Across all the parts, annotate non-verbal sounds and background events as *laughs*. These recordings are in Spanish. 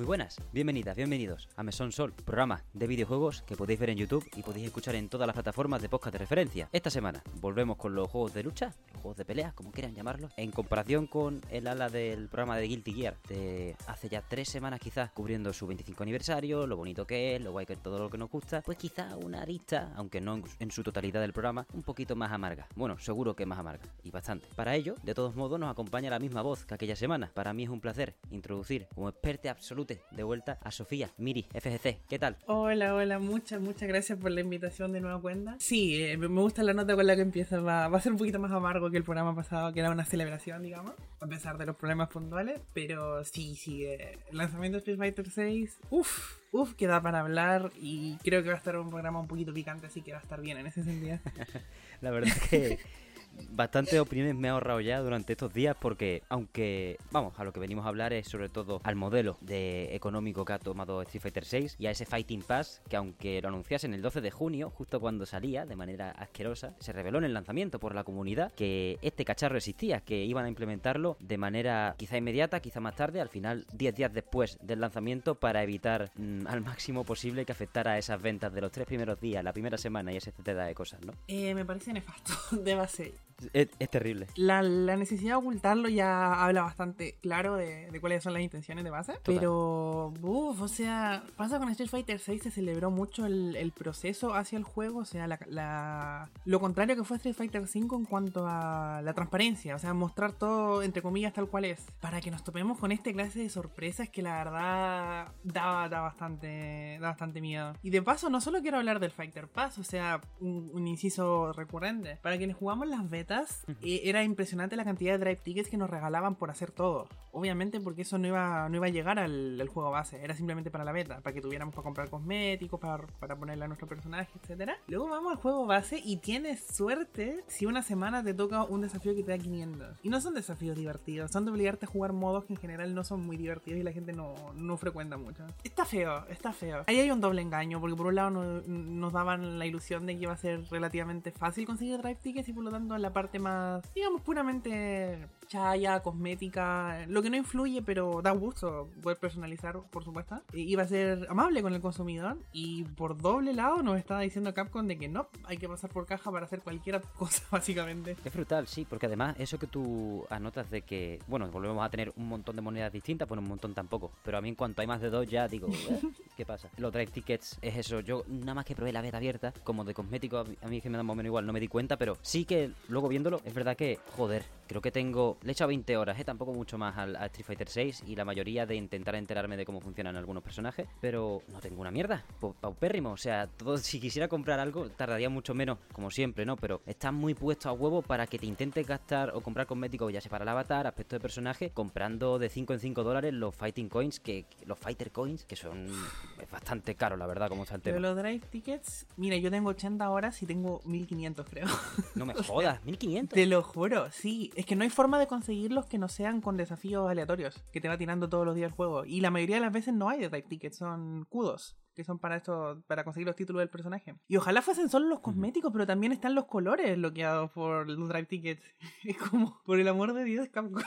Muy buenas, bienvenidas, bienvenidos a Mesón Sol, programa de videojuegos que podéis ver en YouTube y podéis escuchar en todas las plataformas de podcast de referencia. Esta semana volvemos con los juegos de lucha, juegos de pelea, como quieran llamarlos, en comparación con el ala del programa de Guilty Gear de hace ya tres semanas quizás, cubriendo su 25 aniversario, lo bonito que es, lo guay que es todo lo que nos gusta, pues quizá una arista, aunque no en, en su totalidad del programa, un poquito más amarga. Bueno, seguro que más amarga, y bastante. Para ello, de todos modos, nos acompaña la misma voz que aquella semana. Para mí es un placer introducir como experta absoluta de vuelta a Sofía, Miri, FGC. ¿Qué tal? Hola, hola, muchas, muchas gracias por la invitación de nueva cuenta. Sí, eh, me gusta la nota con la que empieza. Va, va a ser un poquito más amargo que el programa pasado, que era una celebración, digamos, a pesar de los problemas puntuales. Pero sí, sí, el lanzamiento de Street Fighter 6, uff, uff, que da para hablar y creo que va a estar un programa un poquito picante, así que va a estar bien en ese sentido. *laughs* la verdad que bastantes opiniones me he ahorrado ya durante estos días porque aunque vamos a lo que venimos a hablar es sobre todo al modelo de económico que ha tomado Street Fighter 6 y a ese Fighting Pass que aunque lo anunciasen el 12 de junio justo cuando salía de manera asquerosa se reveló en el lanzamiento por la comunidad que este cacharro existía que iban a implementarlo de manera quizá inmediata quizá más tarde al final 10 días después del lanzamiento para evitar mmm, al máximo posible que afectara a esas ventas de los tres primeros días la primera semana y ese etcétera de cosas ¿no? Eh, me parece nefasto *laughs* de base es, es, terrible. La, la, necesidad de ocultarlo ya habla bastante claro de, de cuáles son las intenciones de base. Total. Pero, uff, o sea, pasa con Street Fighter 6 se celebró mucho el, el proceso hacia el juego. O sea, la, la, lo contrario que fue Street Fighter 5 en cuanto a la transparencia. O sea, mostrar todo, entre comillas, tal cual es. Para que nos topemos con este clase de sorpresas que la verdad da, da, bastante, da bastante miedo. Y de paso, no solo quiero hablar del Fighter Pass, o sea, un, un inciso recurrente. Para quienes jugamos las betas, eh, era impresionante la cantidad de drive tickets que nos regalaban por hacer todo. Obviamente porque eso no iba, no iba a llegar al, al juego base, era simplemente para la beta, para que tuviéramos para comprar cosméticos, para, para ponerle a nuestro personaje, etc. Luego vamos al juego base y tienes suerte si una semana te toca un desafío que te da 500. Y no son desafíos divertidos, son de obligarte a jugar modos que en general no son muy divertidos y la gente no, no frecuenta mucho. Está feo, está feo. Ahí hay un doble engaño, porque por un lado no, nos daban la ilusión de que iba a ser relativamente fácil conseguir drive tickets y por lo tanto la parte más, digamos, puramente chaya, cosmética, lo que no influye, pero da gusto poder personalizar, por supuesto. Iba a ser amable con el consumidor y por doble lado nos estaba diciendo Capcom de que no, hay que pasar por caja para hacer cualquier *laughs* cosa, básicamente. Es brutal, sí, porque además eso que tú anotas de que, bueno, volvemos a tener un montón de monedas distintas, bueno, un montón tampoco, pero a mí en cuanto hay más de dos ya digo, ¿eh? *laughs* ¿qué pasa? Los drive tickets es eso, yo nada más que probé la beta abierta, como de cosméticos, a mí es que me da más o menos igual, no me di cuenta, pero sí que luego viéndolo, es verdad que, joder, creo que tengo, le he echado 20 horas, ¿eh? tampoco mucho más al, a Street Fighter 6 y la mayoría de intentar enterarme de cómo funcionan algunos personajes, pero no tengo una mierda, paupérrimo, o sea, todo, *laughs* si quisiera comprar algo tardaría mucho menos, como siempre, ¿no? Pero está muy puesto a huevo para que te intentes gastar o comprar cosméticos, ya sea para el avatar, aspecto de personaje, comprando de 5 en 5 dólares los Fighting Coins, que, los Fighter Coins, que son es bastante caro, la verdad, como está el tema. Pero los Drive Tickets, mira, yo tengo 80 horas y tengo 1500, creo. No me *laughs* jodas, 1500. Te lo juro, sí, es que no hay forma de conseguirlos que no sean con desafíos aleatorios, que te va tirando todos los días el juego. Y la mayoría de las veces no hay de Drive Tickets, son kudos que son para esto, para conseguir los títulos del personaje. Y ojalá fuesen solo los cosméticos, pero también están los colores bloqueados por los Drive Tickets. *laughs* Es como, por el amor de Dios, Capcom.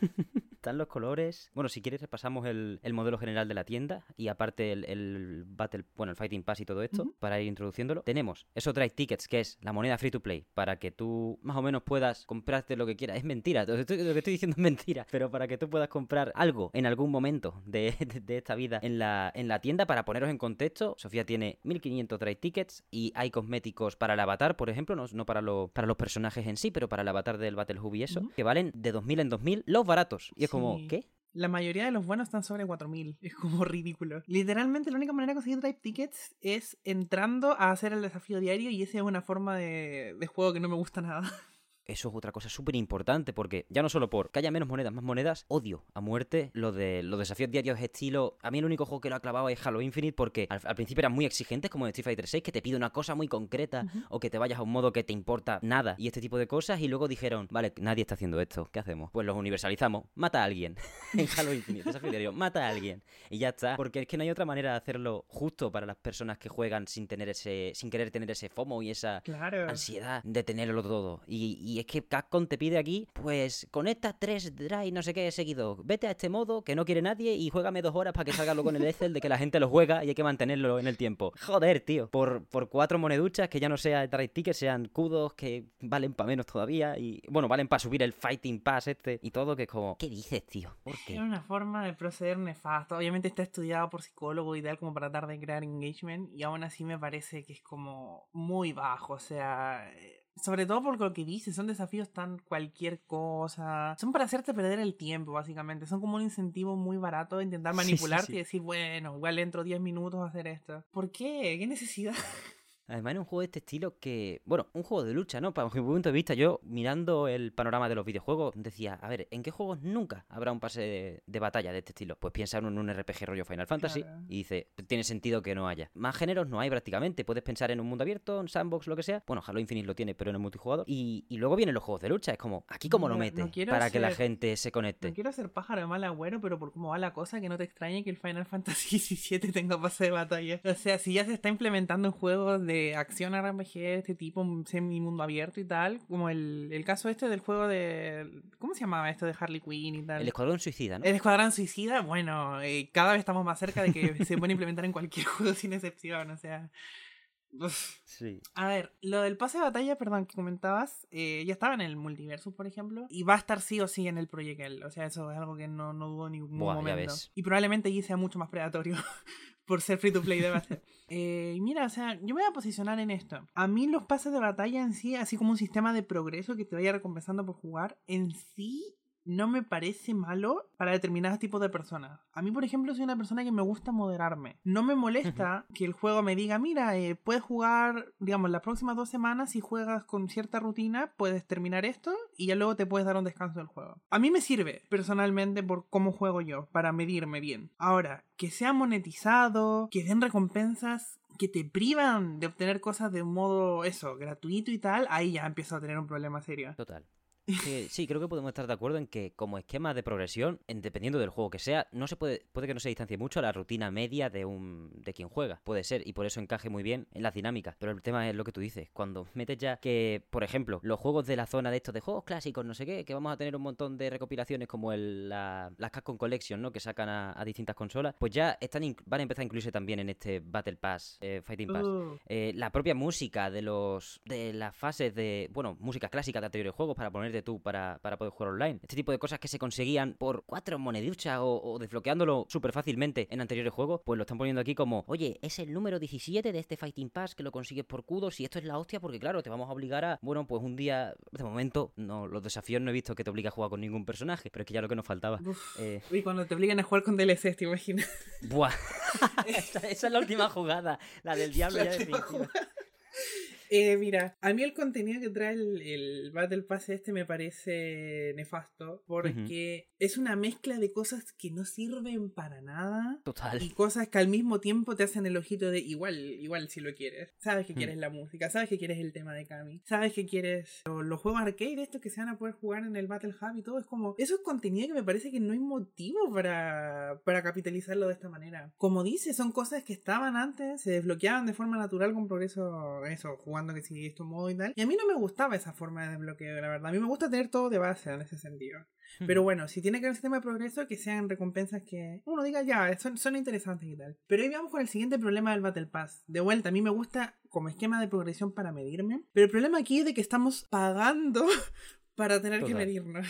*laughs* están los colores. Bueno, si quieres repasamos el, el modelo general de la tienda y aparte el, el, Battle, bueno, el Fighting Pass y todo esto, uh -huh. para ir introduciéndolo. Tenemos esos Drive Tickets, que es la moneda free to play, para que tú más o menos puedas comprarte lo que quieras. Es mentira, lo que estoy, lo que estoy diciendo es mentira, pero para que tú puedas comprar algo en algún momento de, de, de esta vida en la, en la tienda, para poneros en contexto, Sofía tiene 1500 Drive Tickets y hay cosméticos para el avatar, por ejemplo, no, no para, lo, para los personajes en sí, pero para el avatar del Battle Hub y eso, uh -huh. que valen de 2000 en 2000 los baratos. Y es sí. ¿qué? La mayoría de los buenos están sobre 4000. Es como *laughs* ridículo. Literalmente, la única manera de conseguir Drive Tickets es entrando a hacer el desafío diario y esa es una forma de, de juego que no me gusta nada. *laughs* Eso es otra cosa súper importante porque ya no solo por que haya menos monedas, más monedas, odio a muerte lo de los desafíos diarios estilo... A mí el único juego que lo ha clavado es Halo Infinite porque al, al principio eran muy exigentes como en Street Fighter 6 que te pide una cosa muy concreta uh -huh. o que te vayas a un modo que te importa nada y este tipo de cosas y luego dijeron, vale, nadie está haciendo esto, ¿qué hacemos? Pues los universalizamos, mata a alguien *laughs* en Halo Infinite, desafío diario, mata a alguien y ya está, porque es que no hay otra manera de hacerlo justo para las personas que juegan sin tener ese, sin querer tener ese FOMO y esa claro. ansiedad de tenerlo todo y, y y es que Capcom te pide aquí, pues conecta tres drive, no sé qué, seguido. Vete a este modo que no quiere nadie y juégame dos horas para que salga luego en el Excel de que la gente lo juega y hay que mantenerlo en el tiempo. Joder, tío. Por, por cuatro moneduchas que ya no sea drive ticket, sean kudos que valen para menos todavía y, bueno, valen para subir el Fighting Pass este y todo, que es como, ¿qué dices, tío? ¿Por qué? Es una forma de proceder nefasto. Obviamente está estudiado por psicólogo y tal como para tratar de crear engagement y aún así me parece que es como muy bajo. O sea, eh, sobre todo por lo que dice, son desafíos tan cualquier cosa. Son para hacerte perder el tiempo, básicamente. Son como un incentivo muy barato de intentar *laughs* manipularte y decir, bueno, igual entro 10 minutos a hacer esto. ¿Por qué? ¿Qué necesidad? *laughs* Además, en un juego de este estilo que. Bueno, un juego de lucha, ¿no? Para mi punto de vista, yo mirando el panorama de los videojuegos, decía, a ver, ¿en qué juegos nunca habrá un pase de, batalla de este estilo? Pues piensa en un RPG rollo Final Fantasy y dice, tiene sentido que no haya. Más géneros no hay prácticamente. Puedes pensar en un mundo abierto, en sandbox, lo que sea. Bueno, Halo Infinite lo tiene, pero en el multijugador. Y, luego vienen los juegos de lucha. Es como, ¿aquí cómo lo metes para que la gente se conecte? No quiero ser pájaro de mal agüero, pero por cómo va la cosa, que no te extrañe que el Final *laughs* Fantasy XVII tenga pase de batalla. O sea, si ya se está implementando en juegos de acción de este tipo, semi mundo abierto y tal, como el, el caso este del juego de... ¿Cómo se llamaba esto de Harley Quinn y tal? El Escuadrón Suicida, ¿no? El Escuadrón Suicida, bueno, eh, cada vez estamos más cerca de que se puede implementar en cualquier *laughs* juego sin excepción, o sea... Sí. A ver, lo del pase de batalla, perdón, que comentabas, eh, ya estaba en el multiverso, por ejemplo, y va a estar sí o sí en el Project L. O sea, eso es algo que no, no dudo ningún momento. Y probablemente allí sea mucho más predatorio *laughs* por ser free to play debe ser. *laughs* Eh, mira, o sea, yo me voy a posicionar en esto. A mí los pases de batalla en sí, así como un sistema de progreso que te vaya recompensando por jugar, en sí no me parece malo para determinados tipos de personas. A mí, por ejemplo, soy una persona que me gusta moderarme. No me molesta que el juego me diga, mira, eh, puedes jugar, digamos, las próximas dos semanas, si juegas con cierta rutina, puedes terminar esto y ya luego te puedes dar un descanso del juego. A mí me sirve, personalmente, por cómo juego yo, para medirme bien. Ahora, que sea monetizado, que den recompensas que te privan de obtener cosas de un modo, eso, gratuito y tal, ahí ya empiezo a tener un problema serio. Total sí, creo que podemos estar de acuerdo en que como esquema de progresión, dependiendo del juego que sea, no se puede, puede que no se distancie mucho a la rutina media de un de quien juega. Puede ser, y por eso encaje muy bien en las dinámicas. Pero el tema es lo que tú dices, cuando metes ya que, por ejemplo, los juegos de la zona de estos de juegos clásicos, no sé qué, que vamos a tener un montón de recopilaciones como el, la, las Capcom Collection, ¿no? Que sacan a, distintas consolas, pues ya están van a empezar a incluirse también en este Battle Pass, eh, Fighting Pass. Uh. Eh, la propia música de los de las fases de, bueno, música clásica de anteriores juegos para tú para, poder jugar online. Este tipo de cosas que se conseguían por cuatro moneduchas o, desbloqueándolo súper fácilmente en anteriores juegos, pues lo están poniendo aquí como, oye, es el número 17 de este Fighting Pass que lo consigues por kudos y esto es la hostia porque claro, te vamos a obligar a, bueno, pues un día, de momento, no, los desafíos no he visto que te obligue a jugar con ningún personaje, pero es que ya lo que nos faltaba. Eh... Y cuando te obligan a jugar con DLC, te imaginas. Buah, *laughs* esa, es la última jugada, la del *laughs* diablo ya eh, mira, a mí el contenido que trae el, Battle Pass este me parece nefasto porque es una mezcla de cosas que no sirven para nada. Total. Y cosas que al mismo tiempo te hacen el ojito de igual, igual si lo quieres. Sabes que mm. quieres la música, sabes que quieres el tema de Kami, sabes que quieres los, juegos arcade estos que se van a poder jugar en el Battle Hub y todo. Es como, eso es contenido que me parece que no hay motivo para, para capitalizarlo de esta manera. Como dice, son cosas que estaban antes, se desbloqueaban de forma natural con progreso, eso, jugando que si esto modo y tal. Y a mí no me gustaba esa forma de desbloqueo, la verdad. A mí me gusta tener todo de base en ese sentido. Pero bueno, si tiene que haber un sistema de progreso, que sean recompensas que uno diga ya, son, son interesantes y tal. Pero ahí vamos con el siguiente problema del Battle Pass. De vuelta, a mí me gusta como esquema de progresión para medirme. Pero el problema aquí es de que estamos pagando *laughs* para tener que medirnos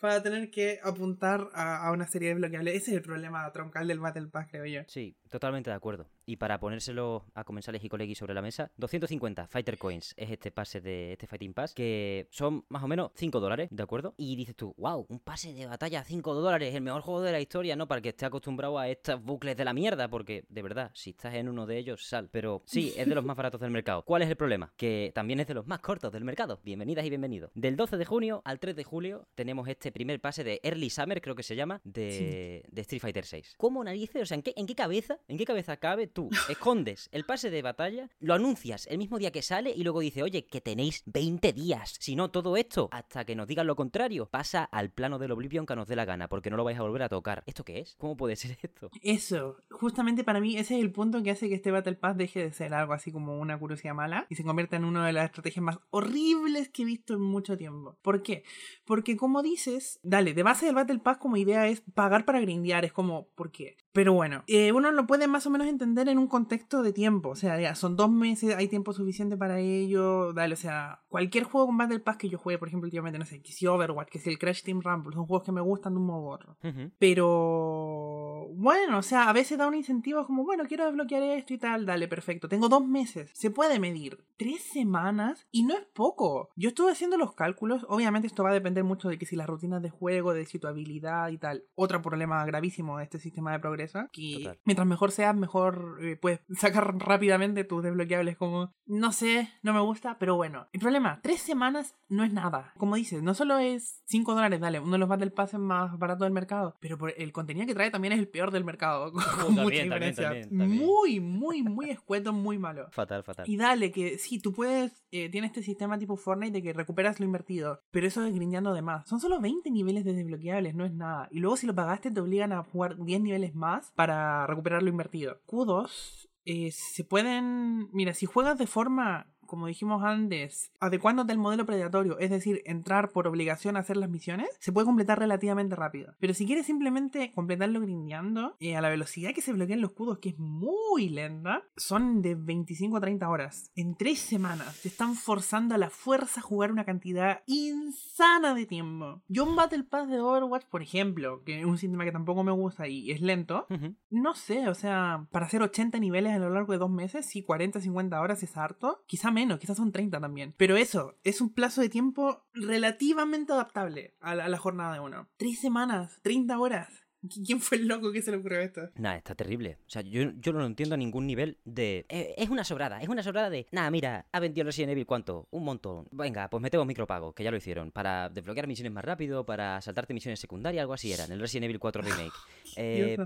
para tener que apuntar a, una serie de bloqueables. Ese es el problema troncal del Battle Pass, creo yo. Sí, totalmente de acuerdo. Y para ponérselo a comensales y colegis sobre la mesa, 250 Fighter Coins es este pase de este Fighting Pass, que son más o menos 5 dólares, ¿de acuerdo? Y dices tú, wow, un pase de batalla a 5 dólares, el mejor juego de la historia, ¿no? Para que esté acostumbrado a estos bucles de la mierda, porque de verdad, si estás en uno de ellos, sal. Pero sí, es de los más baratos del mercado. ¿Cuál es el problema? Que también es de los más cortos del mercado. Bienvenidas y bienvenidos. Del 12 de junio al 3 de julio tenemos este primer pase de Early Summer, creo que se llama, de, Street Fighter 6. ¿Cómo narices? O sea, ¿en qué, ¿en qué cabeza? ¿En qué cabeza cabe tú escondes el pase de batalla, lo anuncias el mismo día que sale y luego dice, oye, que tenéis 20 días. Si no, todo esto, hasta que nos digan lo contrario, pasa al plano del Oblivion que nos dé la gana, porque no lo vais a volver a tocar. ¿Esto qué es? ¿Cómo puede *laughs* ser esto? Eso, justamente para mí ese es el punto que hace que este Battle Pass deje de ser algo así como una curiosidad mala y se convierta en una de las estrategias más horribles que he visto en mucho tiempo. ¿Por qué? Porque como dices, dale, de base del Battle Pass como idea es pagar para grindear, es como, ¿por qué? Pero bueno, eh, uno lo puede más o menos entender en un contexto de tiempo, o sea, ya son dos meses, hay tiempo suficiente para ello, dale, o sea, cualquier juego con Battle Pass que yo juegue, por ejemplo, últimamente, no sé, que si Overwatch, que si el Crash Team Rumble, son juegos que me gustan de un modo u otro. Pero bueno, o sea, a veces da un incentivo como, bueno, quiero desbloquear esto y tal, dale, perfecto. Tengo dos meses, se puede medir. Tres semanas y no es poco. Yo estuve haciendo los cálculos, obviamente esto va a depender mucho de que si las rutinas de juego, de si tu habilidad y tal. Otro problema gravísimo de este sistema de progreso, que mientras mejor seas, mejor eh, puedes *laughs* sacar rápidamente tus desbloqueables como, no sé, no me gusta, pero bueno. El problema, tres semanas no es nada. Como dices, no solo es 5 dólares, dale, uno de los Battle Pass más baratos del mercado, pero por el contenido que trae también es el peor del mercado. *laughs* Con mucha diferencia. Muy, muy, muy escueto, muy malo. *laughs* Fatal, fatal. Y dale, que sí, tú puedes, eh, tiene este sistema tipo Fortnite de que recuperas lo invertido, pero eso es grindeando de más. Son solo 20 niveles de desbloqueables, no es nada. Y luego si lo pagaste te obligan a jugar 10 niveles más para recuperar lo invertido. Q2 eh, se pueden, mira, si juegas de forma como dijimos antes, adecuándote al modelo predatorio, es decir, entrar por obligación a hacer las misiones, se puede completar relativamente rápido. Pero si quieres simplemente completarlo grindeando, eh, a la velocidad que se bloquean los escudos, que es muy lenta, son de 25 a 30 horas. En 3 semanas te están forzando a la fuerza a jugar una cantidad insana de tiempo. Yo un Battle Pass de Overwatch, por ejemplo, que es un sistema que tampoco me gusta y es lento, no sé, o sea, para hacer 80 niveles a lo largo de dos meses, si 40, 50 horas es harto, quizá menos, quizás son 30 también. Pero eso, es un plazo de tiempo relativamente adaptable a la, jornada de uno. Tres semanas, 30 horas. ¿Quién fue el loco que se le ocurrió esto? Nada, está terrible. O sea, yo, yo no lo entiendo a ningún nivel de... Eh, es una sobrada, es una sobrada de... Nada, mira, ha vendido Resident Evil cuánto? Un montón. Venga, pues metemos micropagos, que ya lo hicieron. Para desbloquear misiones más rápido, para saltarte misiones secundarias, algo así era, en el Resident Evil 4 *laughs* Remake. Eh,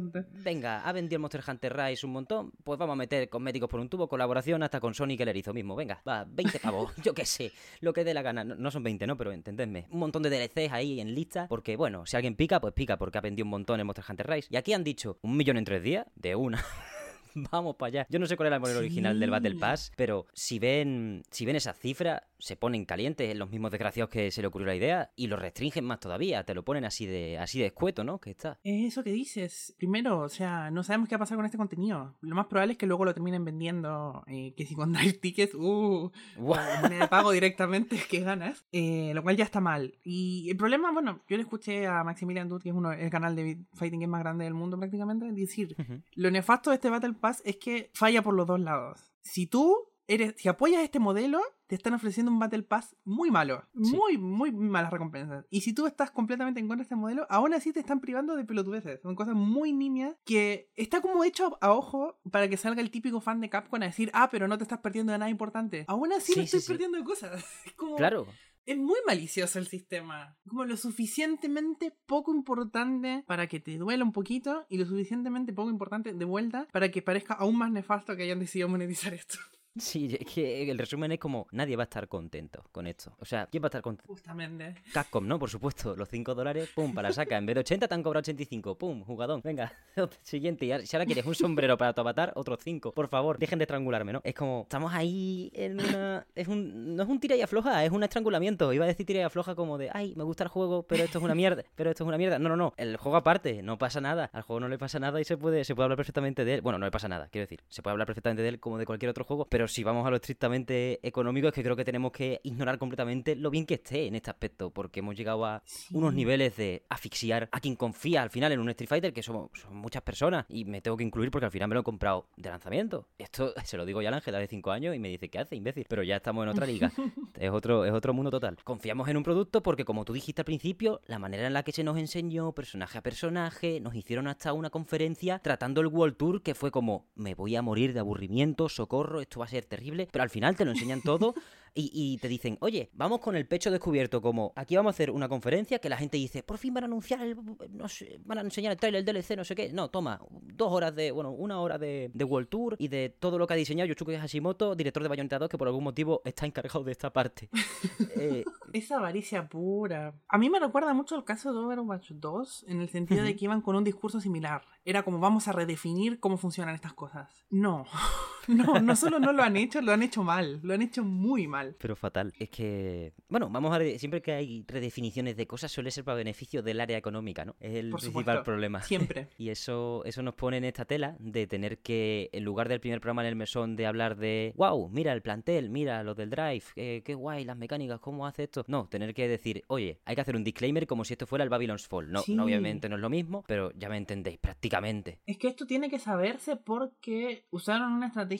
venga, ha vendido el Monster Hunter Rise un montón, pues vamos a meter cosméticos por un tubo, colaboración hasta con Sonic el erizo mismo. Venga, va, 20 pavos, *laughs* yo qué sé, lo que dé la gana. No, no son 20, ¿no? Pero entendedme. Un montón de DLCs ahí en lista, porque bueno, si alguien pica, pues pica, porque ha vendido un montón el Monster Hunter Rise. Y aquí han dicho un millón en tres días, de una. *laughs* Vamos para allá. Yo no sé cuál era el modelo Sí. original del Battle Pass, pero si ven, si ven esa cifra, se ponen calientes los mismos desgraciados que se le ocurrió la idea y lo restringen más todavía. Te lo ponen así de, así de escueto, ¿no? Que está. Es eso que dices. Primero, o sea, no sabemos qué va a pasar con este contenido. Lo más probable es que luego lo terminen vendiendo, eh, que si con Drive *laughs* Tickets, uh, moneda de pago directamente, *laughs* que ganas. Eh, lo cual ya está mal. Y el problema, bueno, yo le escuché a Maximilian Dude, que es uno, el canal de Fighting Game más grande del mundo prácticamente, decir, Ujú. lo nefasto de este Battle Pass es que falla por los dos lados. Si tú eres, si apoyas este modelo, te están ofreciendo un Battle Pass muy malo. Sí. Muy, muy malas recompensas. Y si tú estás completamente en contra de este modelo, aún así te están privando de pelotudeces. Son cosas muy nimias que está como hecho a ojo para que salga el típico fan de Capcom a decir, ah, pero no te estás perdiendo de nada importante. Aún así Sí, estoy sí, sí. perdiendo de cosas. *laughs* Como... Claro. Es muy malicioso el sistema. Como lo suficientemente poco importante para que te duela un poquito y lo suficientemente poco importante de vuelta para que parezca aún más nefasto que hayan decidido monetizar esto. Sí, es que el resumen es como nadie va a estar contento con esto. O sea, ¿quién va a estar contento? Justamente. Capcom, ¿no? Por supuesto, los 5 dólares, pum, para la saca. En vez de 80 te han cobrado 85, pum, jugadón. Venga, *laughs* siguiente. Y ahora- si ahora quieres un sombrero para tu avatar, otros 5. Por favor, dejen de estrangularme, ¿no? Es como, estamos ahí en una... Es un... No es un tira y afloja, es un estrangulamiento. Iba a decir tira y afloja como de, ay, me gusta el juego, pero esto es una mierda, pero esto es una mierda. No, no, no. El juego aparte, no pasa nada. Al juego no le pasa nada y se puede, se puede hablar perfectamente de él. Bueno, no le pasa nada, quiero decir. Se puede hablar perfectamente de él como de cualquier otro juego, pero si vamos a lo estrictamente económico, es que creo que tenemos que ignorar completamente lo bien que esté en este aspecto, porque hemos llegado a unos niveles de asfixiar a quien confía al final en un Street Fighter, que somos, son muchas personas, y me tengo que incluir porque al final me lo he comprado de lanzamiento. Esto *laughs* se lo digo ya al Ángela de 5 años y me dice, ¿qué hace, imbécil? Pero ya estamos en otra liga. *laughs* es, otro, es otro mundo total. Confiamos en un producto porque, como tú dijiste al principio, la manera en la que se nos enseñó, personaje a personaje, nos hicieron hasta una conferencia tratando el World Tour, que fue como, me voy a morir de aburrimiento, socorro, esto va a ser terrible, pero al final te lo enseñan todo *laughs* Y, y, te dicen, oye, vamos con el pecho descubierto, como aquí vamos a hacer una conferencia que la gente dice, por fin van a anunciar, el, no sé, van a enseñar el trailer, el DLC, no sé qué. No, toma, dos horas de, bueno, una hora de, de World Tour y de todo lo que ha diseñado Yoshiki Hashimoto, director de Bayonetta 2, que por algún motivo está encargado de esta parte. *laughs* eh, Esa avaricia pura. A mí me recuerda mucho el caso de Overwatch 2, en el sentido de que iban con un discurso similar. Era como vamos a redefinir cómo funcionan estas cosas. No, *laughs* *laughs* no, no solo no lo han hecho, lo han hecho mal, lo han hecho muy mal. Pero fatal. Es que, bueno, vamos a ver, siempre que hay redefiniciones de cosas suele ser para beneficio del área económica, ¿no? Es el Por principal supuesto, problema. Siempre. *laughs* Y eso, eso nos pone en esta tela de tener que, en lugar del primer programa en el mesón, de hablar de, wow, mira el plantel, mira lo del drive, eh, qué guay, las mecánicas, cómo hace esto. No, tener que decir, oye, hay que hacer un disclaimer como si esto fuera el Babylon's Fall. No, Sí. no, obviamente no es lo mismo, pero ya me entendéis, prácticamente. Es que esto tiene que saberse porque usaron una estrategia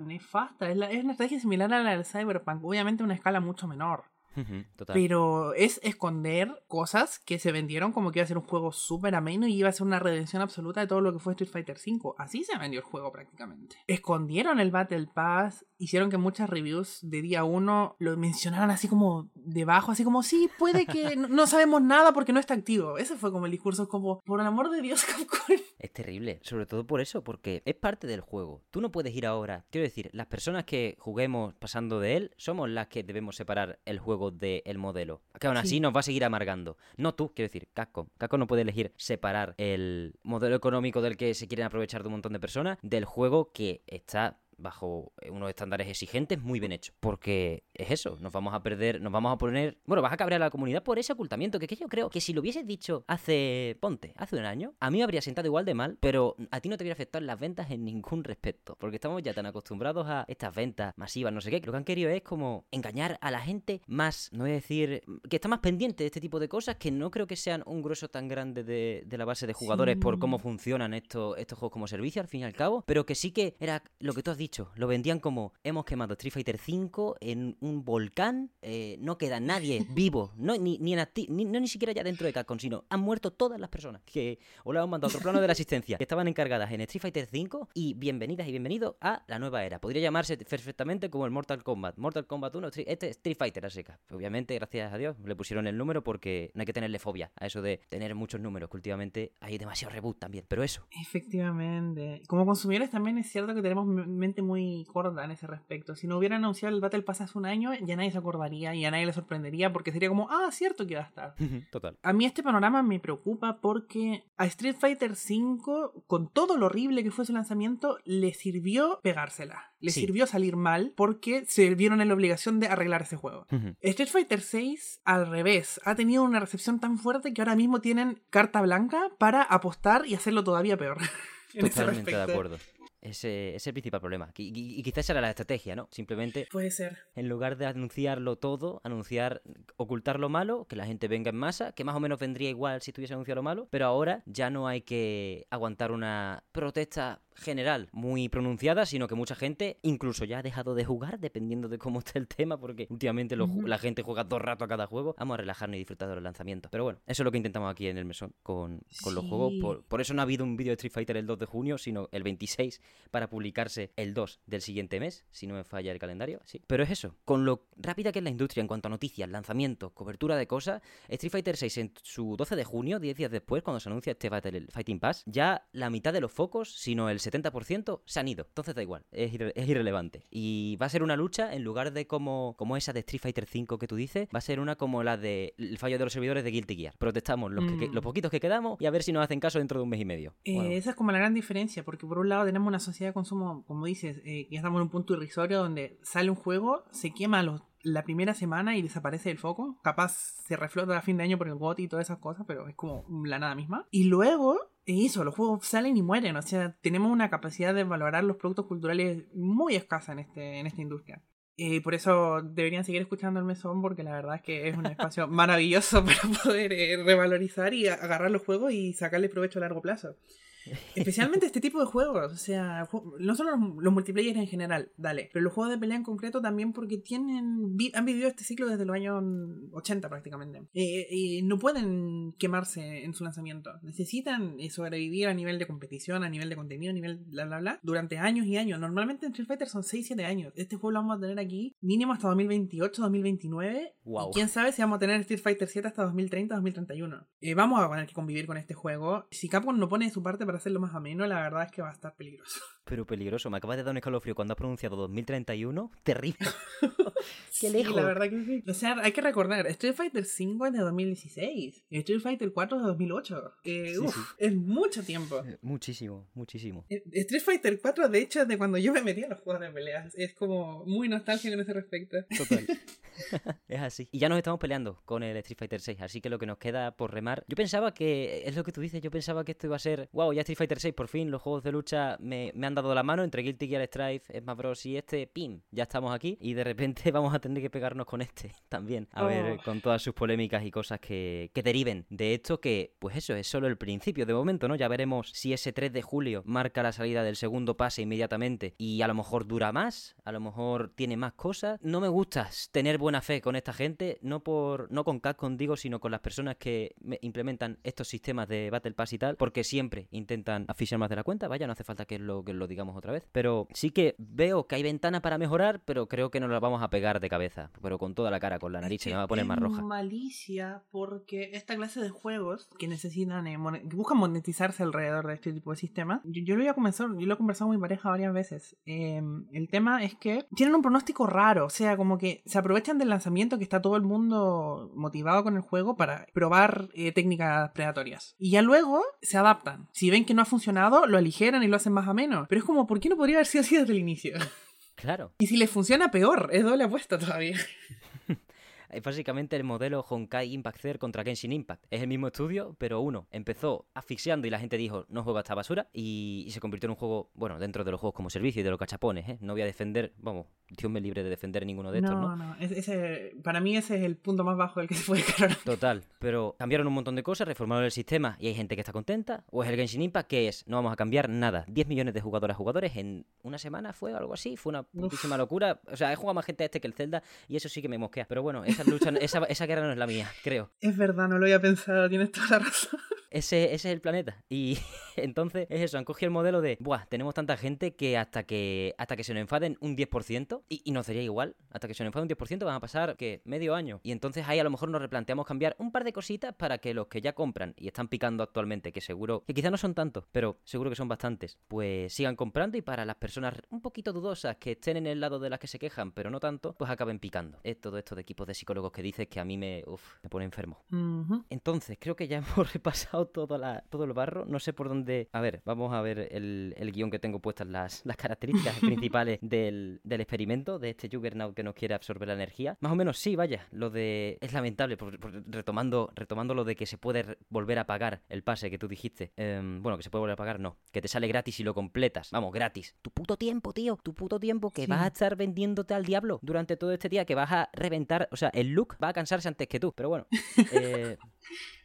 nefasta. Es, la- es una estrategia similar a la del Cyberpunk, obviamente a una escala mucho menor. Total. Pero es esconder cosas que se vendieron como que iba a ser un juego súper ameno y iba a ser una redención absoluta de todo lo que fue Street Fighter V. Así se vendió el juego prácticamente. Escondieron el Battle Pass, hicieron que muchas reviews de día uno lo mencionaran así como debajo, así como, sí, puede que no, no sabemos nada porque no está activo. Ese fue como el discurso, como, por el amor de Dios, *laughs* Capcom. Es terrible, sobre todo por eso, porque es parte del juego. Tú no puedes ir ahora. Quiero decir, las personas que juguemos pasando de él somos las que debemos separar el juego del modelo. Que aún así Sí. nos va a seguir amargando. No tú, quiero decir, Capcom. Capcom no puede elegir separar el modelo económico del que se quieren aprovechar de un montón de personas del juego que está bajo unos estándares exigentes muy bien hechos. Porque es eso, nos vamos a perder, nos vamos a poner... Bueno, vas a cabrear a la comunidad por ese ocultamiento, que, es que yo creo que si lo hubieses dicho hace, ponte, hace un año, a mí me habría sentado igual de mal, pero a ti no te hubiera afectado las ventas en ningún respecto. Porque estamos ya tan acostumbrados a estas ventas masivas, no sé qué, que lo que han querido es como engañar a la gente más, no voy a decir, que está más pendiente de este tipo de cosas, que no creo que sean un grueso tan grande de, de la base de jugadores por cómo funcionan estos, estos juegos como servicio, al fin y al cabo, pero que sí que era lo que tú has dicho, lo vendían como hemos quemado Street Fighter V en un volcán, eh, no queda nadie *laughs* vivo, no, ni, ni, en ni, no ni siquiera ya dentro de Capcom, sino han muerto todas las personas que o le han mandado a otro plano de la asistencia, que *laughs* estaban encargadas en Street Fighter V y bienvenidas y bienvenidos a la nueva era. Podría llamarse perfectamente como el Mortal Kombat. Mortal Kombat 1, Street- este es Street Fighter a secas. Obviamente, gracias a Dios, le pusieron el número porque no hay que tenerle fobia a eso de tener muchos números, que últimamente hay demasiado reboot también. Pero eso, Efectivamente. Como consumidores también es cierto que tenemos m- mente muy corta en ese respecto. Si no hubieran anunciado el Battle Pass hace un año, ya nadie se acordaría y a nadie le sorprendería porque sería como, ah, cierto que va a estar. total. A mí este panorama me preocupa porque a Street Fighter V, con todo lo horrible que fue su lanzamiento, le sirvió pegársela. Le Sí. sirvió salir mal porque se vieron en la obligación de arreglar ese juego. Street Fighter VI, al revés, ha tenido una recepción tan fuerte que ahora mismo tienen carta blanca para apostar y hacerlo todavía peor. *laughs* Totalmente de acuerdo. Ese ese es el principal problema. Y, y- y quizás era la estrategia, ¿no? Simplemente, Puede ser. en lugar de anunciarlo todo, anunciar, ocultar lo malo, que la gente venga en masa, que más o menos vendría igual si tuviese anunciado lo malo, pero ahora ya no hay que aguantar una protesta general muy pronunciada, sino que mucha gente incluso ya ha dejado de jugar, dependiendo de cómo esté el tema, porque últimamente la gente juega dos rato a cada juego. Vamos a relajarnos y disfrutar de los lanzamientos. Pero bueno, eso es lo que intentamos aquí en el mesón con, con los juegos. Por, por eso no ha habido un vídeo de Street Fighter el 2 de junio, sino el 26 para publicarse el 2 del siguiente mes, si no me falla el calendario. Sí. Pero es eso, con lo rápida que es la industria en cuanto a noticias, lanzamientos, cobertura de cosas, Street Fighter 6 en su 12 de junio, 10 días después, cuando se anuncia este Battle Fighting Pass, ya la mitad de los focos, sino el 70%, se han ido. Entonces da igual, es, irre- es irrelevante. Y va a ser una lucha, en lugar de como, como esa de Street Fighter 5 que tú dices, va a ser una como la de el fallo de los servidores de Guilty Gear. Protestamos los, Mm. que- los poquitos que quedamos y a ver si nos hacen caso dentro de un mes y medio. Eh, Bueno, Esa es como la gran diferencia, porque por un lado tenemos una sociedad de consumo, como dices, eh, que ya estamos en un punto irrisorio donde sale un juego, se quema los- la primera semana y desaparece el foco. Capaz se reflota a fin de año por el GOTY y todas esas cosas, pero es como la nada misma. Y luego, eso, los juegos salen y mueren. O sea, tenemos una capacidad de valorar los productos culturales muy escasa en, este, en esta industria. Eh, por eso deberían seguir escuchando el mesón, porque la verdad es que es un *laughs* espacio maravilloso *laughs* para poder eh, revalorizar y agarrar los juegos y sacarle provecho a largo plazo. Especialmente este tipo de juegos, o sea, no solo los, multiplayer en general, dale, pero los juegos de pelea en concreto también porque tienen han vivido este ciclo desde los años 80 prácticamente. Eh, y no pueden quemarse en su lanzamiento. Necesitan sobrevivir a nivel de competición, a nivel de contenido, a nivel bla bla bla, durante años y años. Normalmente en Street Fighter son 6-7 años. Este juego lo vamos a tener aquí mínimo hasta 2028, 2029. Wow. Y quién sabe si vamos a tener Street Fighter 7 hasta 2030, 2031. Eh, vamos a tener que convivir con este juego. Si Capcom no pone su parte para hacerlo más ameno, la verdad es que va a estar peligroso. Pero peligroso. Me acabas de dar un escalofrío cuando has pronunciado 2031. Terrible. *laughs* Qué lejos. la verdad que sí. O sea, hay que recordar, Street Fighter 5 es de 2016. Street Fighter 4 es de 2008. Eh, es mucho tiempo. Eh, muchísimo, muchísimo. Eh, Street Fighter 4, de hecho, es de cuando yo me metí a los juegos de peleas. Es como muy nostálgico en ese respecto. Total. *laughs* *laughs* es así. Y ya nos estamos peleando con el Street Fighter 6, así que lo que nos queda por remar. Yo pensaba que, es lo que tú dices, yo pensaba que esto iba a ser, wow, ya Street Fighter 6, por fin los juegos de lucha me, me han dado la mano entre Guilty Gear Strife, Smash Bros. y este, pim, ya estamos aquí. Y de repente *laughs* vamos a tener que pegarnos con este *laughs* también. A ver, oh. con todas sus polémicas y cosas que, que deriven de esto, que, pues eso, es solo el principio de momento, ¿no? Ya veremos si ese 3 de julio marca la salida del segundo pase inmediatamente y a lo mejor dura más, a lo mejor tiene más cosas. No me gusta tener buena fe con esta gente, no por no con Capcom digo, sino con las personas que implementan estos sistemas de Battle Pass y tal, porque siempre intentan aficionar más de la cuenta, vaya, no hace falta que lo, que lo digamos otra vez, pero sí que veo que hay ventana para mejorar, pero creo que nos la vamos a pegar de cabeza, pero con toda la cara, con la nariz, se me va a poner más roja. malicia porque esta clase de juegos que necesitan, eh, que buscan monetizarse alrededor de este tipo de sistema, yo, lo voy a comenzar, yo lo he conversado con mi pareja varias veces. Em, el tema es que tienen un pronóstico raro, o sea, como que se aprovechan del lanzamiento que está todo el mundo motivado con el juego para probar eh, técnicas predatorias. Y ya luego se adaptan. Si ven que no ha funcionado, lo aligeran y lo hacen más ameno. Pero es como, ¿por qué no podría haber sido así desde el inicio? Claro. Y si les funciona peor, es doble apuesta todavía. Es básicamente el modelo Honkai Impact Zero contra Genshin Impact. Es el mismo estudio, pero uno empezó asfixiando y la gente dijo, no juega esta basura, y, se convirtió en un juego, bueno, dentro de los juegos como servicio y de los cachapones, ¿eh? No voy a defender, vamos, Dios me libre de defender ninguno de estos, ¿no? No, no, ese, para mí ese es el punto más bajo del que se puede caer. Total, pero cambiaron un montón de cosas, reformaron el sistema y hay gente que está contenta, o es el Genshin Impact que es, no vamos a cambiar nada, 10 millones de jugadoras jugadores en una semana fue algo así, fue una putísima locura, o sea, he jugado más gente a este que el Zelda y eso sí que me mosquea, pero bueno, esa lucha, esa, esa guerra no es la mía, creo. Es verdad, no lo había pensado, tienes toda la razón. Ese, ese es el planeta. Y *laughs* entonces es eso, han cogido el modelo de, buah, tenemos tanta gente que hasta que hasta que se nos enfaden un 10%, y, y nos sería igual, hasta que se nos enfaden un 10% van a pasar, que Medio año. Y entonces ahí a lo mejor nos replanteamos cambiar un par de cositas para que los que ya compran y están picando actualmente, que seguro, que quizás no son tantos, pero seguro que son bastantes, pues sigan comprando y para las personas un poquito dudosas que estén en el lado de las que se quejan, pero no tanto, pues acaben picando. Es todo esto de equipos de psicólogos que dices que a mí me, uf, me pone enfermo. Entonces, creo que ya *laughs* hemos repasado todo, la, todo el barro. No sé por dónde. A ver, vamos a ver el, el guion que tengo puestas, las, las características *laughs* principales del, del, experimento, de este Juggernaut que nos quiere absorber la energía. Más o menos sí, vaya. Lo de. Es lamentable, retomando, retomando lo de que se puede volver a pagar el pase que tú dijiste. Em, bueno, que se puede volver a pagar, no. Que te sale gratis y lo completas. Vamos, gratis. Tu puto tiempo, tío. Tu puto tiempo que vas a estar vendiéndote al diablo durante todo este día, que vas a reventar. O sea, el look va a cansarse antes que tú. Pero bueno. *laughs* Eh,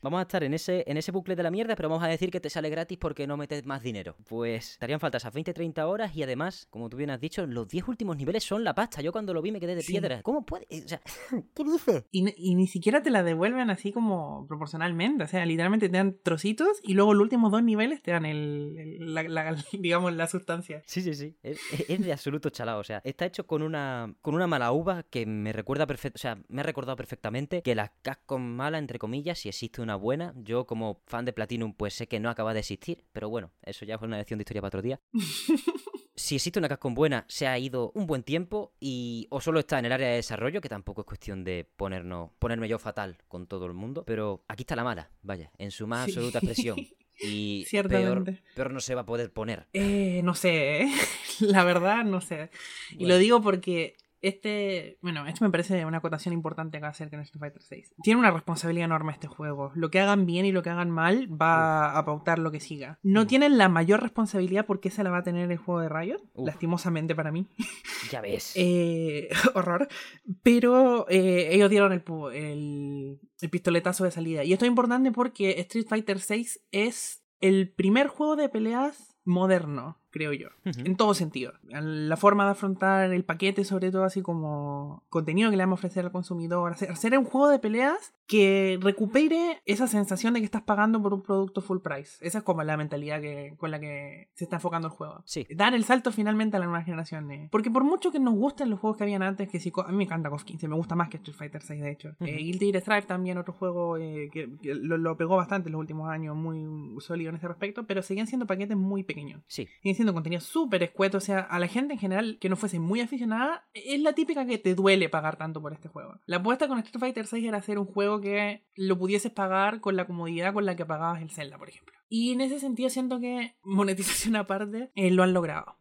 Vamos a estar en ese, en ese bucle de la mierda, pero vamos a decir que te sale gratis porque no metes más dinero. Pues estarían falta esas 20-30 horas y además, como tú bien has dicho, los 10 últimos niveles son la pasta. Yo cuando lo vi me quedé de piedra. ¿Cómo puede? O sea, *laughs* ¿qué dices? Y, y, ni siquiera te la devuelven así como proporcionalmente. O sea, literalmente te dan trocitos y luego los últimos dos niveles te dan el, la, *laughs* digamos, la sustancia. Sí, sí, sí. Es, de absoluto chalado. O sea, está hecho con una, con una mala uva que me recuerda perfecto. O sea, me ha recordado perfectamente que la con mala, entre comillas, si existe una buena. Yo, como fan de Platinum, pues sé que no acaba de existir, pero bueno, eso ya fue una lección de historia para otro día. *laughs* si existe una Capcom buena, se ha ido un buen tiempo y o solo está en el área de desarrollo, que tampoco es cuestión de ponernos, ponerme yo fatal con todo el mundo, pero aquí está la mala, vaya, en su más absoluta expresión. *laughs* Y peor, peor, no se va a poder poner. Eh, no sé, ¿eh? *laughs* la verdad no sé. Y lo digo porque este, bueno, esto me parece una acotación importante que hacer que Street Fighter 6. Tiene una responsabilidad enorme este juego. Lo que hagan bien y lo que hagan mal va a pautar lo que siga. No tienen la mayor responsabilidad porque esa la va a tener el juego de Riot, lastimosamente para mí. Ya ves. *laughs* Eh, *laughs* horror. Pero eh, ellos dieron el, el, el pistoletazo de salida. Y esto es importante porque Street Fighter 6 es el primer juego de peleas moderno creo yo, en todo sentido. La forma de afrontar el paquete, sobre todo así como contenido que le vamos a ofrecer al consumidor, hacer, un juego de peleas que recupere esa sensación de que estás pagando por un producto full price. Esa es como la mentalidad que, con la que se está enfocando el juego. Sí. Dar el salto finalmente a la nueva generación. Porque por mucho que nos gusten los juegos que habían antes, que sí, a mí me encanta KOF 15, me gusta más que Street Fighter 6 de hecho. Uh Guilty Gear Strive también otro juego eh, que, lo, pegó bastante en los últimos años, muy sólido en ese respecto, pero seguían siendo paquetes muy pequeños. Sí contenido súper escueto. O sea, a la gente en general que no fuese muy aficionada, es la típica que te duele pagar tanto por este juego. La apuesta con Street Fighter 6 era hacer un juego que lo pudieses pagar con la comodidad con la que pagabas el Zelda, por ejemplo. Y en ese sentido siento que monetización *laughs* aparte eh, lo han logrado.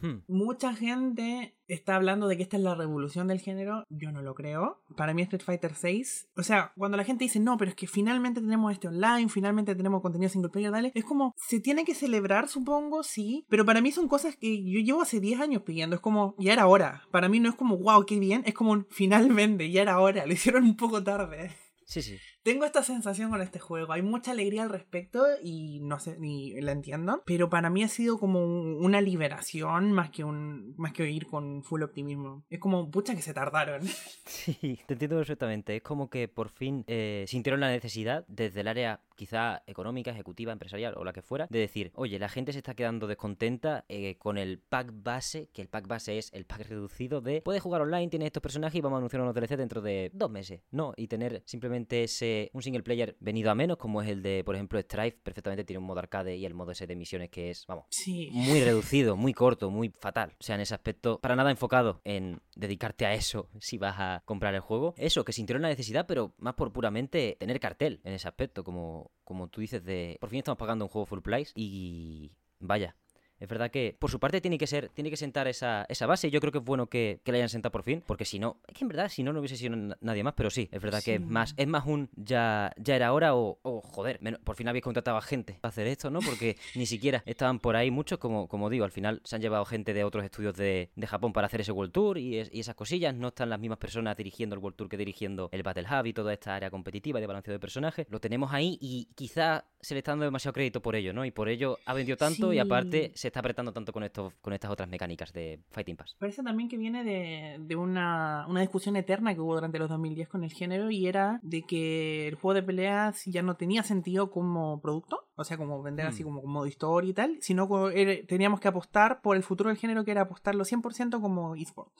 Hmm. Mucha gente está hablando de que esta es la revolución del género. Yo no lo creo. Para mí Street Fighter 6, o sea, cuando la gente dice, no, pero es que finalmente tenemos este online, finalmente tenemos contenido single player, dale, es como, se tiene que celebrar, supongo, sí, pero para mí son cosas que yo llevo hace 10 años pidiendo. Es como, ya era hora. Para mí no es como, wow, qué bien, es como, finalmente, ya era hora. *laughs* Lo hicieron un poco tarde. Sí, sí. Tengo esta sensación con este juego. Hay mucha alegría al respecto y no sé, ni la entiendo. Pero para mí ha sido como una liberación más que un más que ir con full optimismo. Es como, pucha, que se tardaron. *laughs* Sí, te entiendo perfectamente. Es como que por fin eh, sintieron la necesidad desde el área quizá económica, ejecutiva, empresarial o la que fuera, de decir, oye, la gente se está quedando descontenta eh, con el pack base, que el pack base es el pack reducido de puedes jugar online, tienes estos personajes y vamos a anunciar unos DLC dentro de dos meses. No, y tener simplemente ese un single player venido a menos, como es el de, por ejemplo, Strife, perfectamente tiene un modo arcade y el modo ese de misiones que es, vamos, muy *laughs* reducido, muy corto, muy fatal. O sea, en ese aspecto, para nada enfocado en dedicarte a eso *laughs* si vas a comprar el juego. Eso, que sintieron la necesidad, pero más por puramente tener cartel en ese aspecto, como, como tú dices, de por fin estamos pagando un juego full price y vaya, es verdad que por su parte tiene que ser, tiene que sentar esa, esa base. Yo creo que es bueno que, que la hayan sentado por fin, porque si no, es que en verdad si no no hubiese sido nadie más, pero sí, es verdad que es más, es más un ya, ya era hora o, joder, por fin habéis contratado a gente para hacer esto, ¿no? Porque *laughs* ni siquiera estaban por ahí muchos, como, como digo, al final se han llevado gente de otros estudios de, de Japón para hacer ese World Tour y, y, esas cosillas, no están las mismas personas dirigiendo el World Tour que dirigiendo el Battle Hub y toda esta área competitiva de balanceo de personajes, lo tenemos ahí y quizá se le está dando demasiado crédito por ello, ¿no? Y por ello ha vendido tanto y aparte se está apretando tanto con con estas otras mecánicas de Fighting Pass. Parece también que viene de, una, discusión eterna que hubo durante los 2010 con el género y era de que el juego de peleas ya no tenía sentido como producto, o sea, como vender así mm. como, como modo historia y tal, sino que teníamos que apostar por el futuro del género que era apostarlo 100% como eSport.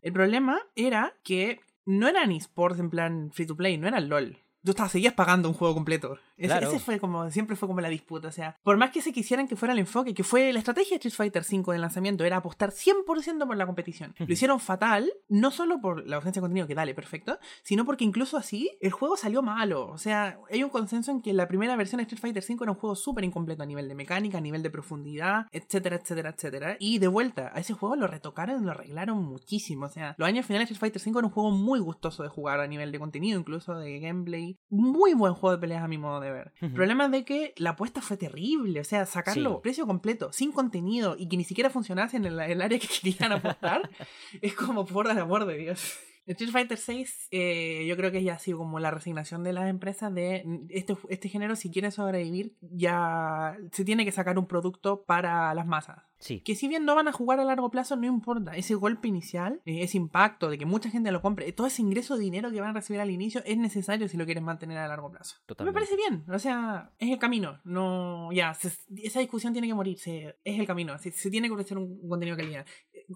El problema era que no eran esports en plan free to play, no era LOL tú estabas, seguías pagando un juego completo. Ese, fue como, siempre fue como la disputa. O sea, por más que se quisieran que fuera el enfoque, que fue la estrategia de Street Fighter V del lanzamiento, era apostar 100% por la competición. *laughs* Lo hicieron fatal, no solo por la ausencia de contenido, que dale, perfecto, sino porque incluso así el juego salió malo. O sea, hay un consenso en que la primera versión de Street Fighter V era un juego súper incompleto a nivel de mecánica, a nivel de profundidad, etcétera, etcétera, etcétera. Y de vuelta, a ese juego lo retocaron y lo arreglaron muchísimo. O sea, los años finales de Street Fighter V era un juego muy gustoso de jugar a nivel de contenido, incluso de gameplay. Muy buen juego de peleas a mi modo de ver. El problema es de que la apuesta fue terrible, o sea, sacarlo precio completo, sin contenido y que ni siquiera funcionase en el, área que *laughs* querían apostar, *laughs* es como por el amor de Dios. Street Fighter 6 eh, yo creo que ya ha sido como la resignación de las empresas de este, este género si quiere sobrevivir ya se tiene que sacar un producto para las masas. Que si bien no van a jugar a largo plazo, no importa. Ese golpe inicial, eh, ese impacto de que mucha gente lo compre, todo ese ingreso de dinero que van a recibir al inicio es necesario si lo quieren mantener a largo plazo. Me parece bien. O sea, es el camino. No, ya, esa discusión tiene que morirse. Es el camino. Se, se tiene que ofrecer un, contenido de calidad.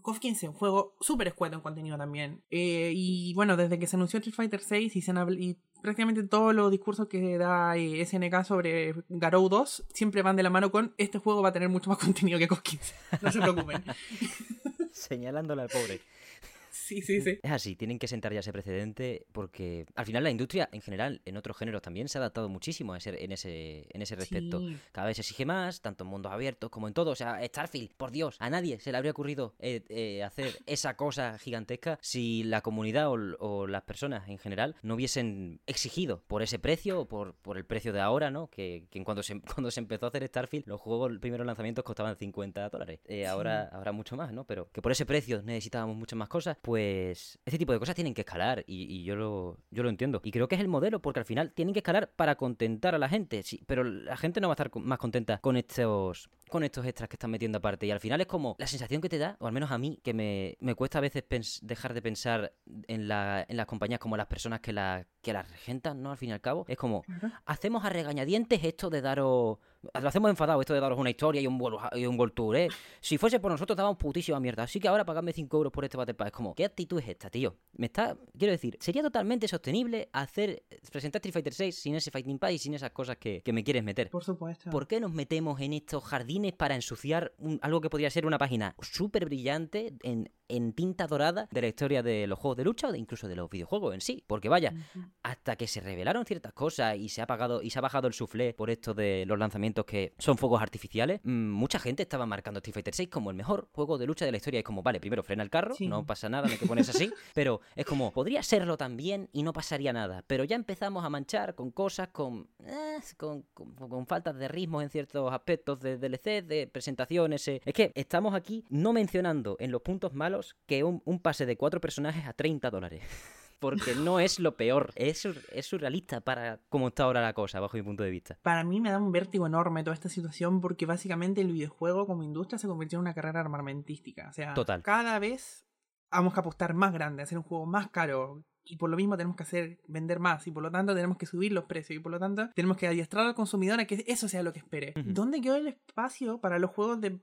KOF 15, un juego súper escueto en contenido también. Eh, y bueno, desde que se anunció Street Fighter 6 y, se y prácticamente todos los discursos que da eh, SNK sobre Garou 2 siempre van de la mano con este juego va a tener mucho más *laughs* contenido que KOF 15. *laughs* No se preocupen. *laughs* Señalándole al pobre. Sí, sí, sí. Es así, tienen que sentar ya ese precedente porque al final la industria en general, en otros géneros también, se ha adaptado muchísimo a ese, en, ese, en ese respecto. Cada vez se exige más, tanto en mundos abiertos como en todo. O sea, Starfield, por Dios, a nadie se le habría ocurrido eh, eh, hacer *laughs* esa cosa gigantesca si la comunidad o, las personas en general no hubiesen exigido por ese precio o por, por el precio de ahora, ¿no? Que, que cuando, se, *laughs* cuando se empezó a hacer Starfield, los juegos, los primeros lanzamientos costaban 50 dólares. Eh, ahora habrá mucho más, ¿no? Pero que por ese precio necesitábamos muchas más cosas, pues pues este tipo de cosas tienen que escalar y, yo, lo, yo lo entiendo. Y creo que es el modelo porque al final tienen que escalar para contentar a la gente. Sí, pero la gente no va a estar más contenta con estos con estos extras que están metiendo aparte. Y al final es como la sensación que te da, o al menos a mí, que me, me cuesta a veces dejar de pensar en, la, en las compañías como las personas que, la, que las regentan, ¿no? Al fin y al cabo. Es como, hacemos a regañadientes esto de daros lo hacemos enfadado esto de daros una historia y un, y un World Tour, ¿eh? Si fuese por nosotros, dábamos putísima mierda. Así que ahora pagadme 5 euros por este Battle Pass. Es como, ¿qué actitud es esta, tío? Me está. Quiero decir, sería totalmente sostenible hacer. Presentar Street Fighter 6 sin ese Fighting Pass y sin esas cosas que, me quieres meter. Por supuesto. ¿Por qué nos metemos en estos jardines para ensuciar algo que podría ser una página súper brillante en, en tinta dorada de la historia de los juegos de lucha o de incluso de los videojuegos en sí. Porque vaya, hasta que se revelaron ciertas cosas y se ha pagado y se ha bajado el suflé por esto de los lanzamientos que son fuegos artificiales, mm, mucha gente estaba marcando Street Fighter 6 como el mejor juego de lucha de la historia. Es como, vale, primero frena el carro, no pasa nada, no te pones así, *laughs* pero es como, podría serlo también y no pasaría nada. Pero ya empezamos a manchar con cosas, con, eh, con, con, faltas de ritmo en ciertos aspectos de DLC, de presentaciones. Eh. Es que estamos aquí no mencionando en los puntos malos que un, pase de cuatro personajes a 30 dólares. *laughs* Porque no es lo peor, es, es surrealista para cómo está ahora la cosa, bajo mi punto de vista. Para mí me da un vértigo enorme toda esta situación porque básicamente el videojuego como industria se convirtió en una carrera armamentística. O sea, Total. cada vez vamos que apostar más grande, hacer un juego más caro, y por lo mismo tenemos que hacer vender más y por lo tanto tenemos que subir los precios y por lo tanto tenemos que adiestrar al consumidor a que eso sea lo que espere. ¿Dónde quedó el espacio para los juegos de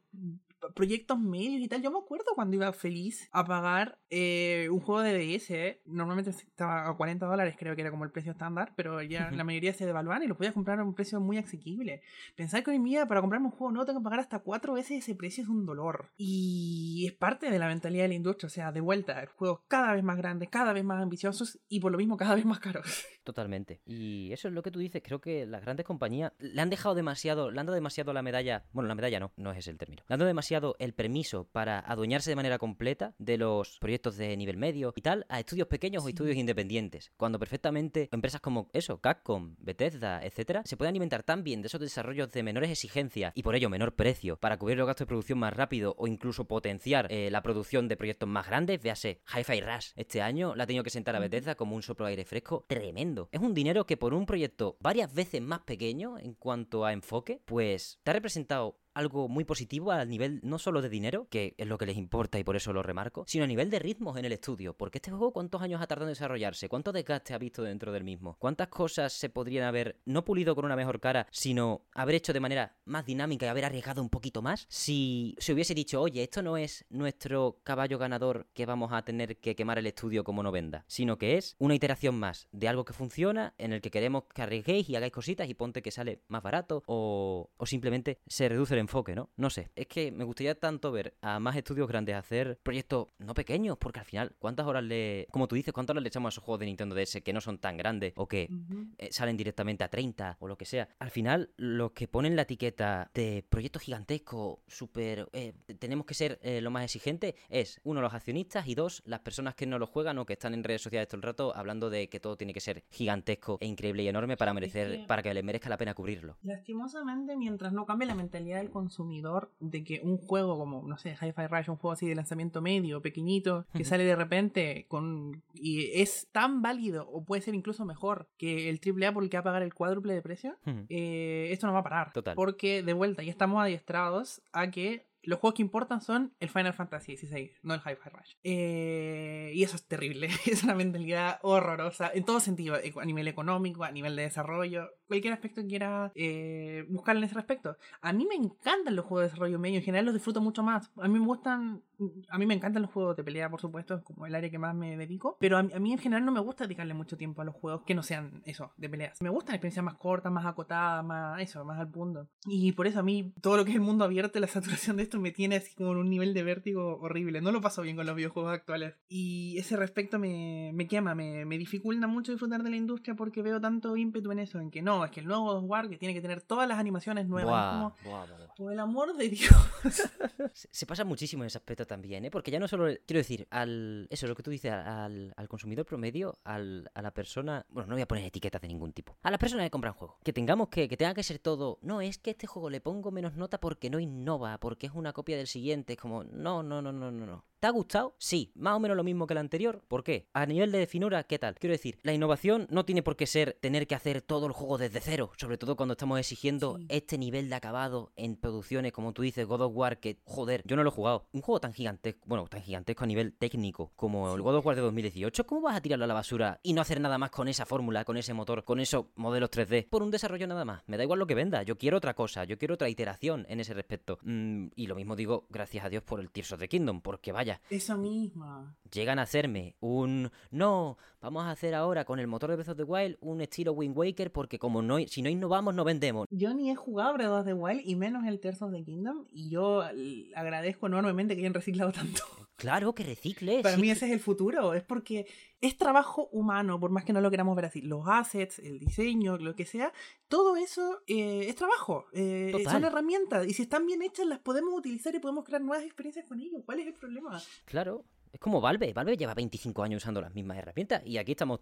proyectos medios y tal. Yo me acuerdo cuando iba feliz a pagar eh, un juego de DS. ¿eh? Normalmente estaba a 40 dólares, creo que era como el precio estándar, pero ya la mayoría se devaluaban y lo podías comprar a un precio muy asequible. Pensar que hoy en día para comprarme un juego no tengo que pagar hasta cuatro veces ese precio es un dolor. Y es parte de la mentalidad de la industria. O sea, de vuelta, juegos cada vez más grandes, cada vez más ambiciosos y por lo mismo cada vez más caros. *laughs* Totalmente. Y eso es lo que tú dices. Creo que las grandes compañías le han dejado demasiado, le han dado demasiado la medalla. Bueno, la medalla no, no es ese el término. Le han dado demasiado el permiso para adueñarse de manera completa de los proyectos de nivel medio y tal a estudios pequeños o estudios independientes. Cuando perfectamente empresas como eso, Capcom, Bethesda, etcétera, se pueden alimentar tan bien de esos desarrollos de menores exigencias y por ello menor precio para cubrir los gastos de producción más rápido o incluso potenciar eh, la producción de proyectos más grandes. Véase, Hi-Fi Rush este año la ha tenido que sentar a Bethesda como un soplo de aire fresco tremendo es un dinero que por un proyecto varias veces más pequeño en cuanto a enfoque, pues te ha representado algo muy positivo al nivel no solo de dinero, que es lo que les importa y por eso lo remarco, sino a nivel de ritmos en el estudio. Porque este juego, ¿cuántos años ha tardado en desarrollarse? ¿Cuánto desgaste ha visto dentro del mismo? ¿Cuántas cosas se podrían haber no pulido con una mejor cara, sino haber hecho de manera más dinámica y haber arriesgado un poquito más? Si se hubiese dicho, oye, esto no es nuestro caballo ganador que vamos a tener que quemar el estudio como no venda, sino que es una iteración más de algo que funciona, en el que queremos que arriesguéis y hagáis cositas y ponte que sale más barato, o, o simplemente se reduce el enfoque, ¿no? No sé, es que me gustaría tanto ver a más estudios grandes hacer proyectos no pequeños, porque al final, ¿cuántas horas le. Como tú dices, ¿cuántas horas le echamos a esos juegos de Nintendo DS que no son tan grandes o que eh, salen directamente a 30 o lo que sea? Al final, los que ponen la etiqueta de proyecto gigantesco, súper. Eh, tenemos que ser eh, lo más exigente, es uno, los accionistas y dos, las personas que no lo juegan o que están en redes sociales todo el rato hablando de que todo tiene que ser gigantesco e increíble y enorme para merecer, para que le merezca la pena cubrirlo. Lastimosamente, mientras no cambie la mentalidad del consumidor, de que un juego como, no sé, Hi-Fi Rush, un juego así de lanzamiento medio, pequeñito, que sale de repente con y es tan válido o puede ser incluso mejor que el AAA por el que va a pagar el cuádruple de precio, eh, esto no va a parar. Porque de vuelta ya estamos adiestrados a que los juegos que importan son el Final Fantasy XVI, no el Hi-Fi Rush. Eh, y eso es terrible. *laughs* es una mentalidad horrorosa en todo sentido, a nivel económico, a nivel de desarrollo, cualquier aspecto que quiera eh, buscar en ese respecto. A mí me encantan los juegos de desarrollo medio, en general los disfruto mucho más. A mí me gustan, a mí me encantan los juegos de pelea, por supuesto, como el área que más me dedico, pero a, mí en general no me gusta dedicarle mucho tiempo a los juegos que no sean eso, de peleas. Me gustan experiencias más cortas, más acotadas, más eso, más al punto. Y por eso a mí todo lo que es el mundo abierto, la saturación de esto me tiene así como un nivel de vértigo horrible. No lo paso bien con los videojuegos actuales. Y ese respecto me, me quema, me, me dificulta mucho disfrutar de la industria porque veo tanto ímpetu en eso, en que no, es que el nuevo God of War que tiene que tener todas las animaciones nuevas. por el amor de Dios. *laughs* se, pasa muchísimo en ese aspecto también, ¿eh? Porque ya no solo, quiero decir, al eso, lo que tú dices, al, al consumidor promedio, al, a la persona, bueno, no voy a poner etiquetas de ningún tipo, a las personas que compran juegos, que tengamos que, que tenga que ser todo, no, es que este juego le pongo menos nota porque no innova, porque es una copia del siguiente, es como, no, no, no, no, no, no ¿Te ha gustado? Sí. Más o menos lo mismo que el anterior. ¿Por qué? A nivel de finura, ¿qué tal? Quiero decir, la innovación no tiene por qué ser tener que hacer todo el juego desde cero. Sobre todo cuando estamos exigiendo este nivel de acabado en producciones, como tú dices, God of War, que, joder, yo no lo he jugado. Un juego tan gigantesco, bueno, tan gigantesco a nivel técnico como el God of War de 2018, ¿cómo vas a tirarlo a la basura y no hacer nada más con esa fórmula, con ese motor, con esos modelos 3D? Por un desarrollo nada más. Me da igual lo que venda. Yo quiero otra cosa. Yo quiero otra iteración en ese respecto. Mm, y lo mismo digo, gracias a Dios por el Tears of the Kingdom, porque vaya. Esa misma. Llegan a hacerme un. No, vamos a hacer ahora con el motor de Breath of the Wild un estilo Wind Waker, porque como no, si no innovamos, no vendemos. Yo ni he jugado Breath of the Wild y menos el Tears of the Kingdom, y yo agradezco enormemente que hayan reciclado tanto. Claro, que recicle. Para mí ese es el futuro, es porque es trabajo humano, por más que no lo queramos ver así. Los assets, el diseño, lo que sea, todo eso eh, es trabajo. Eh, son herramientas y si están bien hechas las podemos utilizar y podemos crear nuevas experiencias con ellos. ¿Cuál es el problema? Claro, es como Valve. Valve lleva 25 años usando las mismas herramientas y aquí estamos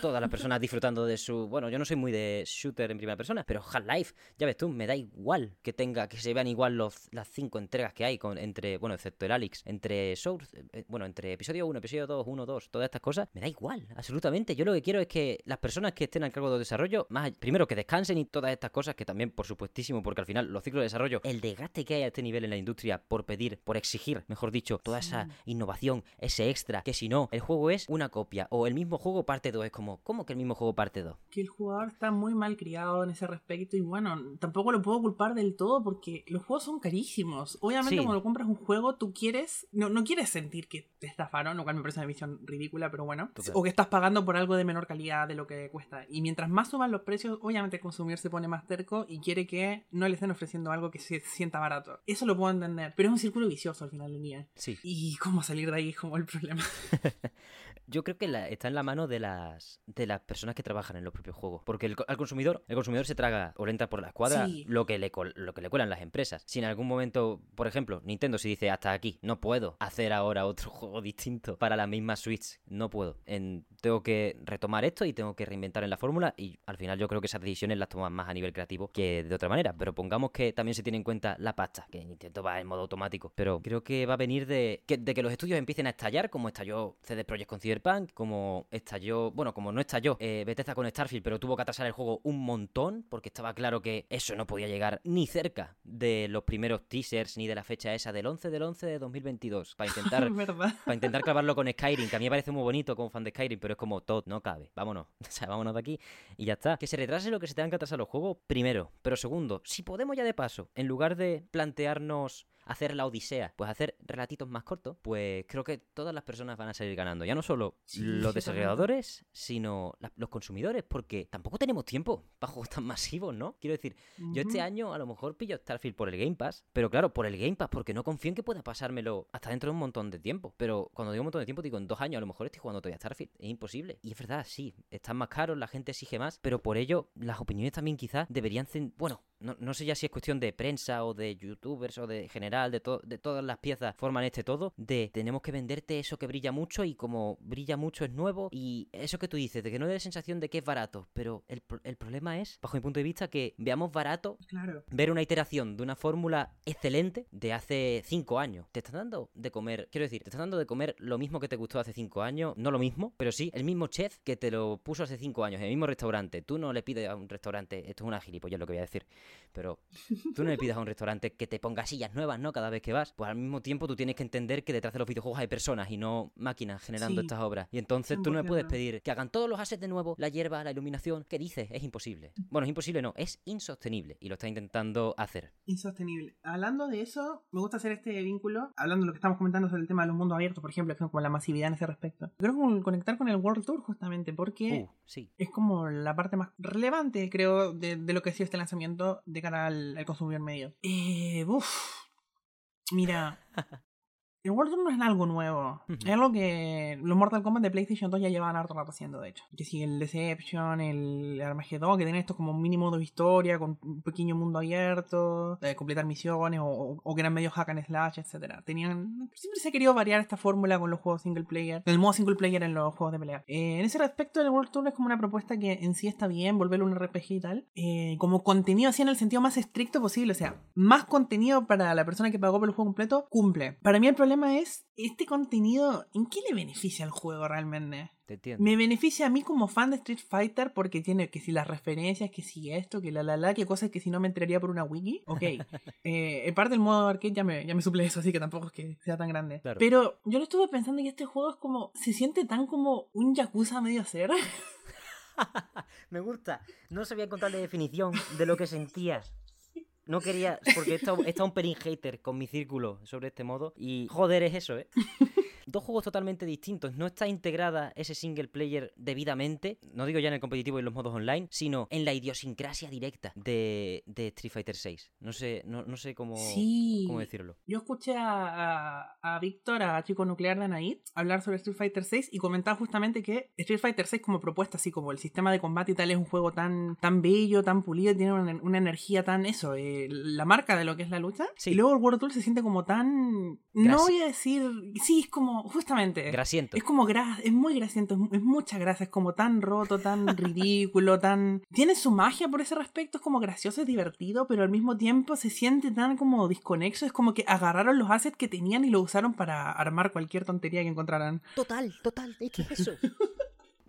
todas las personas disfrutando de su... Bueno, yo no soy muy de shooter en primera persona, pero Half-Life, ya ves tú, me da igual que tenga, que se vean igual los, las cinco entregas que hay con, entre, bueno, excepto el Alex, entre Source, eh, bueno, entre episodio 1, episodio 2, 1, 2, todas estas cosas, me da igual, absolutamente. Yo lo que quiero es que las personas que estén al cargo del desarrollo, más primero que descansen y todas estas cosas, que también, por supuestísimo, porque al final los ciclos de desarrollo, el desgaste que hay a este nivel en la industria por pedir, por exigir, mejor dicho, toda esa innovación, ese extra, que si no, el juego es una copia o el mismo juego parte 2. Es como, ¿cómo que el mismo juego parte 2? Que el jugador está muy mal criado en ese respecto y bueno, tampoco lo puedo culpar del todo porque los juegos son carísimos. Obviamente cuando compras un juego tú quieres, no, no quieres sentir que te estafaron, lo cual me parece una visión ridícula, pero bueno. O que estás pagando por algo de menor calidad de lo que cuesta. Y mientras más suban los precios, obviamente el consumidor se pone más terco y quiere que no le estén ofreciendo algo que se sienta barato. Eso lo puedo entender, pero es un círculo vicioso al final del día. Sí. Y cómo salir de ahí como el problema. *laughs* Yo creo que está en la mano de las de las personas que trabajan en los propios juegos. Porque el, al consumidor, el consumidor se traga o le entra por la escuadra lo, que le, lo que le cuelan las empresas. Si en algún momento, por ejemplo, Nintendo si dice hasta aquí, no puedo hacer ahora otro *laughs* juego distinto para la misma Switch, no puedo. En, tengo que retomar esto y tengo que reinventar en la fórmula y al final yo creo que esas decisiones las toman más a nivel creativo que de otra manera. Pero pongamos que también se tiene en cuenta la pasta, que Nintendo va en modo automático. Pero creo que va a venir de que, de que los estudios empiecen a estallar como estalló CD Projekt con Cyberpunk, como estalló, bueno, como no estalló eh, Bethesda con Starfield, pero tuvo que atrasar el juego un montón, porque estaba claro que eso no podía llegar ni cerca de los primeros teasers ni de la fecha esa del 11 del 11 de 2022, para intentar, *laughs* para intentar clavarlo con Skyrim, que a mí me parece muy bonito como fan de Skyrim, pero es como todo, no cabe, vámonos, *laughs* o sea, vámonos de aquí y ya está. Que se retrase lo que se tengan que atrasar los juegos, primero, pero segundo, si podemos ya de paso, en lugar de plantearnos hacer la odisea, pues hacer relatitos más cortos, pues creo que todas las personas van a salir ganando. Ya no solo los desarrolladores, sino los consumidores, porque tampoco tenemos tiempo para juegos tan masivos, ¿no? Quiero decir, yo este año a lo mejor pillo Starfield por el Game Pass, pero claro, por el Game Pass, porque no confío en que pueda pasármelo hasta dentro de un montón de tiempo. Pero cuando digo un montón de tiempo, digo en dos años, a lo mejor estoy jugando todavía Starfield. Es imposible. Y es verdad, sí, están más caros, la gente exige más, pero por ello las opiniones también quizás deberían... Bueno, no, no, sé ya si es cuestión de prensa o de youtubers o de general, de, de todas las piezas forman este todo, de tenemos que venderte eso que brilla mucho y como brilla mucho es nuevo y eso que tú dices, de que no dé la sensación de que es barato, pero el, el problema es, bajo mi punto de vista, que veamos barato ver una iteración de una fórmula excelente de hace cinco años. Te están dando de comer, quiero decir, te están dando de comer lo mismo que te gustó hace cinco años, no lo mismo, pero sí el mismo chef que te lo puso hace cinco años, en el mismo restaurante. Tú no le pides a un restaurante, esto es una gilipollas lo que voy a decir pero tú no le pidas a un restaurante que te ponga sillas nuevas, ¿no? Cada vez que vas. Pues al mismo tiempo tú tienes que entender que detrás de los videojuegos hay personas y no máquinas generando estas obras. Y entonces tú no le puedes pedir que hagan todos los assets de nuevo, la hierba, la iluminación. ¿Qué dices? Es imposible. Bueno, es imposible, no, es insostenible. Y lo está intentando hacer. Insostenible. Hablando de eso, me gusta hacer este vínculo, hablando de lo que estamos comentando sobre el tema de los mundos abiertos, por ejemplo, que como la masividad en ese respecto. Creo que conectar con el World Tour justamente, porque uh, sí. es como la parte más relevante, creo, de, de lo que ha sido este lanzamiento de cara al, al consumidor medio. Eh, uff. Mira, *laughs* El World Tour no es algo nuevo. Es algo que los Mortal Kombat de PlayStation 2 ya llevan harto rato haciendo, de hecho. Que si el Deception, el Armageddon, que tienen esto como mínimo de historia, con un pequeño mundo abierto, de completar misiones, o, o, que eran medio hack and slash, etc. Tenían. Siempre se ha querido variar esta fórmula con los juegos single player, el modo single player en los juegos de pelea. Eh, en ese respecto, el World Tour es como una propuesta que en sí está bien, volverlo un RPG y tal. Eh, como contenido así en el sentido más estricto posible, o sea, más contenido para la persona que pagó por el juego completo, cumple. Para mí el problema problema es, este contenido, ¿en qué le beneficia al juego realmente? Te entiendo. Me beneficia a mí como fan de Street Fighter porque tiene que si las referencias, que si esto, que la la la, que cosas que si no me enteraría por una wiki. Ok. *laughs* eh, en parte del modo arcade ya me, ya me suple eso, así que tampoco es que sea tan grande. Claro. Pero yo lo estuve pensando y este juego es como, se siente tan como un Yakuza medio hacer. *laughs* Me gusta. No sabía encontrar la definición de lo que sentías. No quería, porque he estado, he estado un pelín hater con mi círculo sobre este modo. Y joder, es eso, ¿eh? *laughs* Dos juegos totalmente distintos. No está integrada ese single player debidamente. No digo ya en el competitivo y en los modos online, sino en la idiosincrasia directa de, de Street Fighter VI. No sé, no, no sé cómo, Sí. cómo decirlo. Yo escuché a, a, a Víctor, a Chico Nuclear de Anaid, hablar sobre Street Fighter 6 y comentaba justamente que Street Fighter 6 como propuesta, así como el sistema de combate y tal, es un juego tan, tan bello, tan pulido, tiene una, una energía tan eso, eh, la marca de lo que es la lucha. Sí. Y luego el World Tour se siente como tan... No voy a decir... Sí, es como... Justamente. Grasiento. Es como gras, es muy grasiento, es, es mucha grasa, es como tan roto, tan *laughs* ridículo, tan... Tiene su magia por ese respecto, es como gracioso, es divertido, pero al mismo tiempo se siente tan como desconexo, es como que agarraron los assets que tenían y lo usaron para armar cualquier tontería que encontraran. Total, total, es que es eso. *laughs*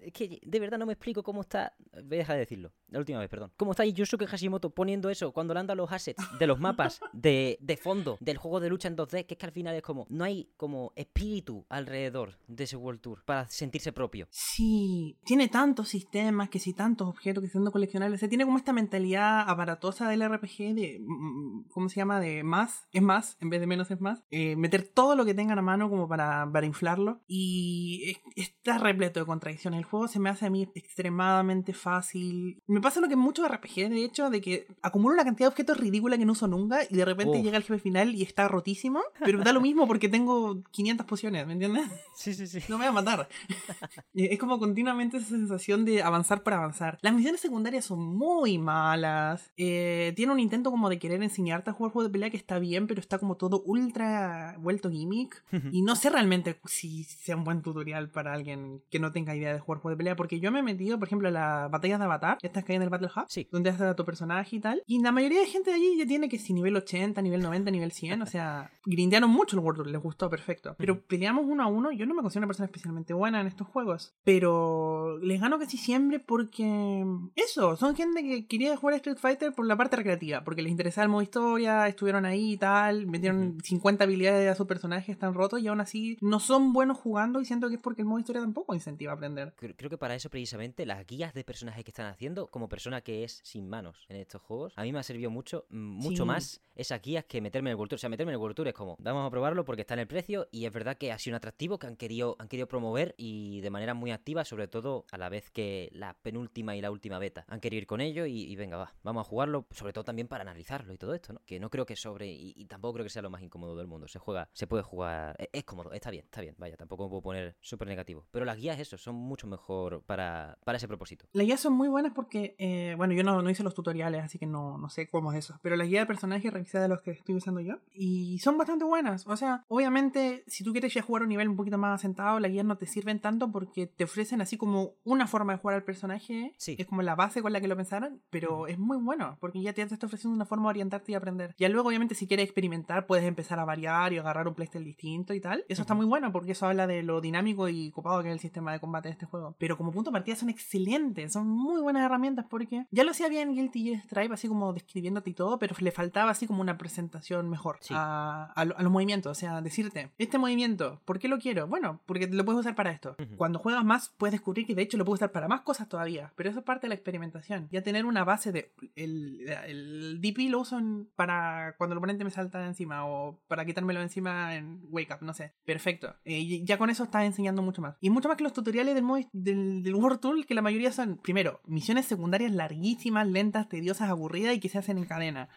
Es que de verdad no me explico cómo está. Voy a dejar de decirlo. La última vez, perdón. ¿Cómo está Yusuke Hashimoto poniendo eso cuando le anda los assets de los mapas de, de fondo del juego de lucha en 2D? Que es que al final es como. No hay como espíritu alrededor de ese World Tour para sentirse propio. Sí, tiene tantos sistemas, que si tantos objetos que siendo coleccionables, se tiene como esta mentalidad aparatosa del RPG de, mm, ¿cómo se llama? De más, es más, en vez de menos es más. Eh, meter todo lo que tengan a mano como para, para inflarlo. Y es- está repleto de contradicciones. El juego se me hace a mí extremadamente fácil. Me pasa lo que en muchos RPG, de hecho, de que acumulo una cantidad de objetos ridícula que no uso nunca y de repente Uf. llega el jefe final y está rotísimo. Pero da lo mismo porque tengo 500 pociones, ¿me entiendes? Sí, sí, sí. No me va a matar. *laughs* Eh, es como continuamente esa sensación de avanzar por avanzar. Las misiones secundarias son muy malas. Eh, tiene un intento como de querer enseñarte a jugar juego de pelea que está bien, pero está como todo ultra vuelto gimmick. Y no sé realmente si sea un buen tutorial para alguien que no tenga idea de jugar de pelea, porque yo me he metido, por ejemplo, a las batallas de Avatar, estas que hay en el Battle Hub, Sí. donde haces a tu personaje y tal. Y la mayoría de gente de allí ya tiene que si nivel 80, nivel 90, nivel 100, o sea, *laughs* grindearon mucho el World Tour, les gustó perfecto. Pero peleamos uno a uno, yo no me considero una persona especialmente buena en estos juegos, pero les gano casi siempre porque eso, son gente que quería jugar a Street Fighter por la parte recreativa, porque les interesaba el modo historia, estuvieron ahí y tal, metieron 50 habilidades a su personaje, están rotos y aún así no son buenos jugando y siento que es porque el modo historia tampoco incentiva a aprender. Creo que para eso precisamente las guías de personajes que están haciendo, como persona que es sin manos en estos juegos, a mí me ha servido mucho, mm, mucho Sí. más esas guías que meterme en el World Tour. O sea, meterme en el World Tour es como, vamos a probarlo porque está en el precio y es verdad que ha sido un atractivo que han querido, han querido promover y de manera muy activa, sobre todo a la vez que la penúltima y la última beta. Han querido ir con ello y, y venga, va, vamos a jugarlo, sobre todo también para analizarlo y todo esto, ¿no? Que no creo que sobre y, y tampoco creo que sea lo más incómodo del mundo. Se juega, se puede jugar, es, es cómodo, está bien, está bien, vaya, tampoco me puedo poner súper negativo. Pero las guías, eso, son mucho mejor para, para ese propósito. Las guías son muy buenas porque, eh, bueno, yo no, no hice los tutoriales, así que no, no sé cómo es eso. Pero las guías de personajes revisé de los que estoy usando yo. Y son bastante buenas. O sea, obviamente, si tú quieres ya jugar a un nivel un poquito más asentado, las guías no te sirven tanto porque te ofrecen así como una forma de jugar al personaje. Sí. Es como la base con la que lo pensaron. Pero es muy bueno porque ya te te está ofreciendo una forma de orientarte y aprender. Ya luego, obviamente, si quieres experimentar, puedes empezar a variar y agarrar un playstyle distinto y tal. Eso está muy bueno porque eso habla de lo dinámico y copado que es el sistema de combate de este juego. Pero como punto de partida son excelentes, son muy buenas herramientas porque ya lo hacía bien Guilty Gear Stripe, así como describiéndote y todo, pero le faltaba así como una presentación mejor Sí. a, a lo- a los movimientos. O sea, decirte, este movimiento, ¿por qué lo quiero? Bueno, porque lo puedes usar para esto. Cuando juegas más, puedes descubrir que de hecho lo puedes usar para más cosas todavía. Pero eso es parte de la experimentación. Ya tener una base de. El, el DP lo uso en- para cuando el oponente me salta encima o para quitármelo encima en Wake Up, no sé. Perfecto. Eh, ya con eso estás enseñando mucho más. Y mucho más que los tutoriales del, modo, del, del World Tool, que la mayoría son, primero, misiones secundarias larguísimas, lentas, tediosas, aburridas y que se hacen en cadena.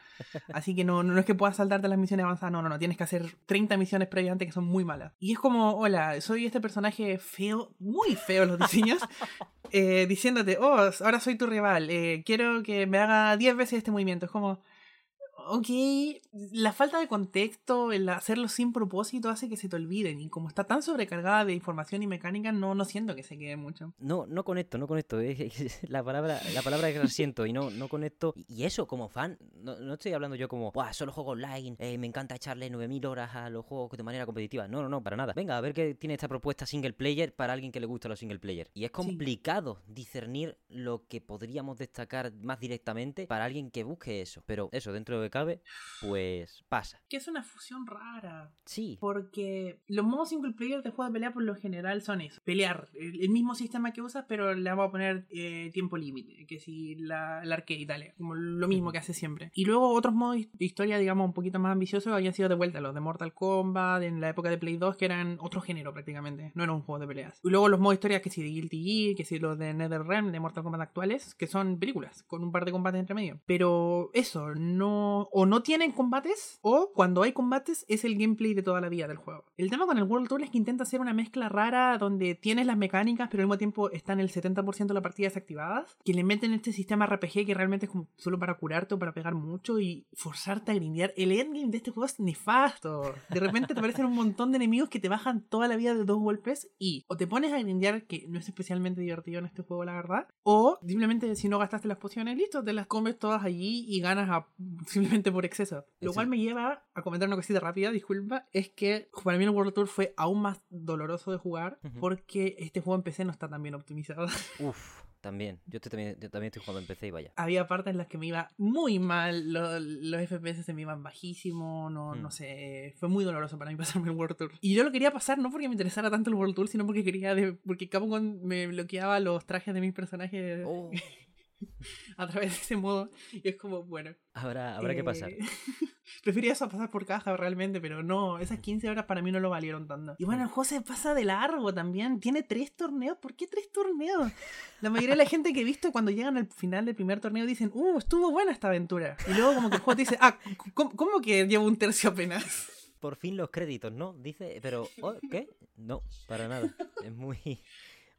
Así que no, no es que puedas saltarte las misiones avanzadas, no, no, no. Tienes que hacer 30 misiones previas antes que son muy malas. Y es como, hola, soy este personaje feo, muy feo los diseños, *laughs* eh, diciéndote, oh, ahora soy tu rival, eh, quiero que me haga 10 veces este movimiento. Es como, ok, la falta de contexto, el hacerlo sin propósito hace que se te olviden. Y como está tan sobrecargada de información y mecánica, no, no siento que se quede mucho. No, no conecto, no conecto. *laughs* la palabra, la palabra que siento y no, no conecto. Y eso, como fan, no, no estoy hablando yo como, Buah, solo juego online, eh, me encanta echarle 9000 horas a los juegos de manera competitiva. No, no, no, para nada. Venga, a ver qué tiene esta propuesta single player para alguien que le gusta los single player. Y es complicado discernir lo que podríamos destacar más directamente para alguien que busque eso. Pero eso, dentro de cabe, pues pasa. Que es una fusión rara. Sí. Porque los modos single player de juego de pelea por lo general son eso. Pelear. El, mismo sistema que usas, pero le vamos a poner eh, tiempo límite. Que si la, la arcade, dale. Como lo mismo que hace siempre. Y luego otros modos de historia, digamos, un poquito más ambiciosos habían sido de vuelta. Los de Mortal Kombat, en la época de Play 2, que eran otro género prácticamente. No era un juego de peleas. Y luego los modos de historia que si de Guilty Gear, que si los de NetherRealm, de Mortal Kombat actuales, que son películas, con un par de combates entre medio. Pero eso, no. O no tienen combates, o cuando hay combates es el gameplay de toda la vida del juego. El tema con el World Tour es que intenta hacer una mezcla rara donde tienes las mecánicas, pero al mismo tiempo están el 70% de las partidas desactivadas, que le meten este sistema RPG que realmente es como solo para curarte o para pegar mucho y forzarte a grindear. El endgame de este juego es nefasto. De repente te aparecen un montón de enemigos que te bajan toda la vida de dos golpes y o te pones a grindear, que no es especialmente divertido en este juego, la verdad, o simplemente si no gastaste las pociones, listo, te las comes todas allí y ganas simplemente por exceso. Lo cual me lleva a comentar una cosita rápida, disculpa, es que para mí el World Tour fue aún más doloroso de jugar porque este juego en PC no está tan bien optimizado. *laughs* Uf. También, yo, también, también estoy jugando en PC y vaya. Había partes en las que me iba muy mal, los, FPS se me iban bajísimo, no, no hmm. sé, fue muy doloroso para mí *laughs* pasarme el World Tour. Y yo lo quería pasar no porque me interesara tanto el World Tour, sino porque quería, de, porque Capcom me bloqueaba los trajes de mis personajes. Oh. *laughs* *laughs* a través de ese modo. Y es como, bueno. Habrá, habrá que pasar. Eh, *laughs* prefería eso a pasar por caja realmente, pero no, esas 15 horas para mí no lo valieron tanto. Y bueno, el juego se pasa de largo también. Tiene tres torneos. ¿Por qué tres torneos? La mayoría de la gente que he visto cuando llegan al final del primer torneo dicen, uh, estuvo buena esta aventura. Y luego como que el juego te dice, ah, ¿cómo, que llevo un tercio apenas? Por fin los créditos, ¿no? Dice, pero, oh, ¿qué? No, para nada. Es muy,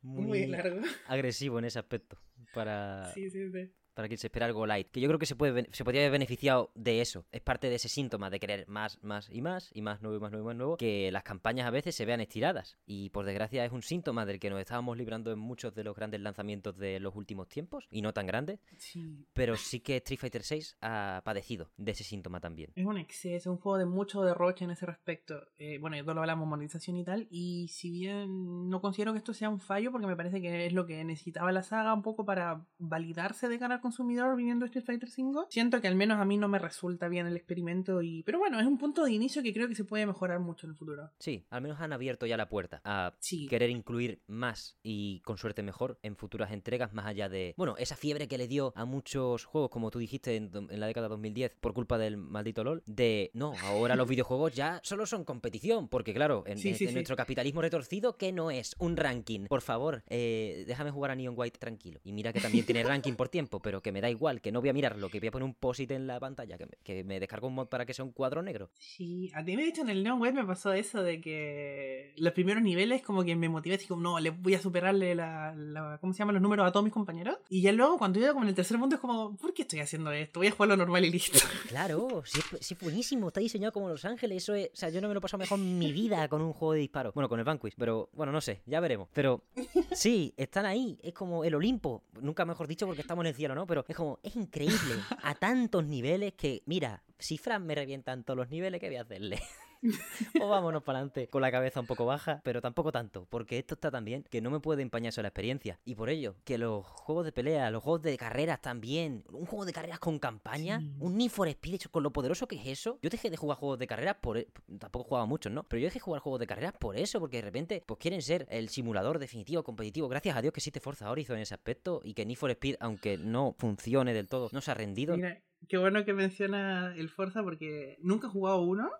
muy, largo. agresivo en ese aspecto para, sí, sí, sí para quien se espera algo light. Que yo creo que se, puede, se podría haber beneficiado de eso. Es parte de ese síntoma de querer más, más y más, y más nuevo y más nuevo y más nuevo, que las campañas a veces se vean estiradas. Y por desgracia es un síntoma del que nos estábamos librando en muchos de los grandes lanzamientos de los últimos tiempos, y no tan grandes. Sí. Pero sí que Street Fighter VI ha padecido de ese síntoma también. Es un exceso, un juego de mucho derroche en ese respecto. Eh, bueno, ya lo hablamos, monetización y tal, y si bien no considero que esto sea un fallo, porque me parece que es lo que necesitaba la saga un poco para validarse de cara consumidor viniendo Street Fighter V. Siento que al menos a mí no me resulta bien el experimento y... Pero bueno, es un punto de inicio que creo que se puede mejorar mucho en el futuro. Sí, al menos han abierto ya la puerta a querer incluir más y con suerte mejor en futuras entregas más allá de... Bueno, esa fiebre que le dio a muchos juegos, como tú dijiste en, la década de 2010, por culpa del maldito LOL, de... No, ahora los *laughs* videojuegos ya solo son competición, porque claro, en, nuestro capitalismo retorcido, ¿qué no es? Un ranking. Por favor, eh, déjame jugar a Neon White tranquilo. Y mira que también tiene ranking por tiempo, pero que me da igual, que no voy a mirarlo, que voy a poner un posit en la pantalla, que me, que me descargo un mod para que sea un cuadro negro. Sí, a ti me dicho en el Neon Web me pasó eso de que los primeros niveles como que me motivé así como, no, le voy a superarle la, la ¿cómo se llama? los números a todos mis compañeros. Y ya luego cuando iba como en el tercer punto es como, ¿por qué estoy haciendo esto? Voy a jugarlo normal y listo. *laughs* Claro, sí, sí buenísimo, está diseñado como Los Ángeles, eso es, o sea, yo no me lo paso mejor en mi vida con un juego de disparo. Bueno, con el Vanquish, pero bueno, no sé, ya veremos. Pero sí, están ahí, es como el Olimpo, nunca mejor dicho porque estamos en el cielo, ¿no? Pero es como, es increíble *laughs* a tantos niveles que, mira, si Fran me revientan todos los niveles, ¿qué voy a hacerle? *laughs* o vámonos para adelante con la cabeza un poco baja, pero tampoco tanto, porque esto está tan bien que no me puede empañar eso la experiencia. Y por ello, que los juegos de pelea, los juegos de carreras también, un juego de carreras con campaña, un Need for Speed hecho con lo poderoso que es eso. Yo dejé de jugar juegos de carreras por. E, tampoco jugaba muchos, ¿no? Pero yo dejé de jugar juegos de carreras por eso, porque de repente, pues quieren ser el simulador definitivo, competitivo. Gracias a Dios que existe Forza Horizon en ese aspecto y que Need for Speed, aunque no funcione del todo, no se ha rendido. Mira, qué bueno que menciona el Forza porque nunca he jugado uno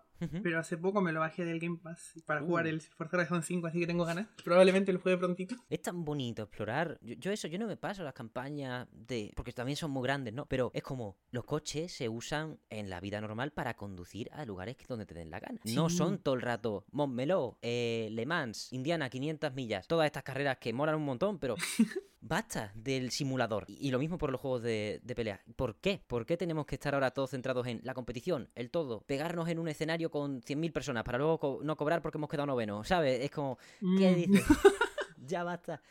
pero hace poco me lo bajé del Game Pass para jugar uh. el Forza Horizon 5, así que tengo ganas. Probablemente lo juegue prontito. Es tan bonito explorar. Yo, eso, yo no me paso las campañas de... porque también son muy grandes, ¿no? Pero es como los coches se usan en la vida normal para conducir a lugares donde te den la gana. No son todo el rato Montmeló, eh, Le Mans, Indiana, 500 millas, todas estas carreras que molan un montón, pero *laughs* basta del simulador. Y, lo mismo por los juegos de, pelea. ¿Por qué? ¿Por qué tenemos que estar ahora todos centrados en la competición, el todo? Pegarnos en un escenario con 100.000 personas para luego no cobrar porque hemos quedado noveno, ¿sabes? Es como, ¿qué mm. dices? *laughs* ya basta.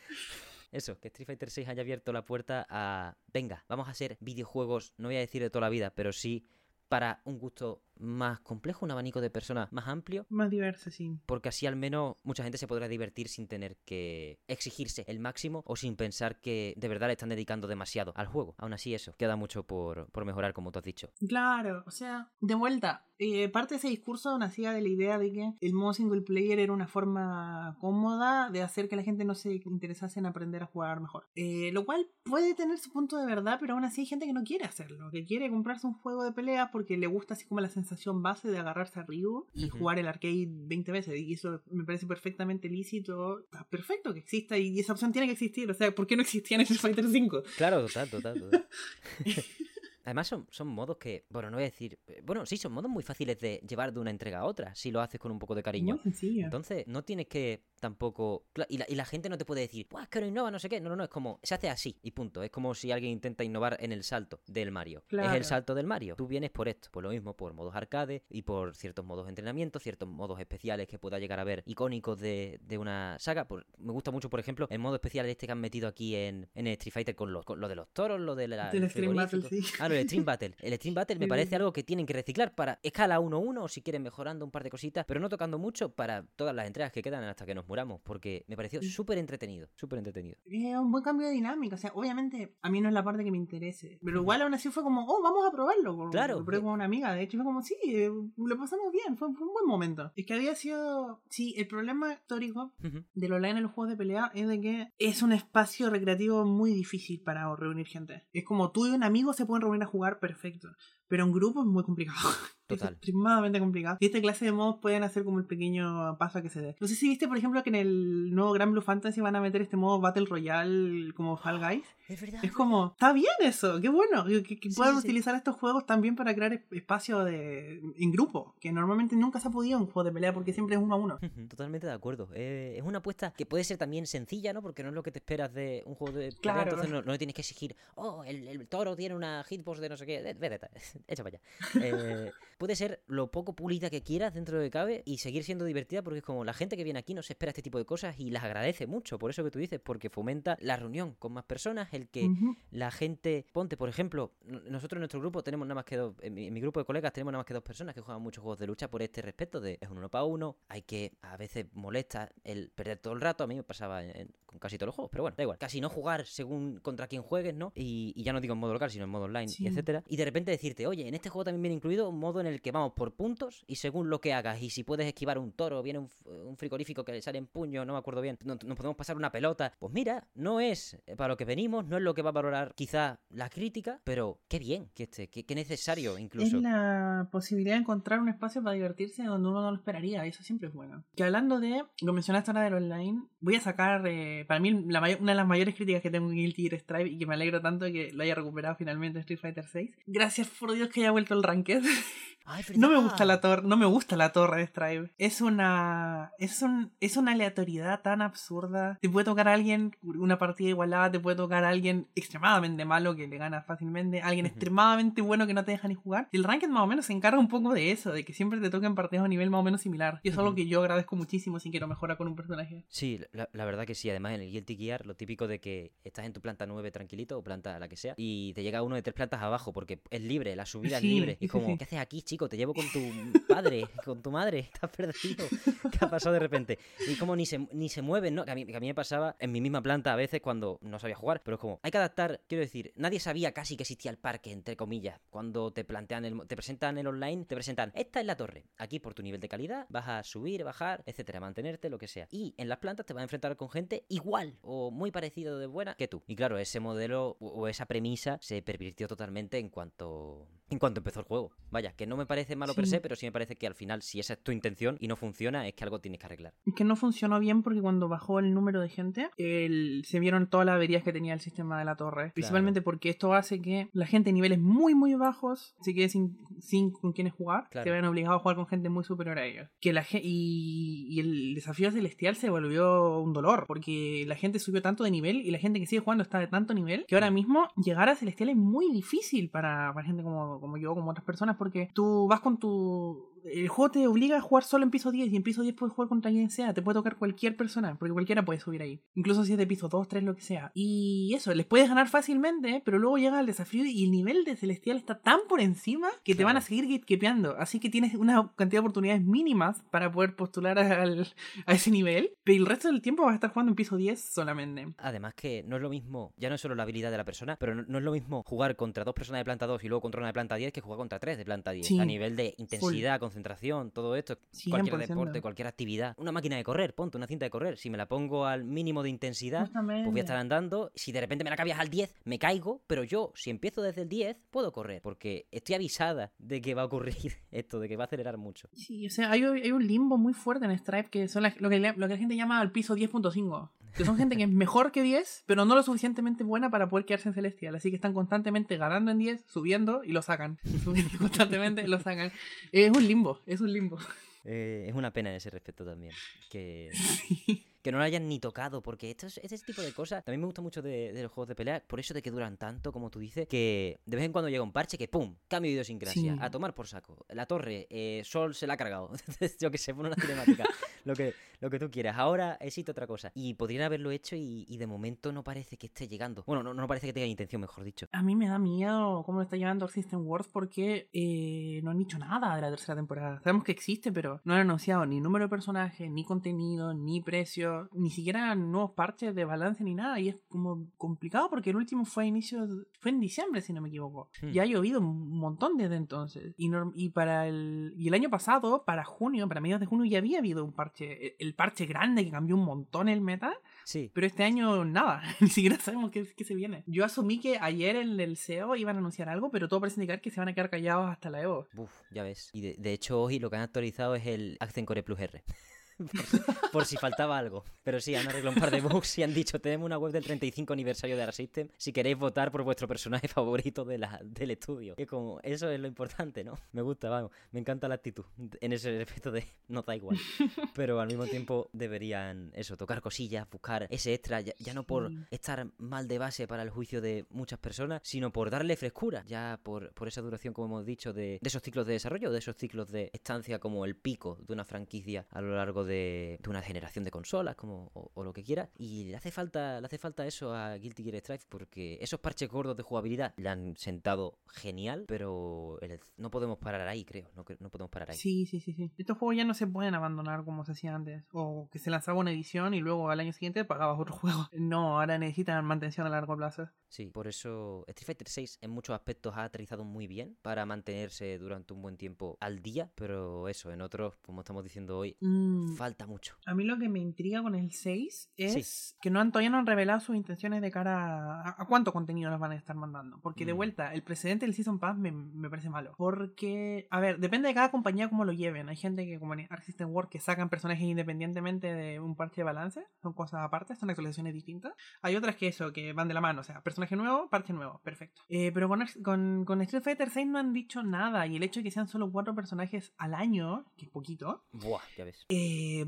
Eso, que Street Fighter 6 haya abierto la puerta a, venga, vamos a hacer videojuegos, no voy a decir de toda la vida, pero sí para un gusto más complejo, un abanico de personas más amplio. Más diverso, sí. Porque así al menos mucha gente se podrá divertir sin tener que exigirse el máximo o sin pensar que de verdad le están dedicando demasiado al juego. Aún así eso, queda mucho por, mejorar como tú has dicho. Claro, o sea, de vuelta, eh, parte de ese discurso nacía de la idea de que el modo single player era una forma cómoda de hacer que la gente no se interesase en aprender a jugar mejor. Eh, lo cual puede tener su punto de verdad, pero aún así hay gente que no quiere hacerlo, que quiere comprarse un juego de pelea porque le gusta así como la sensación base de agarrarse a Ryu y jugar el arcade 20 veces. Y eso me parece perfectamente lícito. Está perfecto que exista y esa opción tiene que existir. O sea, ¿por qué no existía en Street Fighter 5? Claro, total, total. total. *laughs* Además son, son modos que, bueno, no voy a decir, bueno, sí, son modos muy fáciles de llevar de una entrega a otra, si lo haces con un poco de cariño. Entonces, no tienes que tampoco... Y la, y la gente no te puede decir, pues que no innova, no sé qué. No, no, no, es como, se hace así y punto. Es como si alguien intenta innovar en el salto del Mario. Es el salto del Mario. Tú vienes por esto, por lo mismo, por modos arcade y por ciertos modos de entrenamiento, ciertos modos especiales que pueda llegar a ver icónicos de, de una saga. me gusta mucho, por ejemplo, el modo especial este que han metido aquí en, en Street Fighter con, los, con lo de los toros, lo de la... El Stream Battle, sí. Ah, el Stream Battle. El Stream Battle me parece algo que tienen que reciclar para escala 1-1 o si quieren mejorando un par de cositas, pero no tocando mucho para todas las entregas que quedan hasta que nos muramos, porque me pareció súper entretenido, súper entretenido. Es un buen cambio de dinámica, o sea, obviamente a mí no es la parte que me interese, pero igual aún así fue como, oh, vamos a probarlo. Claro. Lo probé con una amiga, de hecho fue como, sí, eh, lo pasamos bien, fue, un buen momento. Es que había sido, sí, el problema histórico del online en los juegos de pelea es de que es un espacio recreativo muy difícil para reunir gente. Es como tú y un amigo se pueden reunir a jugar perfecto. Pero en grupo es muy complicado. *laughs* Total. Es extremadamente complicado. Y esta clase de modos pueden hacer como el pequeño paso a que se dé. No sé si viste, por ejemplo, que en el nuevo Grand Blue Fantasy van a meter este modo Battle Royale como Fall Guys. Es verdad. Es como, está bien eso, qué bueno. Que, puedan utilizar estos juegos también para crear espacio de, en grupo. Que normalmente nunca se ha podido en un juego de pelea porque siempre es uno a uno. Totalmente de acuerdo. Eh, es una apuesta que puede ser también sencilla, ¿no? Porque no es lo que te esperas de un juego de pelea. Entonces no, le tienes que exigir, oh, el, toro tiene una hitbox de no sé qué. Vete, *laughs* *laughs* echa para allá. Eh, puede ser lo poco pulita que quieras dentro de cabe y seguir siendo divertida porque es como la gente que viene aquí no se espera este tipo de cosas y las agradece mucho, por eso que tú dices, porque fomenta la reunión con más personas, el que la gente, ponte, por ejemplo, nosotros en nuestro grupo tenemos nada más que dos, en mi, grupo de colegas tenemos nada más que dos personas que juegan muchos juegos de lucha por este respeto de es un uno para uno, hay que, a veces molesta el perder todo el rato, a mí me pasaba con casi todos los juegos, pero bueno, da igual, casi no jugar según contra quién juegues, ¿no? Y, ya no digo en modo local, sino en modo online, etcétera, y de repente decirte, oye, en este juego también viene incluido un modo en el que vamos por puntos y según lo que hagas y si puedes esquivar un toro, viene un, frigorífico que le sale en puño, no me acuerdo bien, nos, podemos pasar una pelota. Pues mira, no es para lo que venimos, no es lo que va a valorar quizá la crítica, pero qué bien que esté, qué, necesario incluso. Es la posibilidad de encontrar un espacio para divertirse donde uno no lo esperaría, eso siempre es bueno. Que hablando de, lo mencionaste ahora del online, voy a sacar, eh, para mí, la una de las mayores críticas que tengo en Guilty Gear Strive y que me alegro tanto que lo haya recuperado finalmente Street Fighter 6. Gracias por Dios que haya vuelto el Ranked. *laughs* no me gusta la torre, no me gusta la torre de Strive. Es una es un es una aleatoriedad tan absurda. Te puede tocar a alguien una partida igualada, te puede tocar a alguien extremadamente malo que le gana fácilmente, alguien extremadamente bueno que no te deja ni jugar. Y el ranked más o menos se encarga un poco de eso, de que siempre te toquen partidas a un nivel más o menos similar. Y eso es algo que yo agradezco muchísimo si quiero mejorar con un personaje. Sí, la, verdad que sí. Además en el Guilty Gear lo típico de que estás en tu planta 9 tranquilito o planta la que sea y te llega uno de tres plantas abajo porque es libre, la subida es libre. Y *laughs* como, ¿qué haces aquí, chico? Te llevo con tu padre, *laughs* con tu madre, estás perdido. *laughs* ¿Qué ha pasado de repente? Y como ni se, ni se mueven, ¿no? Que a, mí, a mí me pasaba en mi misma planta a veces cuando no sabía jugar, pero es como, hay que adaptar, quiero decir, nadie sabía casi que existía el parque, entre comillas, cuando te plantean el, te presentan el online, te presentan, esta es la torre, aquí por tu nivel de calidad, vas a subir, bajar, etcétera, mantenerte, lo que sea. Y en las plantas te vas a enfrentar con gente igual o muy parecido de buena que tú. Y claro, ese modelo o esa premisa se pervirtió totalmente en cuanto en cuanto empezó el juego. Vaya, que no me parece malo per se, pero sí me parece que al final, si esa es tu intención y no funciona, es que algo tienes que arreglar. Es que no funcionó bien porque cuando bajó el número de gente, se vieron todas las averías que tenía el sistema de la torre. Principalmente porque esto hace que la gente de niveles muy, muy bajos se quede sin, sin con quienes jugar. Se vean obligados a jugar con gente muy superior a ellos. Que la y, y el desafío celestial se volvió un dolor porque la gente subió tanto de nivel y la gente que sigue jugando está de tanto nivel que ahora mismo llegar a celestial es muy difícil para, para gente como, como yo, como otras personas, porque tú vas con tu el juego te obliga a jugar solo en piso 10 y en piso 10 puedes jugar contra quien sea, te puede tocar cualquier persona, porque cualquiera puede subir ahí, incluso si es de piso 2, 3, lo que sea. Y eso, les puedes ganar fácilmente, pero luego llega el desafío y el nivel de celestial está tan por encima que te van a seguir gatekeepeando, así que tienes una cantidad de oportunidades mínimas para poder postular al, a ese nivel, pero el resto del tiempo vas a estar jugando en piso 10 solamente. Además que no es lo mismo, ya no es solo la habilidad de la persona, pero no, es lo mismo jugar contra dos personas de planta 2 y luego contra una de planta 10 que jugar contra tres de planta 10, a nivel de intensidad, concentración, todo esto, cualquier deporte, cualquier actividad. Una máquina de correr, ponte una cinta de correr. Si me la pongo al mínimo de intensidad, pues voy a estar andando. Si de repente me la cambias al 10, me caigo, pero yo, si empiezo desde el 10, puedo correr, porque estoy avisada de que va a ocurrir *laughs* esto, de que va a acelerar mucho. Sí, o sea, hay, un limbo muy fuerte en Stripe que son lo, que, lo que la gente llama el piso 10.5. Que son gente que es mejor que 10, pero no lo suficientemente buena para poder quedarse en Celestial. Así que están constantemente ganando en 10, subiendo y lo sacan. Subiendo *laughs* constantemente lo sacan. Es un limbo, es un limbo. Eh, es una pena en ese respecto también. Que, *laughs* que no lo hayan ni tocado, porque esto es, ese tipo de cosas. También me gusta mucho de, los juegos de pelea, por eso de que duran tanto, como tú dices, que de vez en cuando llega un parche que ¡pum! Cambio de idiosincrasia. A tomar por saco. La torre, eh, Sol se la ha cargado. *laughs* Yo que sé, pone una cinemática. *laughs* lo, que, lo que tú quieras. Ahora existe otra cosa. Y podrían haberlo hecho y, de momento no parece que esté llegando. Bueno, no, no parece que tenga intención, mejor dicho. A mí me da miedo cómo lo está llevando System Wars porque eh, no han dicho nada de la tercera temporada. Sabemos que existe, pero no han anunciado ni número de personajes, ni contenido, ni precio, ni siquiera nuevos parches de balance ni nada. Y es como complicado porque el último fue a inicio, fue en diciembre, si no me equivoco. Hmm. Y ha llovido un montón desde entonces. Y, y para el, y el año pasado, para junio, para mediados de junio, ya había habido un parche. El, parche grande que cambió un montón el meta. Sí. Pero este año nada, *laughs* ni siquiera sabemos qué, qué, se viene. Yo asumí que ayer en el SEO iban a anunciar algo, pero todo parece indicar que se van a quedar callados hasta la EVO. Uf, ya ves. Y de, de hecho hoy lo que han actualizado es el Accent Core Plus R. *laughs* *laughs* por, si faltaba algo. Pero sí, han arreglado un par de bugs y han dicho, tenemos una web del 35 aniversario de Arc System, si queréis votar por vuestro personaje *laughs* favorito de la, del estudio. Y como, eso es lo importante, ¿no? Me gusta, vamos, me encanta la actitud en ese respecto de *laughs* no da igual. Pero al mismo tiempo deberían, eso, tocar cosillas, buscar ese extra, ya, no por estar mal de base para el juicio de muchas personas, sino por darle frescura, ya por, por esa duración, como hemos dicho, de, de esos ciclos de desarrollo, de esos ciclos de estancia como el pico de una franquicia a lo largo de de, una generación de consolas como, o, lo que quiera. Y le hace falta, hace falta eso a Guilty Gear Strive porque esos parches gordos de jugabilidad le han sentado genial, pero no podemos parar ahí, creo. No, no podemos parar ahí. Sí, sí, sí, sí. Estos juegos ya no se pueden abandonar como se hacía antes. O que se lanzaba una edición y luego al año siguiente pagabas otro *laughs* juego. No, ahora necesitan mantención a largo plazo. Sí, por eso Street Fighter 6 en muchos aspectos ha aterrizado muy bien para mantenerse durante un buen tiempo al día, pero eso, en otros, como estamos diciendo hoy, mm. falta mucho. A mí lo que me intriga con el 6 es que no han, todavía no han revelado sus intenciones de cara a, cuánto contenido nos van a estar mandando. Porque de mm. vuelta, el precedente del Season Pass me, me, parece malo. Porque, a ver, depende de cada compañía cómo lo lleven. Hay gente que, como en Arc System Works, que sacan personajes independientemente de un parche de balance, son cosas aparte, son actualizaciones distintas. Hay otras que eso, que van de la mano, o sea, personaje nuevo, parche nuevo, perfecto. Eh, pero con, con, con, Street Fighter 6 no han dicho nada y el hecho de que sean solo cuatro personajes al año, que es poquito. Buah, ya ves. Eh,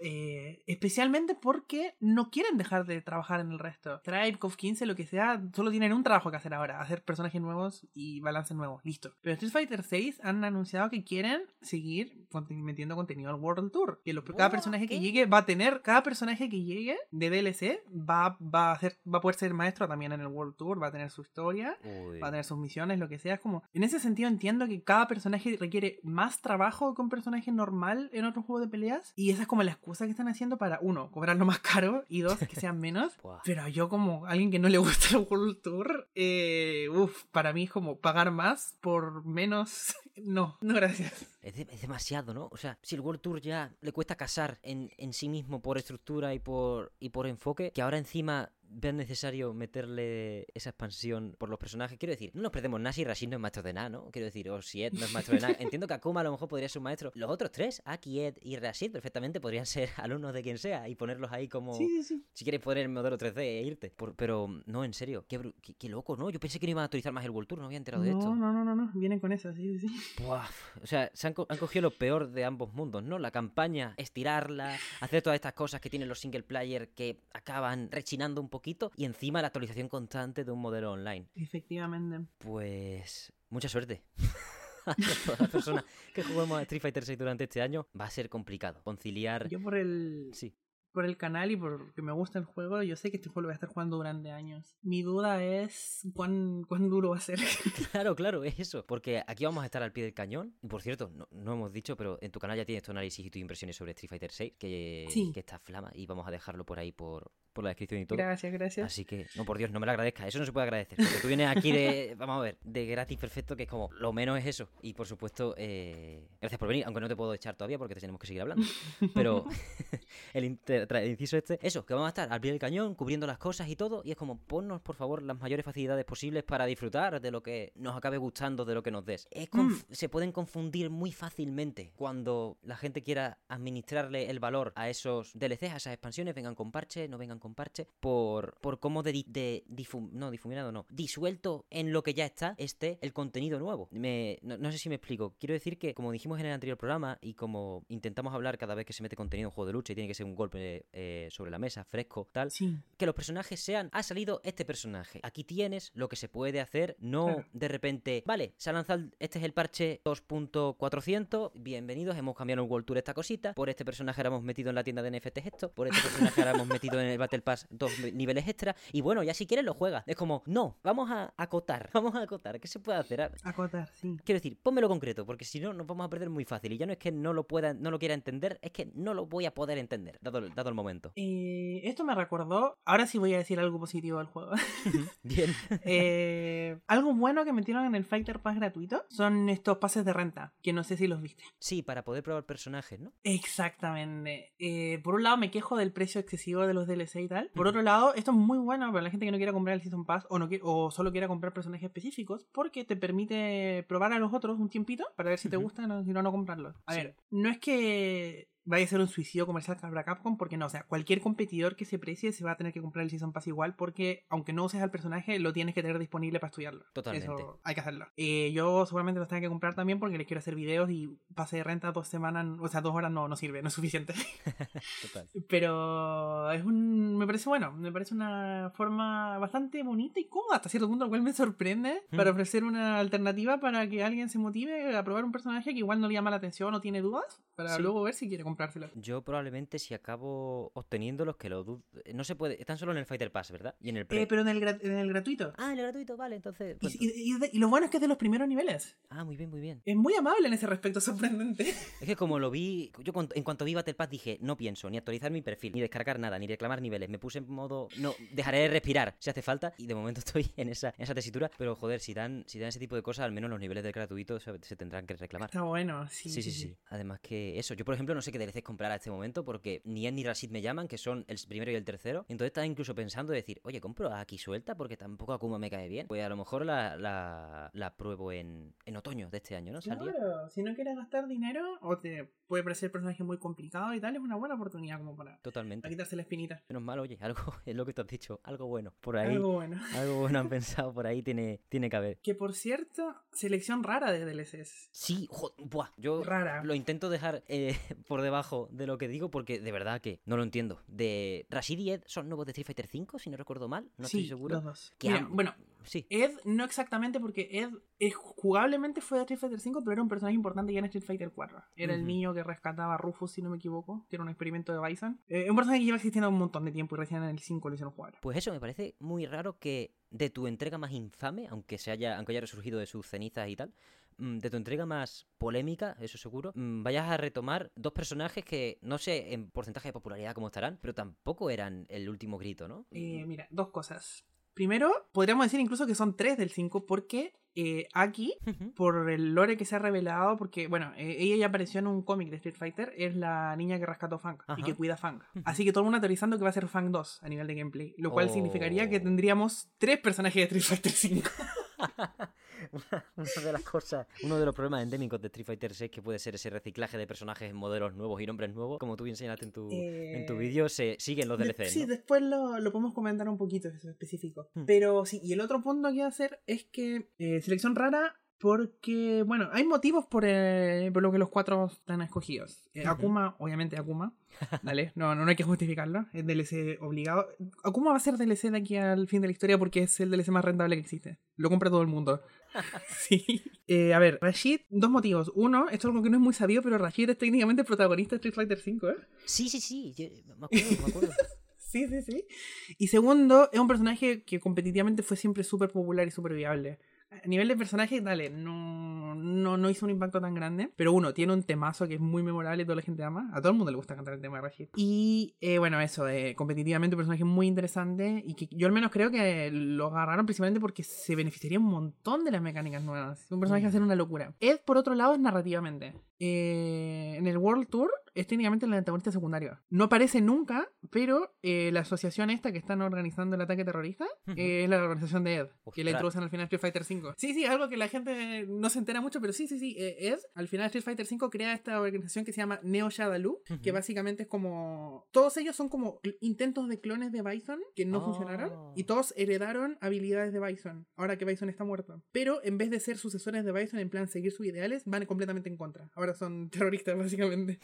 eh, especialmente porque no quieren dejar de trabajar en el resto. Tribe, CoF 15, lo que sea, solo tienen un trabajo que hacer ahora, hacer personajes nuevos y balance nuevos, listo. Pero Street Fighter 6 han anunciado que quieren seguir metiendo contenido al World Tour. Que cada personaje que llegue va a tener, cada personaje que llegue de DLC va, va, a, hacer, va a poder ser maestro también en el World Tour, va a tener su historia, va a tener sus misiones, lo que sea. Es como, en ese sentido entiendo que cada personaje requiere más trabajo que un personaje normal en otro juego de peleas y esa es como la excusa que están haciendo para, uno, cobrarlo más caro y dos, que sean menos. *laughs* Pero yo como alguien que no le gusta el World Tour, eh, uff, para mí es como pagar más por menos. *laughs* No, no gracias. Es, demasiado, ¿no? O sea, si el World Tour ya le cuesta casar en, en sí mismo por estructura y por, y por enfoque, que ahora encima vean necesario meterle esa expansión por los personajes. Quiero decir, no nos perdemos nada si Rashid no es maestro de nada, ¿no? Quiero decir, o si Ed no es maestro de nada. *laughs* Entiendo que Akuma a lo mejor podría ser un maestro. Los otros tres, Aki, Ed y Rashid, perfectamente podrían ser *laughs* alumnos de quien sea y ponerlos ahí como. Sí, sí, sí. Si quieres poner el modelo 3D e irte. Por- pero no, en serio, qué, qué- qué loco, ¿no? Yo pensé que no iban a actualizar más el World Tour, no había enterado de esto. No, no, no, no, no, vienen con eso, sí, sí, sí. Buah, O sea, se han, co- han cogido lo peor de ambos mundos, ¿no? La campaña, estirarla, hacer todas estas cosas que tienen los single player que acaban rechinando un poquito y encima la actualización constante de un modelo online. Efectivamente. Pues mucha suerte. *laughs* a todas las personas que juguemos a Street Fighter 6 durante este año va a ser complicado conciliar. Yo por el, Sí, por el canal y porque me gusta el juego, yo sé que este juego lo voy a estar jugando durante años. Mi duda es cuán, cuán duro va a ser. *laughs* claro, claro, es eso. Porque aquí vamos a estar al pie del cañón. Y por cierto, no, no hemos dicho, pero en tu canal ya tienes tu análisis y tus impresiones sobre Street Fighter 6, que, Sí. que está flama y vamos a dejarlo por ahí por, por la descripción y todo. gracias, gracias. Así que, no, por Dios, no me lo agradezca. Eso no se puede agradecer. Porque tú vienes aquí de, *laughs* vamos a ver, de gratis perfecto, que es como, lo menos es eso. Y por supuesto, eh, gracias por venir, aunque no te puedo echar todavía porque te tenemos que seguir hablando. Pero *laughs* el, inter- tra- el inciso este, eso, que vamos a estar al pie del cañón, cubriendo las cosas y todo. Y es como, ponnos, por favor, las mayores facilidades posibles para disfrutar de lo que nos acabe gustando, de lo que nos des. Es conf- Se pueden confundir muy fácilmente cuando la gente quiera administrarle el valor a esos DLCs, a esas expansiones, vengan con parche, no vengan con parche, por, por cómo de, di- de difum- no, difuminado, no, disuelto en lo que ya está esté el contenido nuevo. Me, no, no sé si me explico. Quiero decir que, como dijimos en el anterior programa y como intentamos hablar cada vez que se mete contenido en juego de lucha y tiene que ser un golpe eh, sobre la mesa, fresco, tal, Sí. que los personajes sean, ha salido este personaje, aquí tienes lo que se puede hacer, no Claro. de repente, vale, se ha lanzado, este es el parche 2.400, bienvenidos, hemos cambiado en World Tour esta cosita, por este personaje ahora hemos metido en la tienda de NFTs esto, por este personaje ahora hemos metido en el Battle Pass dos niveles extra, y bueno, ya si quieres lo juegas. Es como, no, vamos a acotar, *laughs* vamos a acotar, ¿qué se puede hacer? Acotar, sí. Quiero decir, pónmelo concreto, porque si no nos vamos a perder muy fácil. Y ya no es que no lo pueda, no lo quiera entender, es que no lo voy a poder entender, dado, el momento. Eh, esto me recordó, ahora sí voy a decir algo positivo del juego. *laughs* Bien. Eh, algo bueno que metieron en el Fighter Pass gratuito son estos pases de renta, que no sé si los viste. Sí, para poder probar personajes, ¿no? Exactamente. Eh, por un lado me quejo del precio excesivo de los DLC y tal. Por otro lado, esto es muy bueno para la gente que no quiera comprar el Season Pass o, no o solo quiera comprar personajes específicos porque te permite probar a los otros un tiempito para ver si te gustan o si no, no comprarlos. A Sí. ver, no es que vaya a ser un suicidio comercial para Capcom porque no, o sea, cualquier competidor que se precie se va a tener que comprar el Season Pass igual porque aunque no uses al personaje lo tienes que tener disponible para estudiarlo. Totalmente. Eso hay que hacerlo. Eh, yo seguramente los tengo que comprar también porque les quiero hacer videos y pase de renta dos semanas, o sea, dos horas no, no sirve, no es suficiente. *laughs* Total. Pero es un. Me parece bueno, me parece una forma bastante bonita y cómoda hasta cierto punto, lo cual me sorprende Mm. para ofrecer una alternativa para que alguien se motive a probar un personaje que igual no le llama la atención o tiene dudas, para Sí. luego ver si quiere Yo probablemente si acabo obteniéndolos que lo. No se puede. Están solo en el Fighter Pass, ¿verdad? Y en el pre. Eh, pero en el, en el gratuito. Ah, en el gratuito, vale, entonces. Y, pues, y- y de- y lo bueno es que es de los primeros niveles. Ah, muy bien, muy bien. Es muy amable en ese respecto, *laughs* sorprendente. Es que como lo vi, yo en cuanto vi Battle Pass dije, no pienso ni actualizar mi perfil, ni descargar nada, ni reclamar niveles. Me puse en modo, no, dejaré de respirar si hace falta. Y de momento *laughs* estoy en esa, en esa tesitura. Pero joder, si dan, si dan ese tipo de cosas, al menos los niveles del gratuito se, se tendrán que reclamar. Está bueno, sí. Sí, sí, sí. Además que eso, yo por ejemplo no sé qué DLCs comprar a este momento porque ni Ed ni Rashid me llaman, que son el primero y el tercero. Entonces estaba incluso pensando de decir, oye, compro a Aki suelta porque tampoco Akuma me cae bien. Pues a lo mejor la, la, la pruebo en, en otoño de este año, ¿no? Salía. Claro, si no quieres gastar dinero o te puede parecer el personaje muy complicado y tal, es una buena oportunidad como para, para Totalmente. quitarse la espinita. Menos mal, oye, algo *laughs* es lo que te has dicho, algo bueno. Por ahí, Algo *laughs* algo, bueno. bueno han pensado, por ahí tiene, tiene que haber. Que por cierto, selección rara de DLCs. Sí, jo- buah, yo Rara. lo intento dejar eh, *laughs* por debajo de lo que digo porque de verdad que no lo entiendo. De Rashid y Ed son nuevos de Street Fighter 5, si no recuerdo mal, no sí, estoy seguro. los dos. Que Mira, han- bueno, Sí, Ed no exactamente porque Ed es, jugablemente fue de Street Fighter 5, pero era un personaje importante ya en Street Fighter 4. Era el niño que rescataba a Rufus, si no me equivoco, que era un experimento de Bison. Eh, un personaje que lleva existiendo un montón de tiempo y recién en el 5 lo hicieron jugar. Pues eso, me parece muy raro que de tu entrega más infame, aunque se haya, aunque haya resurgido de sus cenizas y tal, de tu entrega más polémica, eso seguro, mm, vayas a retomar dos personajes que no sé en porcentaje de popularidad cómo estarán, pero tampoco eran el último grito, ¿no? Eh, mira, dos cosas. Primero, podríamos decir incluso que son tres del 5 porque eh, Aki, *laughs* por el lore que se ha revelado, porque, bueno, eh, ella ya apareció en un cómic de Street Fighter, es la niña que rescató Fang y que cuida Fang. Así que todo el mundo teorizando que va a ser Fang 2 a nivel de gameplay, lo cual significaría que oh. tendríamos tres personajes de Street Fighter 5. *laughs* *laughs* una, de las cosas, uno de los problemas endémicos de Street Fighter 6 que puede ser ese reciclaje de personajes en modelos nuevos y nombres nuevos, como tú bien enseñaste en tu, en tu eh, vídeo, se siguen los DLC. sí, después lo, lo, podemos comentar un poquito, eso específico. Hmm. Pero sí, y el otro punto que voy a hacer es que eh, selección rara porque, bueno, hay motivos por, eh, por lo que los cuatro están escogidos. Eh, Akuma, obviamente Akuma. *laughs* ¿Vale? No, no, hay que justificarlo. Es DLC obligado. Akuma va a ser DLC de aquí al fin de la historia porque es el DLC más rentable que existe. Lo compra todo el mundo. *laughs* sí. Eh, a ver, Rashid, dos motivos. Uno, esto es algo que no es muy sabido, pero Rashid es técnicamente protagonista de Street Fighter V, ¿eh? Sí, sí, sí. me acuerdo, me acuerdo. *laughs* sí, sí, sí. Y segundo, es un personaje que competitivamente fue siempre súper popular y súper viable a nivel de personaje, dale, no, no, no hizo un impacto tan grande. Pero uno, tiene un temazo que es muy memorable y toda la gente ama. A todo el mundo le gusta cantar el tema de Rashid. Y eh, bueno, eso, eh, competitivamente un personaje muy interesante y que yo al menos creo que lo agarraron principalmente porque se beneficiaría un montón de las mecánicas nuevas. Un personaje que va a ser una locura. Ed, por otro lado, es narrativamente. Eh, en el World Tour es técnicamente el antagonista secundario. No aparece nunca, pero eh, la asociación esta que están organizando el ataque terrorista es la organización de Ed, que la introducen al final de Street Fighter 5. Sí, sí, algo que la gente no se entera mucho, pero sí, sí, sí. Eh, Ed, al final de Street Fighter 5 crea esta organización que se llama Neo Shadaloo, que básicamente es como. Todos ellos son como intentos de clones de Bison que no funcionaron y oh. todos heredaron habilidades de Bison, ahora que Bison está muerto. Pero en vez de ser sucesores de Bison, en plan seguir sus ideales, van completamente en contra. Ahora son *laughs* terroristas, básicamente.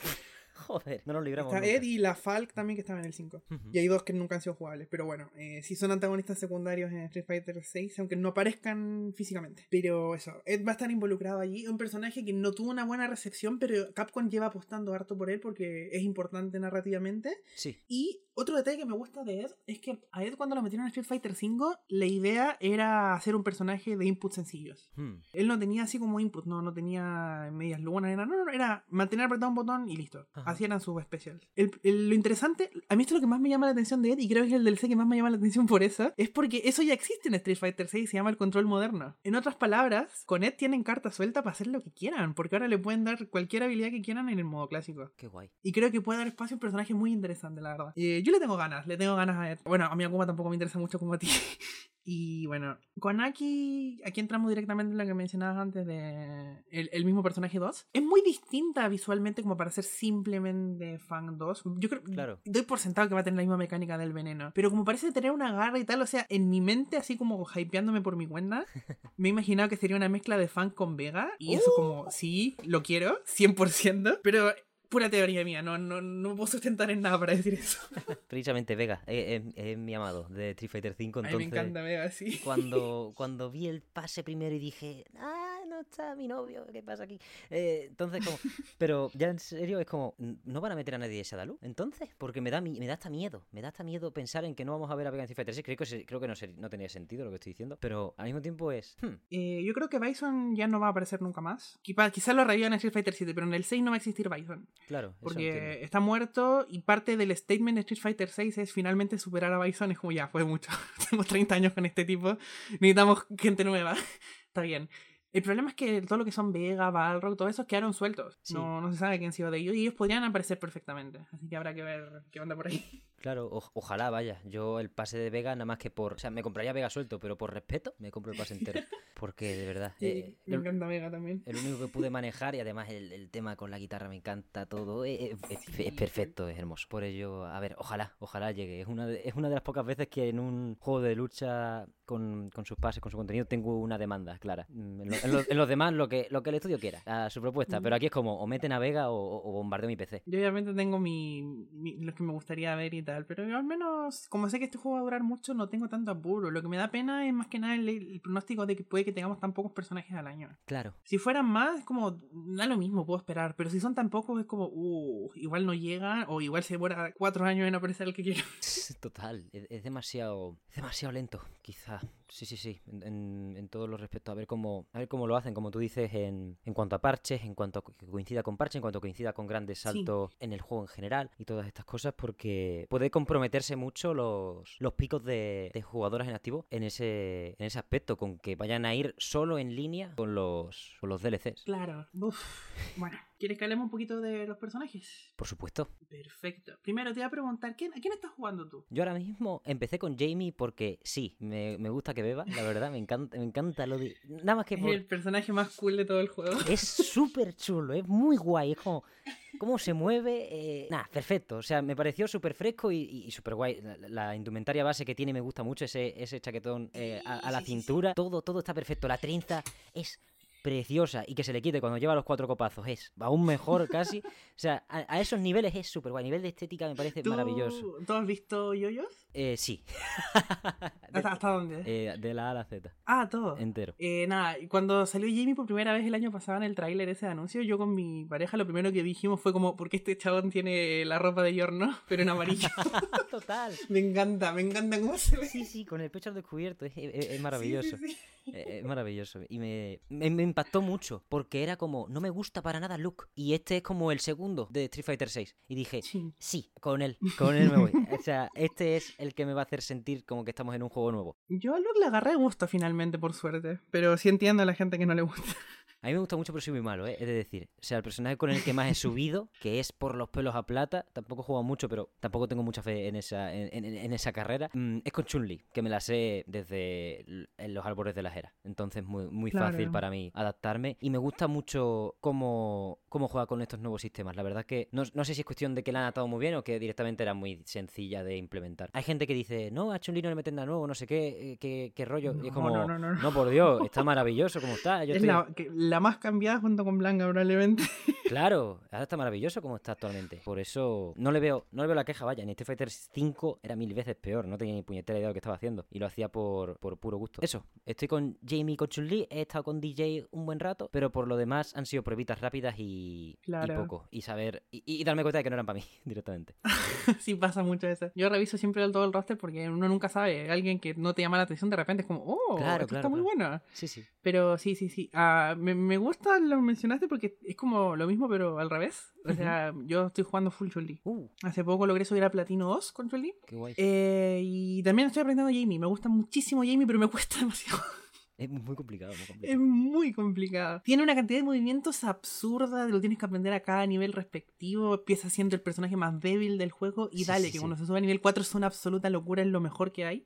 Joder, no nos libramos. Está Ed y la Falk también que estaban en el 5. Y hay dos que nunca han sido jugables. Pero bueno, eh, sí son antagonistas secundarios en Street Fighter 6, aunque no aparezcan físicamente. Pero eso, Ed va a estar involucrado allí. Un personaje que no tuvo una buena recepción, pero Capcom lleva apostando harto por él porque es importante narrativamente. Sí. Y otro detalle que me gusta de Ed es que a Ed cuando lo metieron en Street Fighter 5, la idea era hacer un personaje de inputs sencillos. Hmm. Él no tenía así como input, no, no tenía medias lunas, era, no, no, era mantener apretado un botón y listo. Así eran sus specials. lo interesante, a mí esto es lo que más me llama la atención de Ed, y creo que es el DLC que más me llama la atención por eso, es porque eso ya existe en Street Fighter 6 se llama el control moderno. En otras palabras, con Ed tienen carta suelta para hacer lo que quieran, porque ahora le pueden dar cualquier habilidad que quieran en el modo clásico. Qué guay. Y creo que puede dar espacio a un personaje muy interesante, la verdad. Eh, yo le tengo ganas, le tengo ganas a. Bueno, a mi Akuma tampoco me interesa mucho como a ti. *laughs* Y bueno, con Aki, aquí entramos directamente en lo que mencionabas antes de el, mismo personaje 2. Es muy distinta visualmente como para ser simplemente fan 2. Yo creo, claro. doy por sentado que va a tener la misma mecánica del veneno. Pero como parece tener una garra y tal, o sea, en mi mente, así como hypeándome por mi cuenta, *laughs* me he imaginado que sería una mezcla de fan con Vega. Y eso como, sí, lo quiero, 100%. Pero pura teoría mía, no, no, no puedo sustentar en nada para decir eso. *laughs* Precisamente Vega, es, mi amado de Street Fighter 5. Entonces, A mí me encanta Vega, sí. Cuando, *laughs* cuando vi el pase primero y dije, ah, no está mi novio, ¿qué pasa aquí? Eh, entonces, como, pero ya en serio es como, ¿no van a meter a nadie de Shadaloo? Entonces, porque me da, me da hasta miedo, me da hasta miedo pensar en que no vamos a ver a Vega en Street Fighter 6. Creo que, creo que no, no tenía sentido lo que estoy diciendo, pero al mismo tiempo es. Hmm. Eh, yo creo que Bison ya no va a aparecer nunca más. Quizás lo revivan en Street Fighter 7, pero en el 6 no va a existir Bison. Claro. Porque está muerto y parte del statement de Street Fighter 6 es finalmente superar a Bison. Es como ya, fue mucho. *laughs* Tenemos 30 años con este tipo. Necesitamos gente nueva. *laughs* está bien. El problema es que todo lo que son Vega, Balrog, todo eso quedaron sueltos. No, no se sabe quién ha sido de ellos y ellos podrían aparecer perfectamente. Así que habrá que ver qué onda por ahí. Claro, ojalá vaya. Yo el pase de Vega nada más que por... O sea, me compraría Vega suelto, pero por respeto me compro el pase entero. *laughs* Porque de verdad... Eh, me encanta Vega también. El único que pude manejar y además el, tema con la guitarra me encanta todo. Eh, eh, es, perfecto, es hermoso. Por ello, a ver, ojalá, ojalá llegue. Es una de, es una de las pocas veces que en un juego de lucha con, sus pases, con su contenido, tengo una demanda clara. Mm, en, los demás, lo que, lo que el estudio quiera, a su propuesta. Pero aquí es como, o meten a Vega o, bombardeo mi PC. Yo obviamente tengo mi, lo que me gustaría ver y tal, pero yo al menos, como sé que este juego va a durar mucho, no tengo tanto apuro. Lo que me da pena es más que nada el, pronóstico de que puede que tengamos tan pocos personajes al año. Claro. Si fueran más, es como, da lo mismo, puedo esperar. Pero si son tan pocos, es como, uh, igual no llega, o igual se demora cuatro años en aparecer el que quiero. *laughs* Total, es, demasiado, demasiado lento, quizá. Sí, sí, sí, en, en, todos los respectos. A ver cómo a ver cómo lo hacen, como tú dices, en, en cuanto a parches, en cuanto a que coincida con parches, en cuanto a coincida con grandes saltos en el juego en general y todas estas cosas, porque puede puede comprometerse mucho los, los picos de, jugadoras en activo en ese, en ese aspecto, con que vayan a ir solo en línea con los, con los DLCs. Claro. Bueno, ¿quieres que hablemos un poquito de los personajes? Por supuesto. Perfecto. Primero te voy a preguntar, ¿quién, ¿a quién estás jugando tú? Yo ahora mismo empecé con Jamie porque sí, me, me gusta que beba, la verdad, me encanta, me encanta lo de... Nada más que Es por... el personaje más cool de todo el juego. *laughs* Es súper chulo, es muy guay, es como... Cómo se mueve, eh, nada, perfecto. O sea, me pareció súper fresco y, y, y súper guay. La, la indumentaria base que tiene me gusta mucho, ese, ese chaquetón eh, a, a la cintura. Todo, todo está perfecto. La trenza es preciosa y que se le quite cuando lleva los cuatro copazos es aún mejor *laughs* casi. O sea, a, a esos niveles es súper guay. A nivel de estética me parece ¿Tú, maravilloso. ¿Tú has visto yoyos? Eh, sí. *laughs* ¿Hasta, hasta dónde? Eh, de la A a la Z, ah, todo. entero. Eh, nada, cuando salió Jamie por primera vez el año pasado en el tráiler ese anuncio, yo con mi pareja lo primero que dijimos fue como, ¿por qué este chabón tiene la ropa de Yorno, *laughs* pero en amarillo? *laughs* Total. me encanta, me encanta cómo se ve. Sí, sí, con el pecho al descubierto. Es, es- es maravilloso. Sí, sí, sí. Eh, Es maravilloso. Y me, me, me impactó mucho. Porque era como, no me gusta para nada Luke. Y este es como el segundo de Street Fighter 6. Y dije, Sí. sí, con él. Con él me voy. O sea, este es el que me va a hacer sentir como que estamos en un juego nuevo. Yo a Luke le agarré gusto finalmente, por suerte. Pero sí entiendo a la gente que no le gusta. A mí me gusta mucho, pero soy muy malo, ¿eh? Es de decir, o sea, el personaje con el que más he subido, que es por los pelos a plata, tampoco he jugado mucho, pero tampoco tengo mucha fe en esa, en, en- en esa carrera, mm, es con Chun-Li, que me la sé desde los árboles de la era. Entonces, muy, muy Claro. fácil para mí adaptarme. Y me gusta mucho cómo, cómo juega con estos nuevos sistemas. La verdad que no, no sé si es cuestión de que la han atado muy bien o que directamente era muy sencilla de implementar. Hay gente que dice, no, a Chun-Li no le meten nada nuevo, no sé qué, eh, qué, qué rollo. y es No, como, no, no, no, no. no, por Dios, *laughs* está maravilloso como está. Yo es estoy- la, que- la más cambiada junto con Blanca, probablemente. *laughs* Claro, ahora está maravilloso como está actualmente. Por eso no le veo, no le veo la queja, vaya. En Street Fighter 5 era mil veces peor, no tenía ni puñetera idea de lo que estaba haciendo. Y lo hacía por, por puro gusto. Eso, estoy con Jamie y con Chun-Li, he estado con DJ un buen rato, pero por lo demás han sido pruebitas rápidas y, y Claro. poco. Y saber, y, y darme cuenta de que no eran para mí, *laughs* directamente. *laughs* sí pasa mucho eso. Yo reviso siempre todo el roster porque uno nunca sabe. Alguien que no te llama la atención de repente es como, oh, Claro, esto claro, está muy bueno. Sí, sí. Pero sí, sí, sí. Ah, me, me gusta lo mencionaste porque es como lo mismo, pero al revés. O sea, yo estoy jugando full Chun-Li. Uh, Hace poco logré subir a Platino 2 con Chun-Li. qué guay. Eh, y también estoy aprendiendo Jamie. Me gusta muchísimo Jamie, pero me *laughs* cuesta demasiado. Es muy complicado, muy Es muy complicado. Tiene una cantidad de movimientos absurda, lo tienes que aprender a cada nivel respectivo. Empieza siendo el personaje más débil del juego y Sí, dale, sí, que sí. cuando se sube a nivel 4 es una absoluta locura, es lo mejor que hay.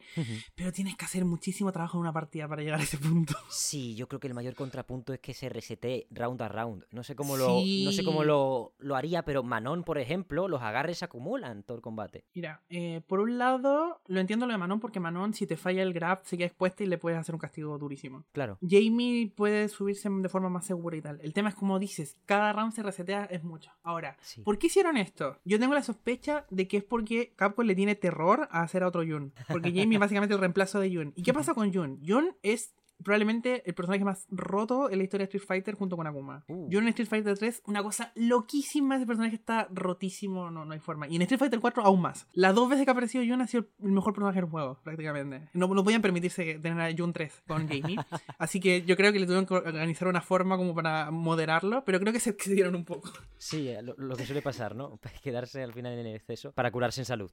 Pero tienes que hacer muchísimo trabajo en una partida para llegar a ese punto. *laughs* Sí, yo creo que el mayor contrapunto es que se resete round a round. No sé cómo lo, no sé cómo lo, lo haría, pero Manon, por ejemplo, los agarres acumulan todo el combate. Mira, eh, por un lado, lo entiendo lo de Manon porque Manon, si te falla el grab, se queda expuesta y le puedes hacer un castigo durísimo. Claro. Jamie puede subirse de forma más segura y tal. El tema es como dices, cada round se resetea, es mucho. Ahora, Sí. ¿por qué hicieron esto? Yo tengo la sospecha de que es porque Capcom le tiene terror a hacer a otro Jun. Porque *laughs* Jamie es básicamente el reemplazo de Jun. ¿Y qué pasa con Jun? Jun es probablemente el personaje más roto en la historia de Street Fighter junto con Akuma. Uh. Jun en Street Fighter 3, una cosa loquísima, ese personaje está rotísimo, no, no hay forma. Y en Street Fighter 4 aún más. Las dos veces que ha aparecido Jun ha sido el mejor personaje del juego, prácticamente. No, no podían permitirse tener a Jun 3 con *laughs* Jamie. Así que yo creo que le tuvieron que organizar una forma como para moderarlo, pero creo que se excedieron un poco. Sí, eh, lo, lo que suele pasar, ¿no? *laughs* Quedarse al final en el exceso para curarse en salud.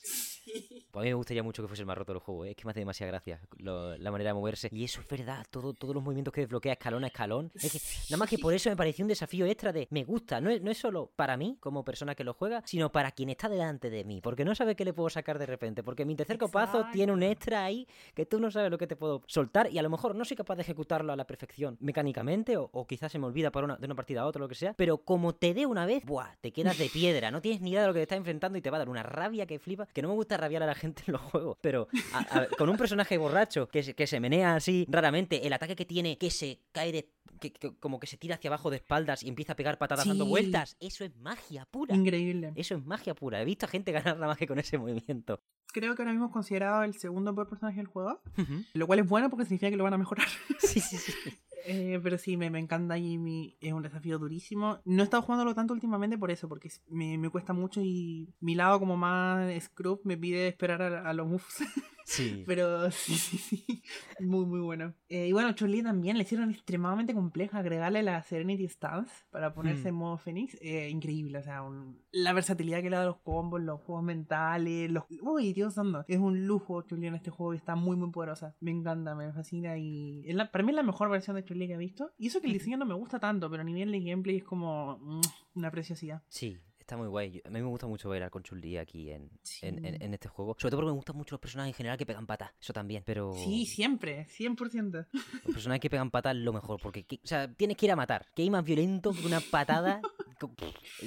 Pues a mí me gustaría mucho que fuese el más roto el juego, ¿eh? es que me hace demasiada gracia lo- la manera de moverse. Y eso es verdad, todo, todos los movimientos que desbloquea escalón a escalón. Es que nada más que por eso me pareció un desafío extra de me gusta. No es, no es solo para mí, como persona que lo juega, sino para quien está delante de mí. Porque no sabe qué le puedo sacar de repente. Porque mi tercer copazo tiene un extra ahí que tú no sabes lo que te puedo soltar. Y a lo mejor no soy capaz de ejecutarlo a la perfección mecánicamente, o, o quizás se me olvida para una, de una partida a otra, lo que sea. Pero como te dé una vez, ¡buah! Te quedas de piedra. No tienes ni idea de lo que te estás enfrentando y te va a dar una rabia que flipa. Que no me gusta rabiar a la gente en los juegos. Pero a- a- con un personaje borracho que que se menea así raramente, el ataque que tiene que se cae de. Que, que- como que se tira hacia abajo de espaldas y empieza a pegar patadas dando vueltas. Eso es magia pura. Increíble. Eso es magia pura. He visto a gente *laughs* ganar nada más que con ese movimiento. Creo que ahora mismo es considerado el segundo peor personaje del juego, lo cual es bueno porque significa que lo van a mejorar. *laughs* sí, sí, sí. *laughs* Eh, pero sí, me, me encanta Jamie, es un desafío durísimo. No he estado jugándolo tanto últimamente por eso, porque me, me cuesta mucho y mi lado como más scrub me pide esperar a, a los moves. Sí. Pero *laughs* sí, sí, sí. Muy, muy bueno. Eh, y bueno, Chun-Li también le hicieron extremadamente compleja agregarle la Serenity Stance para ponerse en Hmm. modo Fénix. Eh, increíble, o sea, un- la versatilidad que le da los combos, los juegos mentales, los... Uy, Dios santo. Es un lujo Chun-Li en este juego y está muy, muy poderosa. Me encanta, me fascina y... es la- para mí es la mejor versión de Chun-Li que he visto. Y eso que el diseño no me gusta tanto, pero a nivel de gameplay es como mm, una preciosidad. Sí, está muy guay. A mí me gusta mucho bailar con Chun-Li aquí en, Sí. en, en- en este juego. Sobre todo porque me gustan mucho los personajes en general que pegan patas. Eso también, pero... Sí, siempre, 100%. Los personajes que pegan patas lo mejor, porque, que- o sea, tienes que ir a matar. Que hay más violento que una patada. *laughs*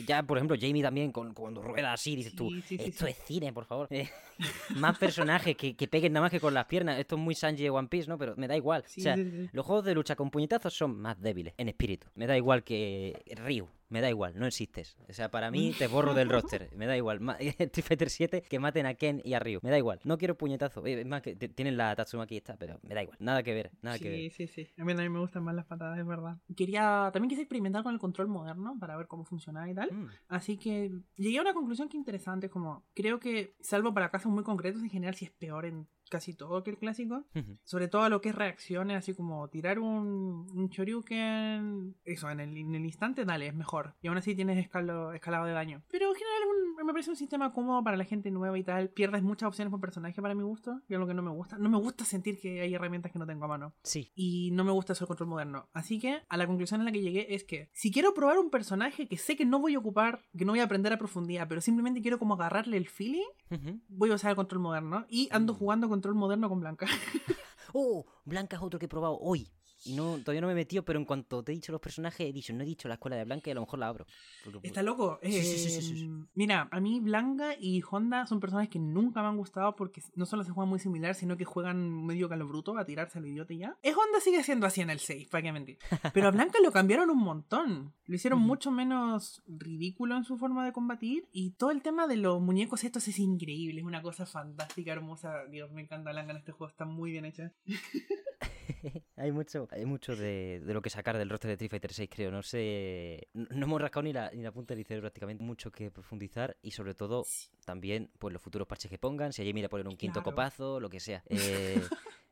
Ya, por ejemplo, Jamie también, con, cuando rueda así, dices tú, Sí, sí, esto es cine, por favor. *laughs* Más personajes que, que peguen nada más que con las piernas. Esto es muy Sanji de One Piece, ¿no? Pero me da igual. Sí, o sea, sí, sí. los juegos de lucha con puñetazos son más débiles, en espíritu. Me da igual que Ryu. Me da igual, no existes. O sea, para mí te borro del roster. *laughs* Me da igual. *laughs* Street Fighter 7 que maten a Ken y a Ryu. Me da igual. No quiero puñetazo. Eh, Es más, que tienen la Tatsumaki esta, pero me da igual. Nada que ver. Nada que ver. Sí, sí, sí. A mí también me gustan más las patadas, es verdad. Quería, también quise experimentar con el control moderno para ver cómo funcionaba y tal. Mm. Así que llegué a una conclusión que interesante, como creo que, salvo para casos muy concretos, en general sí es peor en casi todo que el clásico. Ujú. Sobre todo a lo que es reacciones, así como tirar un, un Shoryuken, eso, en el, en el instante, dale, es mejor. Y aún así tienes escalo, escalado de daño. Pero en general un- me parece un sistema cómodo para la gente nueva y tal. Pierdes muchas opciones por personaje para mi gusto, y es lo que no me gusta. No me gusta sentir que hay herramientas que no tengo a mano. Sí. Y no me gusta eso el control moderno. Así que a la conclusión en la que llegué es que si quiero probar un personaje que sé que no voy a ocupar, que no voy a aprender a profundidad, pero simplemente quiero como agarrarle el feeling, Ujú. voy a usar el control moderno. Y ando Mm. jugando control moderno con Blanca. *laughs* Oh, Blanca es otro que he probado hoy. No, todavía no me he metido, pero en cuanto te he dicho los personajes, he dicho, no he dicho la escuela de Blanca y a lo mejor la abro. Porque- Está loco. Sí, sí, sí, sí, sí, sí. Eh, Mira, a mí Blanca y Honda son personajes que nunca me han gustado porque no solo se juegan muy similar, sino que juegan medio calo bruto a tirarse al idiota y ya. Es Honda sigue siendo así en el 6, para qué mentir. *laughs* Pero a Blanca lo cambiaron un montón. Lo hicieron mucho menos ridículo en su forma de combatir. Y todo el tema de los muñecos estos es increíble. Es una cosa fantástica, hermosa. Dios, me encanta Blanca en este juego. Está muy bien hecha. *laughs* *laughs* hay mucho, hay mucho de, de lo que sacar del roster de Street Fighter 6, creo. No sé. No, no hemos rascado ni la, ni la punta del iceberg prácticamente. Mucho que profundizar y sobre todo también pues los futuros parches que pongan. Si a Jamie le ponen un quinto Claro. copazo, lo que sea. *laughs* Eh,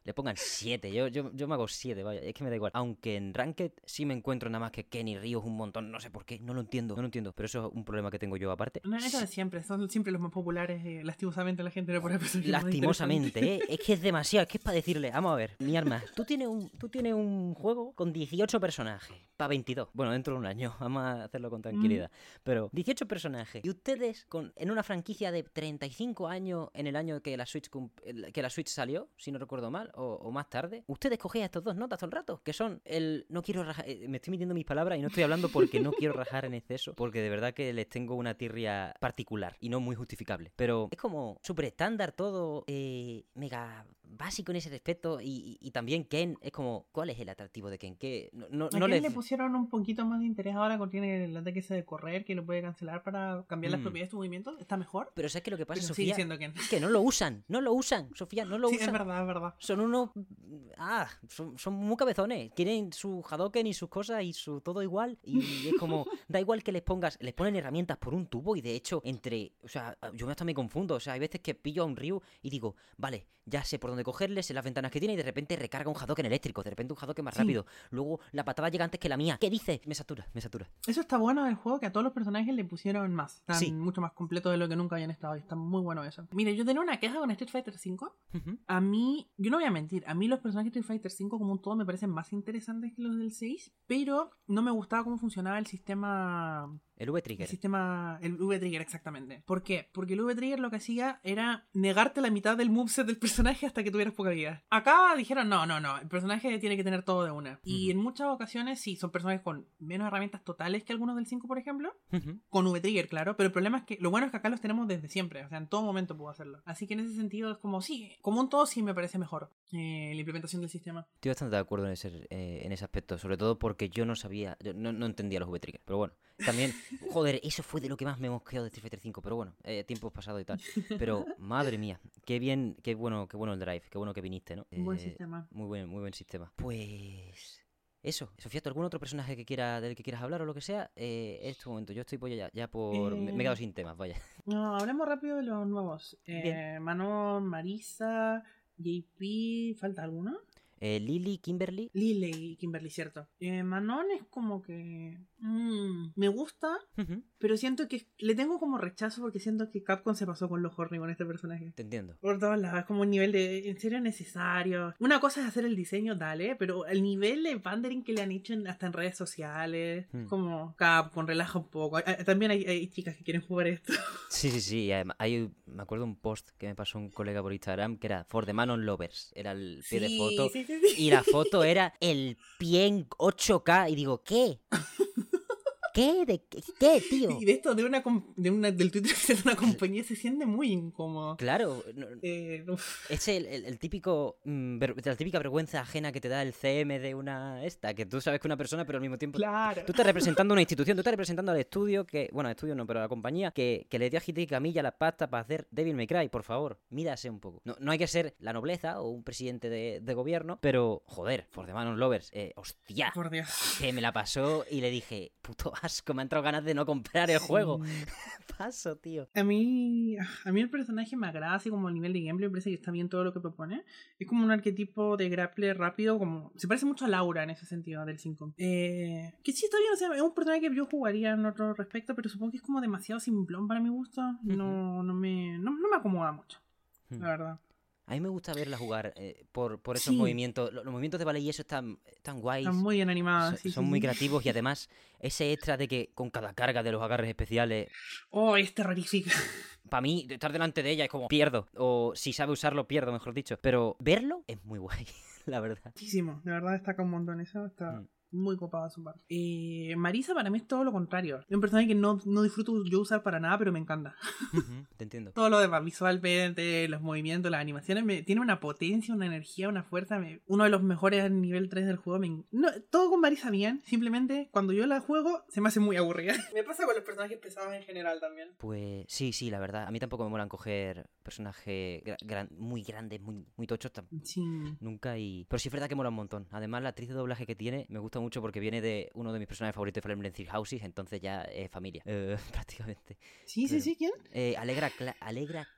le pongan 7. Yo, yo, yo me hago 7, vaya. Es que me da igual. Aunque en Ranked sí me encuentro nada más que Kenny Ríos un montón. No sé por qué. No lo entiendo. No lo entiendo. Pero eso es un problema que tengo yo aparte. No, eso de siempre. Son siempre los más populares. eh, lastimosamente la gente no más Lastimosamente, ¿eh? Es que es demasiado, es que es para decirle, vamos a ver, mi arma, tú tienes un, tú tienes un juego con 18 personajes, para 22, bueno, dentro de un año, *laughs* vamos a hacerlo con tranquilidad, pero 18 personajes, y ustedes con, en una franquicia de 35 años, en el año que la Switch, que la Switch salió, si no recuerdo mal, o, o más tarde, ustedes cogéis estas dos notas todo el rato, que son el, no quiero rajar, eh, me estoy metiendo mis palabras y no estoy hablando porque no quiero rajar en exceso, porque de verdad que les tengo una tirria particular y no muy justificable, pero es como súper estándar todo, eh, mega básico en ese respecto y, y- y también Ken es como, ¿cuál es el atractivo de Ken? Que no, no, ¿A no quién le... pusieron un poquito más de interés ahora cuando tiene el ataque ese de correr que lo puede cancelar para cambiar las Mm. propiedades de tu movimiento? ¿Está mejor? Pero ¿sabes qué es lo que pasa, Pero Sofía? Ken. Que no lo usan, no lo usan, Sofía, no lo Sí, usan. es verdad, es verdad. Son unos. Ah, son, son muy cabezones. Tienen su Hadoken y sus cosas y su todo igual. Y es como. *laughs* Da igual que les pongas. Les ponen herramientas por un tubo y de hecho, entre. O sea, yo hasta me confundo. O sea, hay veces que pillo a un Ryu y digo, vale, ya sé por dónde cogerle, sé las ventanas que tiene y de repente recarga un Hadoken eléctrico. De repente un Hadoken más Sí. rápido. Luego la patada llega antes que la mía. ¿Qué dice? Me satura, me satura. Eso está bueno del juego, que a todos los personajes le pusieron más. Están Sí. mucho más completos de lo que nunca habían estado y está muy bueno eso. Mire, yo tenía una queja con Street Fighter V. A mí, yo no voy a mentir, a mí los personajes de Street Fighter V como un todo me parecen más interesantes que los del 6, pero no me gustaba cómo funcionaba el sistema El El V-Trigger. sistema, el V-Trigger exactamente. ¿Por qué? Porque el V-Trigger lo que hacía era negarte la mitad del moveset del personaje hasta que tuvieras poca vida. Acá dijeron, no, no, no, el personaje tiene que tener todo de una. Y Ujú. en muchas ocasiones sí, son personajes con menos herramientas totales que algunos del 5, por ejemplo. Ujú. Con V-Trigger, claro, pero el problema es que lo bueno es que acá los tenemos desde siempre, o sea, en todo momento puedo hacerlo. Así que en ese sentido es como, sí, como un todo sí me parece mejor eh, la implementación del sistema. Estoy bastante de acuerdo en ese, eh, en ese aspecto, sobre todo porque yo no sabía, yo no, no entendía los V-Trigger. Pero bueno, también, joder, eso fue de lo que más me mosqueó de Street Fighter 5, pero bueno, eh, tiempos pasados y tal. Pero, *laughs* madre mía, qué bien, qué bueno, qué bueno el drive, qué bueno que viniste, ¿no? Un buen Eh, sistema. Muy buen, muy buen sistema. Pues. Eso, Sofía, ¿tú algún otro personaje que quiera, del que quieras hablar o lo que sea? Eh, en este momento, yo estoy pues ya, ya por. Me, me he quedado Eh, sin temas, vaya. No, hablemos rápido de los nuevos. Eh. Manon, Marisa, JP, ¿falta alguno? Eh, Lily, Kimberly. Lily y Kimberly, cierto. Manon es como que. Mm, me gusta, pero siento que le tengo como rechazo porque siento que Capcom se pasó con los horny con este personaje. Te entiendo. Por todos lados, es como un nivel de. ¿En serio necesario? Una cosa es hacer el diseño, dale, pero el nivel de pandering que le han hecho en- hasta en redes sociales, Hmm. como Capcom, relaja un poco. También hay, hay chicas que quieren jugar esto. *laughs* Sí, sí, sí. y además Hay, me acuerdo un post que me pasó un colega por Instagram que era For the Man on Lovers. Era el pie de foto. sí, sí, sí. Y la foto era el pie en 8K. Y digo, ¿qué? *laughs* ¿Qué? ¿De qué, qué, tío? Y de esto, de una, de una del Twitter *laughs* es una compañía, se siente muy incómodo. Claro, no- Eh, es el, el- el típico mm, la típica vergüenza ajena que te da el CM de una esta, que tú sabes que una persona, pero al mismo tiempo claro. Tú estás representando una institución, tú estás representando al estudio que, bueno, al estudio no, pero a la compañía que, que le dio a Hideki Camilla la pasta para hacer Devil May Cry, por favor, mídase un poco. No, no hay que ser la nobleza o un presidente de, de gobierno, pero, joder, For the Man on Lovers, eh, hostia, Por Dios. que me la pasó y le dije, puto asco, me han entrado ganas de no comprar el juego. Sí. *laughs* Paso, tío. A mí, a mí el personaje me agrada, así como a nivel de gameplay, me parece que está bien todo lo que propone. Es como un arquetipo de grappler rápido, como se parece mucho a Laura en ese sentido del 5. Eh, que sí, está bien, o sea, es un personaje que yo jugaría en otro respecto, pero supongo que es como demasiado simplón para mi gusto. No, no, me, no, no me acomoda mucho, Hmm. la verdad. A mí me gusta verla jugar eh, por, por esos Sí. movimientos. Los, los movimientos de ballet y eso están, están guays. Está muy bien animada. son sí, son sí, muy creativos y además ese extra de que con cada carga de los agarres especiales Oh, es terrorífica. para mí, estar delante de ella es como pierdo. O si sabe usarlo, pierdo, mejor dicho. Pero verlo es muy guay, *laughs* la verdad. Muchísimo, de verdad destaca un montón eso, está Mm. Muy copada su parte. Eh, Marisa para mí es todo lo contrario. Es un personaje que no, no disfruto yo usar para nada, pero me encanta. *laughs* Ujú, Te entiendo. Todo lo demás, visualmente, los movimientos, las animaciones, me, tiene una potencia, una energía, una fuerza. me- uno de los mejores a nivel 3 del juego. me no, todo con Marisa bien, simplemente cuando yo la juego se me hace muy aburrida. *laughs* Me pasa con los personajes pesados en general también. Pues sí, sí, la verdad. A mí tampoco me molan coger personajes gra- gran- muy grandes, muy, muy tochos. Sí. Nunca y... Pero sí es verdad que mola un montón. Además, la actriz de doblaje que tiene me gusta mucho porque viene de uno de mis personajes favoritos de Three Houses, entonces ya es familia, *laughs* eh, prácticamente. Sí, sí, sí, ¿quién? Eh, Alegra, Cla- Alegra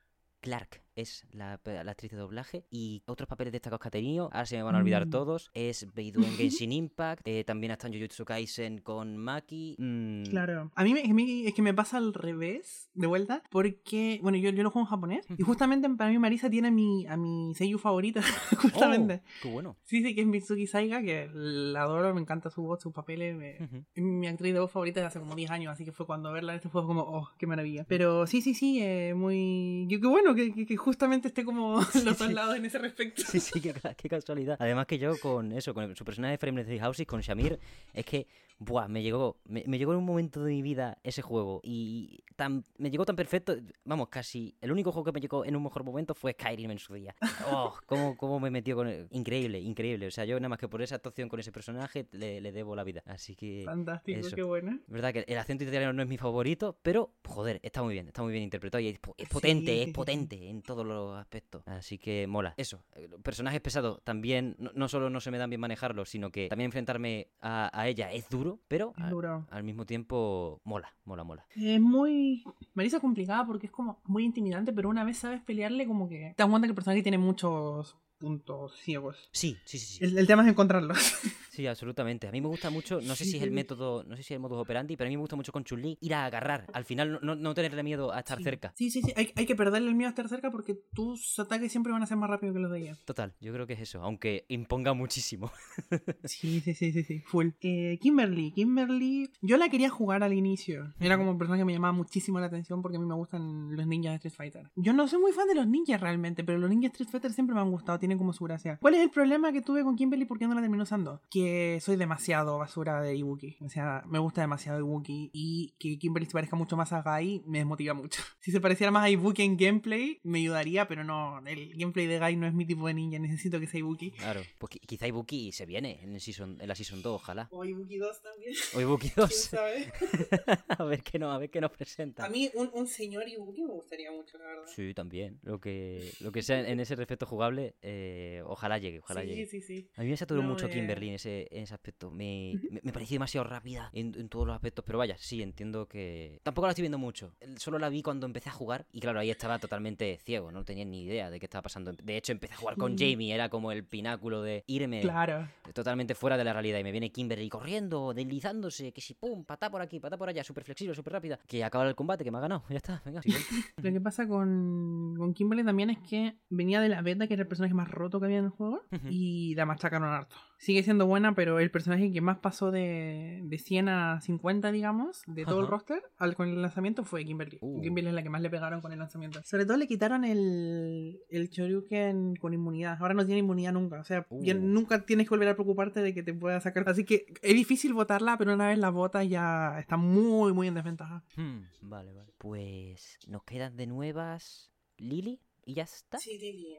Clark es la, la actriz de doblaje y otros papeles destacados que ha tenido, ahora se me van a olvidar Mm. todos, es Beidou en *laughs* Genshin Impact, eh, también está en Jujutsu Kaisen con Maki. mm, Claro. A mí, me- es que me pasa al revés, de vuelta, porque, bueno, yo, yo lo juego en japonés, y justamente para mí Marisa tiene a mi, a mi seiyuu favorita, *laughs* oh, justamente. qué bueno. Sí, sí, que es Mitsuki Saiga, que la adoro, me encanta su voz, sus papeles. me- Ujú. es mi actriz de voz favorita de hace como 10 años, así que fue cuando verla en este juego como, oh, qué maravilla. Pero sí, sí, sí, eh, muy... Qué, qué bueno que, que- que justamente esté como *laughs* los dos sí. lados en ese respecto. Sí, sí, qué, qué casualidad. Además que yo con eso, con su personaje de Three Houses, con Shamir, es que, buah, me llegó, me, me llegó en un momento de mi vida ese juego y tan, me llegó tan perfecto, vamos, casi, el único juego que me llegó en un mejor momento fue Skyrim en su día. Oh, cómo, cómo me metió con él. Increíble, increíble. O sea, yo nada más que por esa actuación con ese personaje le, le debo la vida. Así que... Fantástico, eso. qué bueno. verdad que el acento italiano no es mi favorito, pero joder, está muy bien, está muy bien interpretado y es, es potente, Sí, sí, es sí. potente en todos los aspectos. Así que mola. Eso, eh, personajes pesados también, no, no solo no se me dan bien manejarlos, sino que también enfrentarme a, a ella es duro, pero Es duro. al mismo tiempo mola, mola, mola. Es muy. Marisa complicada porque es como muy intimidante, pero una vez sabes pelearle, como que te das cuenta que el personaje tiene muchos puntos ciegos. Sí, sí, sí, sí. El, el tema es encontrarlos. *laughs* Sí, absolutamente. A mí me gusta mucho, no sé si es el método, no sé si es el modus operandi, pero a mí me gusta mucho con Chun-Li ir a agarrar. Al final no, no, tenerle miedo a estar Sí. cerca. Sí, sí, sí. Hay, hay que perderle el miedo a estar cerca porque tus ataques siempre van a ser más rápidos que los de ella. Total, yo creo que es eso, aunque imponga muchísimo. *laughs* Sí, sí, sí, sí, sí. Full. Eh, Kimberly. Kimberly. Yo la quería jugar al inicio. Era como un personaje que me llamaba muchísimo la atención porque a mí me gustan los ninjas de Street Fighter. Yo no soy muy fan de los ninjas realmente, pero los ninjas de Street Fighter siempre me han gustado. Tienen como su gracia. ¿Cuál es el problema que tuve con Kimberly? ¿Por qué no la termino usando? Que soy demasiado basura de Ibuki. O sea, me gusta demasiado Ibuki. Y que Kimberly se parezca mucho más a Gai me desmotiva mucho. *laughs* Si se pareciera más a Ibuki en gameplay, me ayudaría, pero no. El gameplay de Gai no es mi tipo de ninja. Necesito que sea Ibuki. Claro, pues qui- quizá Ibuki se viene en, el season, en la Season 2, ojalá. O Ibuki 2 también. O Ibuki *laughs* ¿Quién 2. sabe? *laughs* a ver qué no, a ver qué nos presenta. A mí un, un señor Ibuki me gustaría mucho, la verdad. Sí, también. Lo que, lo que sea en ese respecto jugable, eh, ojalá llegue, ojalá sí, llegue. sí, sí. A mí me saturó No, mucho eh. Kimberly en ese, ese, en ese aspecto. Me, me, me pareció demasiado rápida en, en todos los aspectos, pero vaya, sí, entiendo que... Tampoco la estoy viendo mucho. Solo la vi cuando empecé a jugar y claro, ahí estaba totalmente ciego, no tenía ni idea de qué estaba pasando. De hecho, empecé a jugar con. Jamie, era como el pináculo de irme Claro. totalmente fuera de la realidad. Y me viene Kimberly corriendo, deslizándose, que si pum, patá por aquí, patá por allá, súper flexible, súper rápida. Que acaba el combate, que me ha ganado. *laughs* Ya está, venga, siguiente. *laughs* Lo que pasa con, con Kimberly también es que venía de la beta, que era el personaje más roto que había en el juego, Ujú. y la machacaron harto. Sigue siendo buena, pero el personaje que más pasó de, de 100 a 50, digamos, de todo el roster, al, con el lanzamiento fue Kimberly. Uh. Kimberly es la que más le pegaron con el lanzamiento. Sobre todo le quitaron el, el Choryuken con inmunidad. Ahora no tiene inmunidad nunca. O sea, ya Uh. nunca tienes que volver a preocuparte de que te pueda sacar. Así que es difícil votarla, pero una vez la votas ya está muy, muy en desventaja. Hmm, vale, vale. Pues nos quedan de nuevas Lily y ya está. Sí, Lily.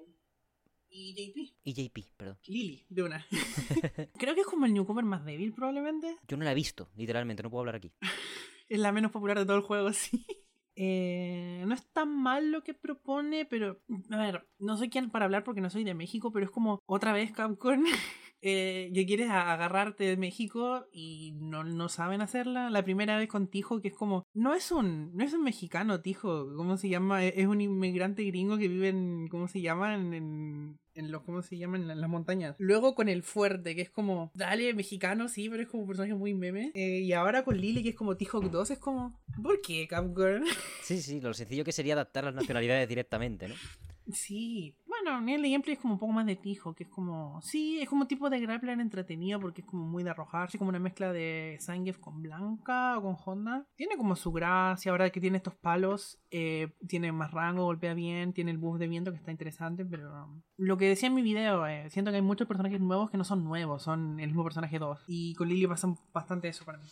Y JP. Y JP, perdón. Lily, de una. *laughs* *laughs* Creo que es como el newcomer más débil, probablemente. Yo no la he visto, literalmente, no puedo hablar aquí. *laughs* Es la menos popular de todo el juego, sí. Eh, no es tan mal lo que propone, pero a ver, no soy quien para hablar porque no soy de México, pero es como otra vez Capcom eh, que quieres agarrarte de México y no, no saben hacerla. La primera vez con Tijo, que es como, no es un, no es un mexicano, Tijo, ¿cómo se llama? Es es un inmigrante gringo que vive en, ¿cómo se llama? En, en, en los, ¿cómo se llama? En, la- en las montañas. Luego con el fuerte, que es como, dale, mexicano, sí, pero es como un personaje muy meme. Eh, y ahora con Lily, que es como Tijo 2, es como, ¿por qué, Capcom? Sí, sí, lo sencillo que sería adaptar las nacionalidades directamente, ¿no? *laughs* Sí, bueno, en el gameplay es como un poco más de tijo, que es como, sí, es como tipo de grappler entretenido porque es como muy de arrojarse, como una mezcla de Zangief con Blanca o con Honda. Tiene como su gracia, ahora que tiene estos palos, eh, tiene más rango, golpea bien, tiene el buff de viento que está interesante, pero lo que decía en mi video, eh, siento que hay muchos personajes nuevos que no son nuevos, son el mismo personaje 2. Y con Lily pasa bastante eso para mí.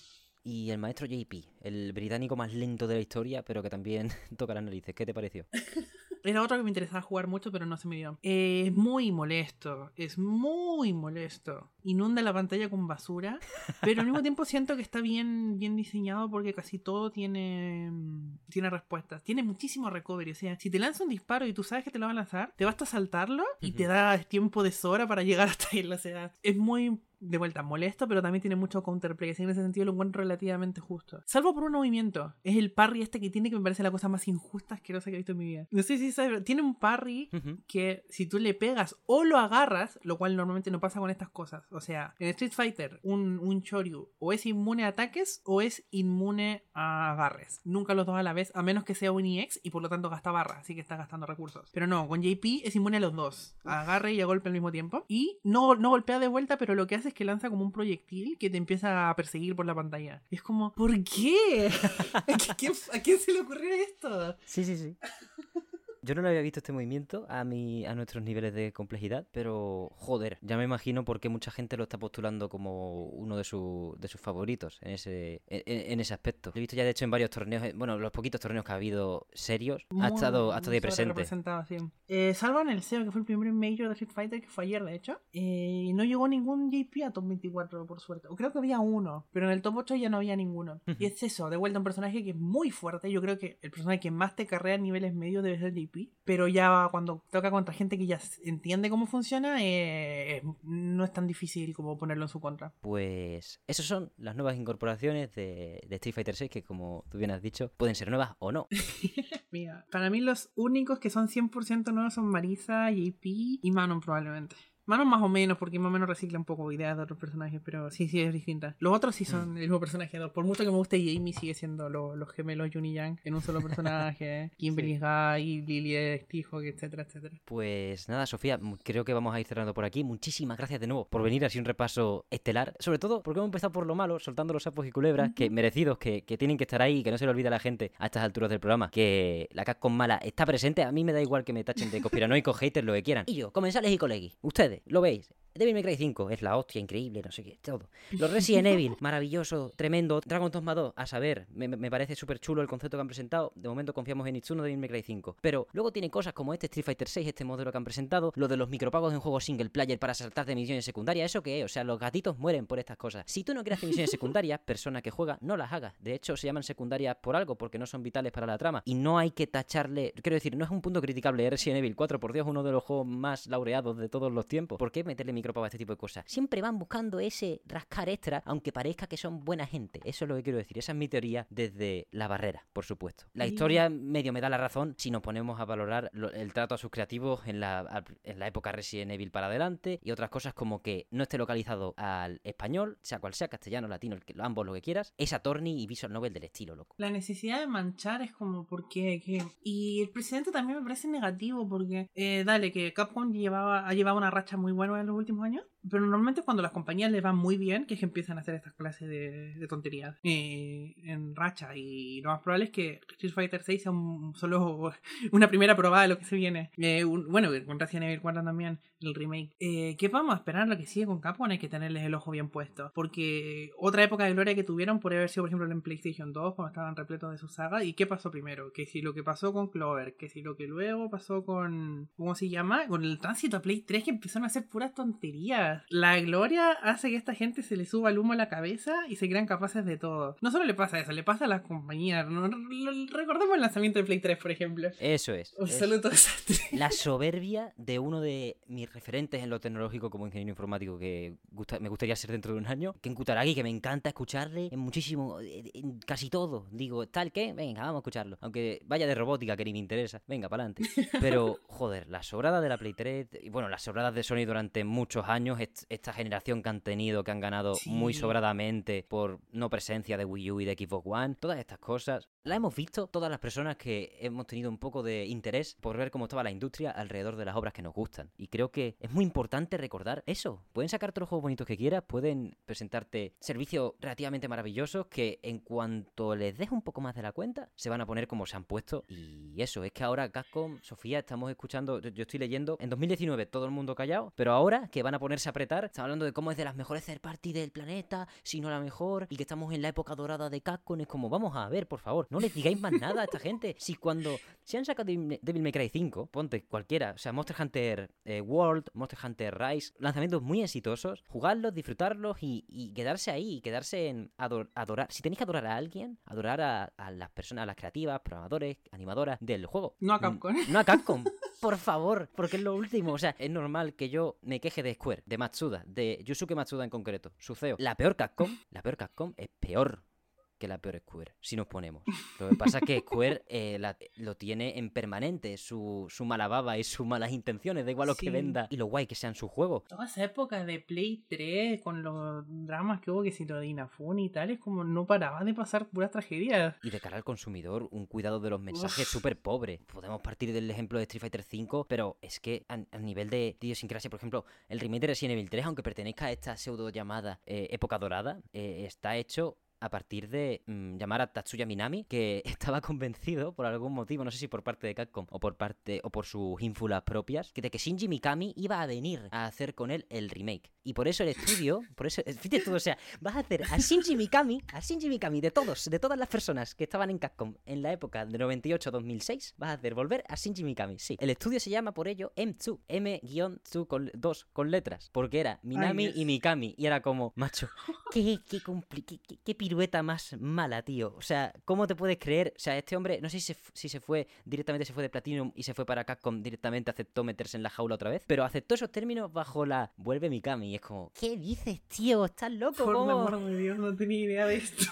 Y el maestro JP, el británico más lento de la historia, pero que también *laughs* toca las narices. ¿Qué te pareció? *laughs* Era otro que me interesaba jugar mucho, pero no se me dio. Eh, es muy molesto, es muy molesto. Inunda la pantalla con basura, pero al mismo *laughs* tiempo siento que está bien, bien diseñado porque casi todo tiene, mm, tiene respuestas. Tiene muchísimo recovery. O sea, si te lanza un disparo y tú sabes que te lo va a lanzar, te basta saltarlo y te da tiempo de sobra para *laughs* llegar hasta él. O sea, es muy de vuelta molesto, pero también tiene mucho counterplay. Así que en ese sentido lo encuentro relativamente justo. Salvo por un movimiento. Es el parry este que tiene que me parece la cosa más injusta asquerosa que he visto en mi vida. No sé si sabes, pero tiene un parry que si tú le pegas o lo agarras, lo cual normalmente no pasa con estas cosas. O sea, en Street Fighter, un, un Choryu o es inmune a ataques o es inmune a agarres. Nunca los dos a la vez, a menos que sea un EX y por lo tanto gasta barra, así que está gastando recursos. Pero no, con JP es inmune a los dos, a agarre y a golpe al mismo tiempo. Y no, no golpea de vuelta, pero lo que hace es que lanza como un proyectil que te empieza a perseguir por la pantalla. Y es como, ¿por qué? *laughs* ¿A quién, a quién se le ocurrió esto? Sí, sí, sí. *laughs* Yo no lo había visto este movimiento a mi, a nuestros niveles de complejidad, pero joder, ya me imagino por qué mucha gente lo está postulando como uno de, su- de sus favoritos en ese, en, en ese aspecto. Lo he visto ya de hecho en varios torneos, eh, bueno, los poquitos torneos que ha habido serios, ha estado, ha estado de presente. sí. Eh, salvo en el SEO, que fue el primer Major de Street Fighter, que fue ayer, de hecho. eh, no llegó ningún JP a top 24, por suerte. O creo que había uno, pero en el top 8 ya no había ninguno. Y es eso, de vuelta un personaje que es muy fuerte. Yo creo que el personaje que más te carrea a niveles medios debe ser JP. Pero ya cuando toca contra gente que ya entiende cómo funciona, eh, no es tan difícil como ponerlo en su contra. Pues esas son las nuevas incorporaciones de, de Street Fighter 6 que como tú bien has dicho, pueden ser nuevas o no. *laughs* Mira, para mí los únicos que son 100% nuevos son Marisa, JP y Manon probablemente. Manon más o menos, porque más o menos recicla un poco ideas de otros personajes, pero sí, sí es distinta. Los otros sí son el mismo personaje. Por mucho que me guste Jamie, sigue siendo lo- los gemelos Jun y Yang en un solo personaje. *laughs* Kimberly Guy, Lily T-Hawk, etcétera, etcétera. Pues nada, Sofía, creo que vamos a ir cerrando por aquí. Muchísimas gracias de nuevo por venir así un repaso estelar. Sobre todo porque hemos empezado por lo malo, soltando los sapos y culebras, que merecidos, que, que tienen que estar ahí y que no se le olvide a la gente a estas alturas del programa que la Capcom mala está presente. A mí me da igual que me tachen de *laughs* conspiranoico, haters, lo que quieran. Y yo, comensales y colegis, ustedes, lo veis. Devil May Cry 5 es la hostia, increíble, no sé qué, todo. Los Resident *laughs* Evil, maravilloso, tremendo. Dragon Dogma 2, a saber, me, me parece súper chulo el concepto que han presentado. De momento confiamos en Itsuno de Devil May Cry 5. Pero luego tiene cosas como este Street Fighter 6, este modelo que han presentado, lo de los micropagos en juegos single player para saltar de misiones secundarias. ¿Eso qué es? O sea, los gatitos mueren por estas cosas. Si tú no quieres hacer misiones *laughs* secundarias, persona que juega, no las hagas. De hecho, se llaman secundarias por algo, porque no son vitales para la trama. Y no hay que tacharle. Quiero decir, no es un punto criticable. Resident Evil 4, por Dios, uno de los juegos más laureados de todos los tiempos. ¿Por qué meterle Microprose, este tipo de cosas. Siempre van buscando ese rascar extra, aunque parezca que son buena gente. Eso es lo que quiero decir. Esa es mi teoría desde la barrera, por supuesto. La historia medio me da la razón si nos ponemos a valorar el trato a sus creativos en la, en la época Resident Evil para adelante y otras cosas como que no esté localizado al español, sea cual sea, castellano, latino, ambos lo que quieras, es Attorney y Visual Novel del estilo, loco. La necesidad de manchar es como, ¿por qué? Y el presidente también me parece negativo porque, eh, dale, que Capcom llevaba, ha llevado una racha muy buena en los últimos años, pero normalmente cuando las compañías les van muy bien, que empiezan a hacer estas clases de, tonterías eh, en racha. Y lo más probable es que Street Fighter 6 sea solo *laughs* una primera probada de lo que se viene. Eh, bueno, con Resident Evil 4 también, el remake. Eh, ¿Qué vamos a esperar lo que sigue con Capcom? Hay que tenerles el ojo bien puesto. Porque otra época de gloria que tuvieron podría haber sido, por ejemplo, en PlayStation 2, cuando estaban repletos de su saga. ¿Y qué pasó primero? Que si lo que pasó con Clover, que si lo que luego pasó con. ¿Cómo se llama? Con el tránsito a Play 3, que empezaron a hacer puras tonterías la gloria hace que esta gente se le suba el humo a la cabeza y se crean capaces de todo. No solo le pasa eso, le pasa a las compañías. Recordemos el lanzamiento de Play 3, por ejemplo. Eso es. Absoluto desastre. La soberbia de uno de mis referentes en lo tecnológico como ingeniero informático que me gustaría ser dentro de un año, que en Kutaragi, que me encanta escucharle en muchísimo, en casi todo. Digo, ¿tal qué? Venga, vamos a escucharlo. Aunque vaya de robótica que ni me interesa. Venga, para adelante. *laughs* Pero, joder, la sobrada de la Play 3, y bueno, las sobradas de Sony durante muchos años esta generación que han tenido, que han ganado muy sobradamente por no presencia de Wii U y de Xbox One, todas estas cosas, la hemos visto todas las personas que hemos tenido un poco de interés por ver cómo estaba la industria alrededor de las obras que nos gustan. Y creo que es muy importante recordar eso. Pueden sacar todos los juegos bonitos que quieras, pueden presentarte servicios relativamente maravillosos que en cuanto les des un poco más de la cuenta, se van a poner como se han puesto. Y eso, es que ahora Capcom, Sofía, estamos escuchando, yo estoy leyendo, en 2019 todo el mundo callado, pero ahora que van a ponerse a apretar, están hablando de cómo es de las mejores third party del planeta, si no la mejor, y que estamos en la época dorada de Capcom, es como, vamos a ver, por favor, no les digáis más nada a esta gente. *laughs* Si cuando se han sacado Devil May Cry 5, ponte cualquiera, o sea, Monster Hunter eh, World, Monster Hunter Rise, lanzamientos muy exitosos, jugarlos, disfrutarlos y, quedarse ahí, y quedarse en adorar. Si tenéis que adorar a alguien, adorar a, las personas, a las creativas, programadores, animadoras del juego. No a Capcom. No a Capcom. *laughs* por favor, porque es lo último. O sea, es normal que yo me queje de Square, de Matsuda, de Yusuke Matsuda en concreto, su CEO. La peor Capcom, la peor Capcom es peor que la peor Square, si nos ponemos. Lo que pasa es que Square eh, lo tiene en permanente, su, su mala baba y sus malas intenciones, da igual lo que venda y lo guay que sean sus juegos. Toda esa época de Play 3, con los dramas que hubo, que si lo de y tal, es como no paraba de pasar puras tragedias. Y de cara al consumidor, un cuidado de los mensajes súper pobre. Podemos partir del ejemplo de Street Fighter V, pero es que a, nivel de idiosincrasia, por ejemplo, el remake de Resident Evil 3, aunque pertenezca a esta pseudo llamada eh, época dorada, eh, está hecho a partir de mm, llamar a Tatsuya Minami, que *laughs* estaba convencido por algún motivo, no sé si por parte de Capcom o por parte o por sus ínfulas propias, de que Shinji Mikami iba a venir a hacer con él el remake. Y por eso el estudio, por eso, *laughs* fíjate tú, o sea, vas a hacer a Shinji Mikami, a Shinji Mikami de todos, de todas las personas que estaban en Capcom en la época de 98-2006, vas a hacer volver a Shinji Mikami. Sí, el estudio se llama por ello M2, M-2 con 2 con letras, porque era Minami y Mikami y era como, macho, qué qué, qué, qué, qué más mala, tío. O sea, ¿cómo te puedes creer? O sea, este hombre, no sé si se, si se fue directamente, se fue de Platinum y se fue para Capcom directamente, aceptó meterse en la jaula otra vez, pero aceptó esos términos bajo la vuelve Mikami. Y es como, ¿qué dices, tío? ¿Estás loco? Por el amor de Dios, no tenía idea de esto.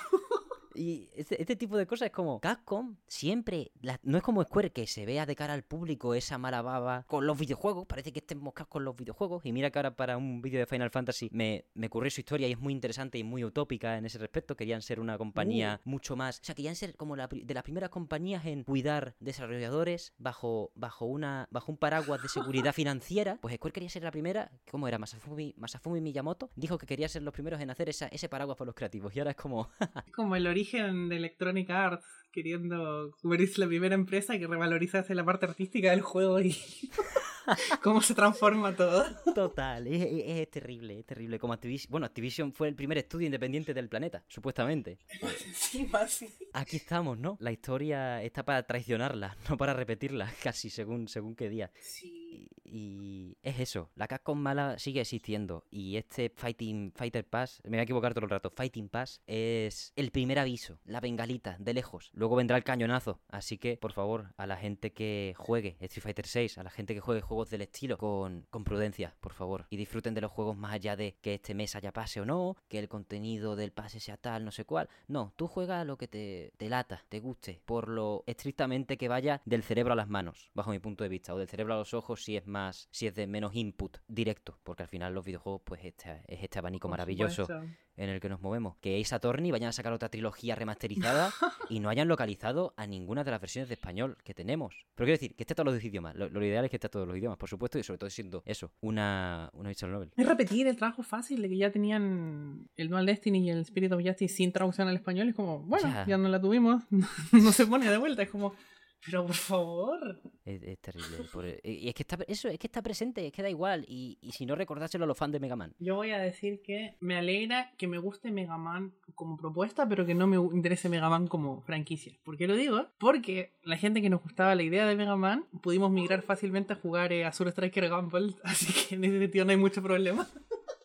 Y este, este, tipo de cosas es como Capcom siempre, no es como Square que se vea de cara al público esa mala baba con los videojuegos, parece que estén moscados con los videojuegos. Y mira que ahora para un vídeo de Final Fantasy me, me ocurrió su historia y es muy interesante y muy utópica en ese respecto. Querían ser una compañía uh. mucho más, o sea, querían ser como la, de las primeras compañías en cuidar desarrolladores bajo, bajo, una, bajo un paraguas de seguridad *laughs* financiera. Pues Square quería ser la primera, ¿cómo era? Masafumi, Masafumi Miyamoto dijo que quería ser los primeros en hacer esa, ese paraguas para los creativos. Y ahora es como... *laughs* como el origen de Electronic Arts queriendo convertirse la primera empresa que revalorizase la parte artística del juego y *laughs* cómo se transforma todo. Total, es, terrible, es terrible. Como Activision, bueno, Activision fue el primer estudio independiente del planeta, supuestamente. Sí, sí. Aquí estamos, ¿no? La historia está para traicionarla, *laughs* no para repetirla, casi según, según qué día. Sí y es eso, la Capcom mala sigue existiendo y este Fighting Fighter Pass, me voy a equivocar todo el rato, Fighting Pass es el primer aviso, la bengalita de lejos, luego vendrá el cañonazo, así que por favor a la gente que juegue Street Fighter 6, a la gente que juegue juegos del estilo con, con prudencia, por favor, y disfruten de los juegos más allá de que este mes haya pase o no, que el contenido del pase sea tal, no sé cuál, no, tú juega lo que te, te lata, te guste, por lo estrictamente que vaya del cerebro a las manos, bajo mi punto de vista, o del cerebro a los ojos si es más si es de menos input directo, porque al final los videojuegos pues este, es este abanico maravilloso en el que nos movemos. Que Ace Attorney vayan a sacar otra trilogía remasterizada *laughs* y no hayan localizado a ninguna de las versiones de español que tenemos. Pero quiero decir, que esté todos los idiomas. Lo, ideal es que esté todos los idiomas, por supuesto, y sobre todo siendo eso, una, una visual novel. Es repetir el trabajo fácil de que ya tenían el Dual Destiny y el Spirit of Justice sin traducción al español. Es como, bueno, ya, ya no la tuvimos, *laughs* no se pone de vuelta. Es como, pero por favor. Es, terrible. y es que está eso, es que está presente, es que da igual. Y, si no recordárselo a los fans de Mega Man. Yo voy a decir que me alegra que me guste Mega Man como propuesta, pero que no me interese Mega Man como franquicia. ¿Por qué lo digo? Porque la gente que nos gustaba la idea de Mega Man, pudimos migrar fácilmente a jugar a Azure Striker Gumball, *laughs* así que en ese sentido no hay mucho problema.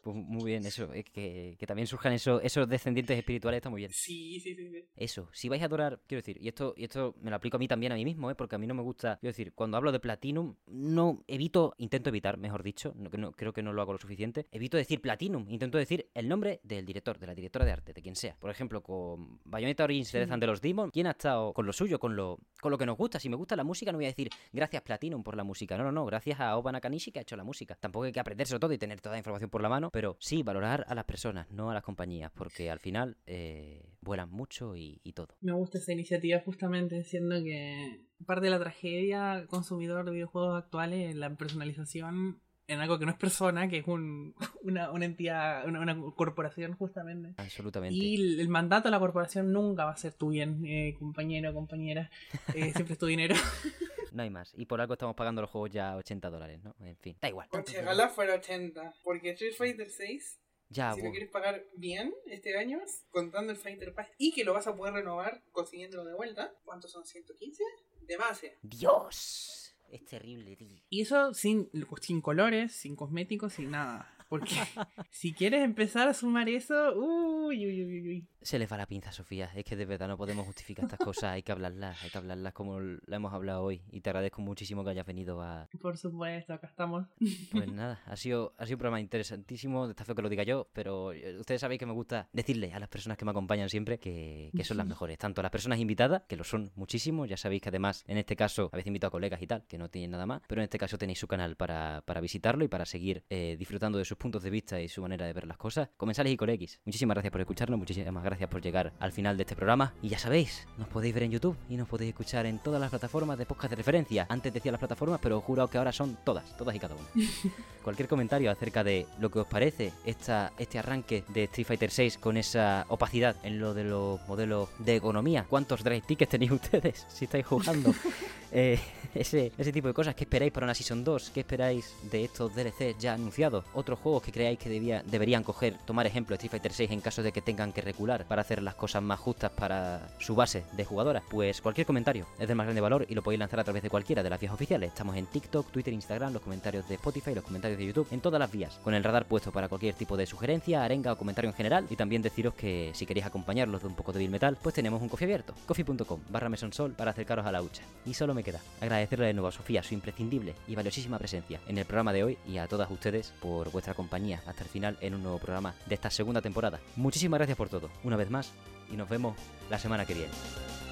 Pues muy bien, eso, que, que también surjan eso, esos descendientes espirituales está muy bien. Sí, sí, sí, Eso, si vais a adorar, quiero decir, y esto, y esto me lo aplico a mí también a mí mismo, ¿eh? porque a mí no me gusta, quiero decir, cuando hablo de Platinum, no evito, intento evitar, mejor dicho, no, no, creo que no lo hago lo suficiente, evito decir Platinum, intento decir el nombre del director, de la directora de arte, de quien sea. Por ejemplo, con Bayonetta Origins sí. de los Demons, ¿quién ha estado con lo suyo, con lo, con lo que nos gusta? Si me gusta la música, no voy a decir gracias Platinum por la música, no, no, no, gracias a Oba Nakanishi que ha hecho la música. Tampoco hay que aprenderse todo y tener toda la información por la mano, pero sí, valorar a las personas, no a las compañías, porque al final eh, vuelan mucho y, todo. Me gusta esa iniciativa justamente, siendo que parte de la tragedia consumidor de videojuegos actuales, la personalización en algo que no es persona, que es un, *laughs* una, una, entidad, una, corporación justamente. Absolutamente. Y el, mandato de la corporación nunca va a ser tu bien, eh, compañero compañera, eh, siempre es tu dinero. *laughs* no hay más. Y por algo estamos pagando los juegos ya 80 dólares, ¿no? En fin, da igual. Ojalá fuera 80, porque Street Fighter 6 ya, si lo quieres pagar bien este año, contando el Fighter Pass y que lo vas a poder renovar consiguiéndolo de vuelta, ¿cuántos son? ¿115? De base. ¡Dios! Es terrible, tío. Y eso sin, sin colores, sin cosméticos, sin nada. Porque *laughs* *laughs* si quieres empezar a sumar eso, uy, uy, uy, uy. Se les va la pinza, Sofía. Es que de verdad no podemos justificar estas cosas. Hay que hablarlas, hay que hablarlas como la hemos hablado hoy. Y te agradezco muchísimo que hayas venido a. Por supuesto, acá estamos. Pues *laughs* nada, ha sido, ha sido un programa interesantísimo. Está feo que lo diga yo, pero eh, ustedes sabéis que me gusta decirle a las personas que me acompañan siempre que, que son las mejores. Tanto a las personas invitadas, que lo son muchísimo. Ya sabéis que además, en este caso, habéis invitado a colegas y tal, que no tienen nada más. Pero en este caso tenéis su canal para, para visitarlo y para seguir eh, disfrutando de sus puntos de vista y su manera de ver las cosas. Comensales y colegas, muchísimas gracias por escucharnos, muchísimas gracias por llegar al final de este programa. Y ya sabéis, nos podéis ver en YouTube y nos podéis escuchar en todas las plataformas de podcast de referencia. Antes decía las plataformas, pero juro que ahora son todas, todas y cada una. *laughs* Cualquier comentario acerca de lo que os parece esta, este arranque de Street Fighter 6 con esa opacidad en lo de los modelos de economía. ¿Cuántos drive tickets tenéis ustedes *laughs* si estáis jugando? *laughs* Eh, ese, ese tipo de cosas. ¿Qué esperáis para una Season 2? ¿Qué esperáis de estos DLCs ya anunciados? ¿Otros juegos que creáis que debía, deberían coger, tomar ejemplo Street Fighter 6 en caso de que tengan que recular para hacer las cosas más justas para su base de jugadoras? Pues cualquier comentario es de más grande valor y lo podéis lanzar a través de cualquiera de las vías oficiales. Estamos en TikTok, Twitter, Instagram, los comentarios de Spotify, los comentarios de YouTube, en todas las vías, con el radar puesto para cualquier tipo de sugerencia, arenga o comentario en general. Y también deciros que si queréis acompañarlos de un poco de Bill Metal, pues tenemos un coffee abierto, coffee.com barra mesonsol para acercaros a la hucha. Y solo me queda agradecerle de nuevo a Sofía su imprescindible y valiosísima presencia en el programa de hoy y a todas ustedes por vuestra compañía hasta el final en un nuevo programa de esta segunda temporada. Muchísimas gracias por todo, una vez más, y nos vemos la semana que viene.